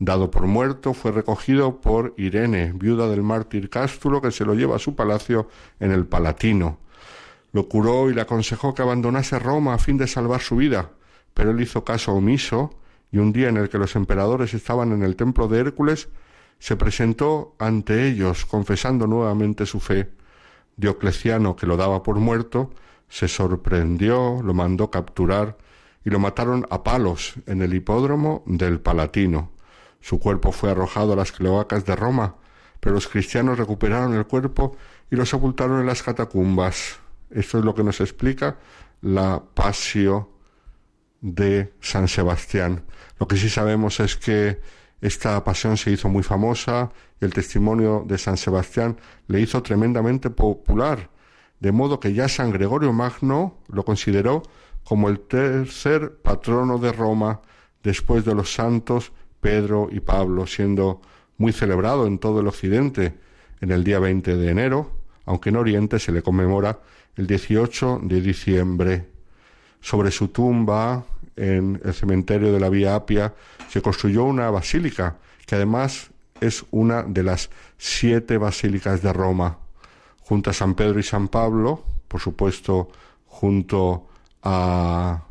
Dado por muerto, fue recogido por Irene, viuda del mártir Cástulo, que se lo lleva a su palacio en el Palatino. Lo curó y le aconsejó que abandonase Roma a fin de salvar su vida pero él hizo caso omiso y un día en el que los emperadores estaban en el templo de Hércules, se presentó ante ellos confesando nuevamente su fe. Diocleciano, que lo daba por muerto, se sorprendió, lo mandó capturar y lo mataron a palos en el hipódromo del Palatino. Su cuerpo fue arrojado a las cloacas de Roma, pero los cristianos recuperaron el cuerpo y lo sepultaron en las catacumbas. Esto es lo que nos explica la pasio de San Sebastián. Lo que sí sabemos es que esta pasión se hizo muy famosa y el testimonio de San Sebastián le hizo tremendamente popular, de modo que ya San Gregorio Magno lo consideró como el tercer patrono de Roma después de los santos Pedro y Pablo, siendo muy celebrado en todo el occidente en el día 20 de enero, aunque en Oriente se le conmemora el 18 de diciembre. Sobre su tumba, en el cementerio de la Vía Apia, se construyó una basílica, que además es una de las siete basílicas de Roma, junto a San Pedro y San Pablo, por supuesto, junto a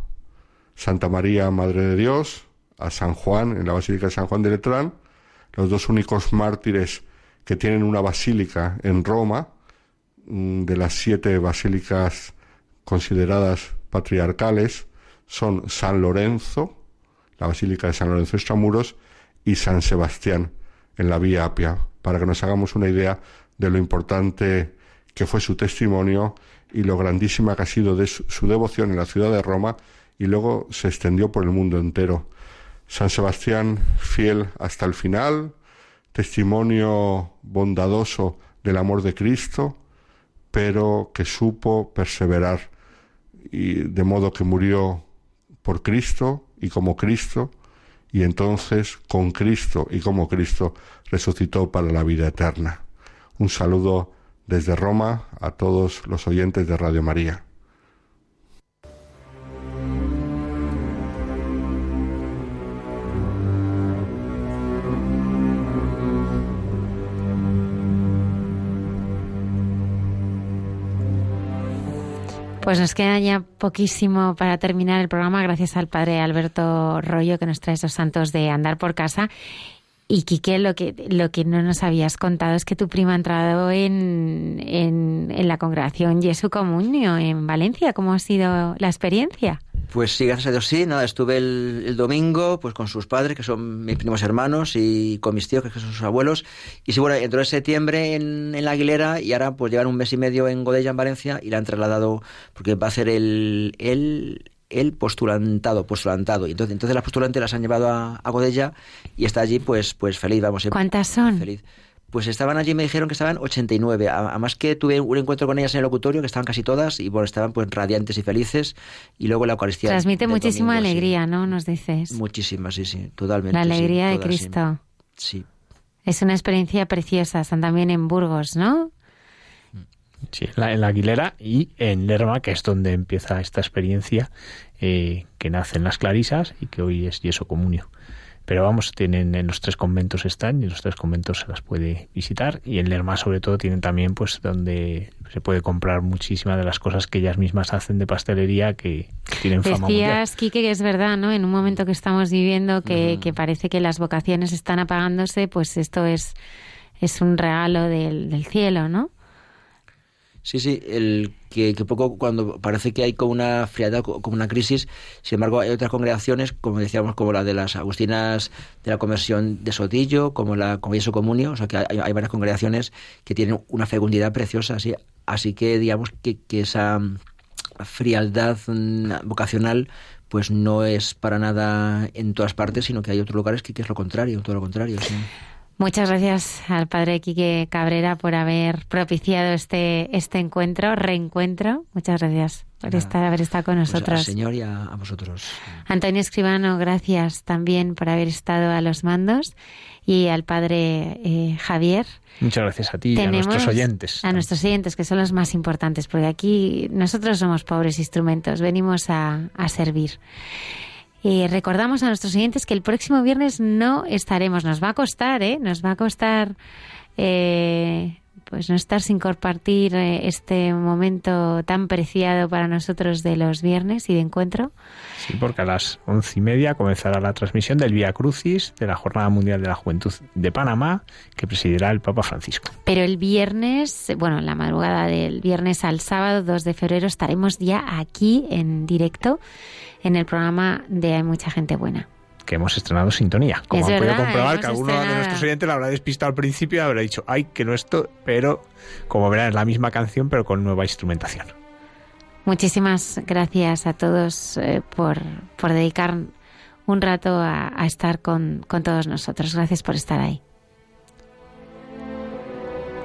Santa María, Madre de Dios, a San Juan, en la Basílica de San Juan de Letrán, los dos únicos mártires que tienen una basílica en Roma, mm, de las siete basílicas consideradas patriarcales son San Lorenzo, la Basílica de San Lorenzo Extramuros, y San Sebastián en la Vía Apia, para que nos hagamos una idea de lo importante que fue su testimonio y lo grandísima que ha sido de su devoción en la ciudad de Roma y luego se extendió por el mundo entero. San Sebastián fiel hasta el final, testimonio bondadoso del amor de Cristo, pero que supo perseverar y de modo que murió por Cristo y como Cristo, y entonces con Cristo y como Cristo resucitó para la vida eterna. Un saludo desde Roma a todos los oyentes de Radio María. Pues nos queda ya poquísimo para terminar el programa, gracias al padre Alberto Rollo que nos trae esos santos de andar por casa. Y Quique, lo que, lo que no nos habías contado es que tu prima ha entrado en, en, la congregación Jesu Comunio en Valencia. ¿Cómo ha sido la experiencia? Pues sí, gracias a Dios sí, nada, estuve el, domingo pues con sus padres, que son mis primos hermanos, y con mis tíos, que son sus abuelos. Y sí, bueno, entró en septiembre en, en la Aguilera y ahora pues llevan un mes y medio en Godella, en Valencia, y la han trasladado, porque va a ser el, el, el postulantado, postulantado. Y entonces, entonces las postulantes las han llevado a, a Godella y está allí pues, pues feliz, vamos. ¿Cuántas son? Feliz. Pues estaban allí, me dijeron que estaban 89. Además que tuve un encuentro con ellas en el locutorio, que estaban casi todas, y bueno, estaban pues radiantes y felices. Y luego la Eucaristía. Transmite muchísima domingo, sí. alegría, ¿no? Nos dices. Muchísima, sí, sí, totalmente. La sí, alegría de todas, sí. Cristo. Sí. Es una experiencia preciosa. Están también en Burgos, ¿no? Sí, en la, en la Aguilera y en Lerma, que es donde empieza esta experiencia eh, que nace en las Clarisas y que hoy es Yeso Comunio. Pero vamos, tienen en los tres conventos están y en los tres conventos se las puede visitar y en Lerma sobre todo tienen también pues donde se puede comprar muchísimas de las cosas que ellas mismas hacen de pastelería que, tienen fama mundial. Decías, Quique, que es verdad, ¿no? En un momento que estamos viviendo que, que parece que las vocaciones están apagándose, pues esto es, es un regalo del, del cielo, ¿no? Sí, sí, el que, que poco cuando parece que hay como una frialdad, co- como una crisis, sin embargo hay otras congregaciones, como decíamos, como la de las agustinas de la conversión de Sotillo, como la como Yeso Comunio, o sea que hay, hay varias congregaciones que tienen una fecundidad preciosa, así, así que digamos que, que esa frialdad mm, vocacional pues no es para nada en todas partes, sino que hay otros lugares que, que es lo contrario, todo lo contrario, sí. Muchas gracias al padre Quique Cabrera por haber propiciado este, este encuentro, reencuentro. Muchas gracias por estar, haber estado con Pues al nosotros. Señor y a, a vosotros. Antonio Escribano, gracias también por haber estado a los mandos. Y al padre eh, Javier. Muchas gracias a ti y a nuestros oyentes. A nuestros oyentes, que son los más importantes, porque aquí nosotros somos pobres instrumentos, venimos a, a servir. Y recordamos a nuestros oyentes que el próximo viernes no estaremos, nos va a costar, ¿eh? Nos va a costar, eh, pues no estar sin compartir eh, este momento tan preciado para nosotros de los viernes y de encuentro. Sí, porque a las once y media comenzará la transmisión del Vía Crucis de la Jornada Mundial de la Juventud de Panamá, que presidirá el Papa Francisco. Pero el viernes, bueno, la madrugada del viernes al sábado 2 de febrero estaremos ya aquí en directo en el programa de Hay mucha gente buena. que hemos estrenado sintonía. Como Es han podido comprobar, que alguno de nuestros oyentes la habrá despistado al principio y habrá dicho, ay, que no esto, pero como verán, es la misma canción, pero con nueva instrumentación. Muchísimas gracias a todos eh, por, por dedicar un rato a, a estar con, con todos nosotros. Gracias por estar ahí.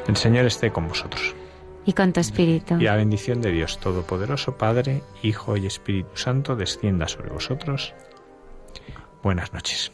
El Señor esté con vosotros. Y con tu espíritu. Y la bendición de Dios Todopoderoso, Padre, Hijo y Espíritu Santo, descienda sobre vosotros. Buenas noches.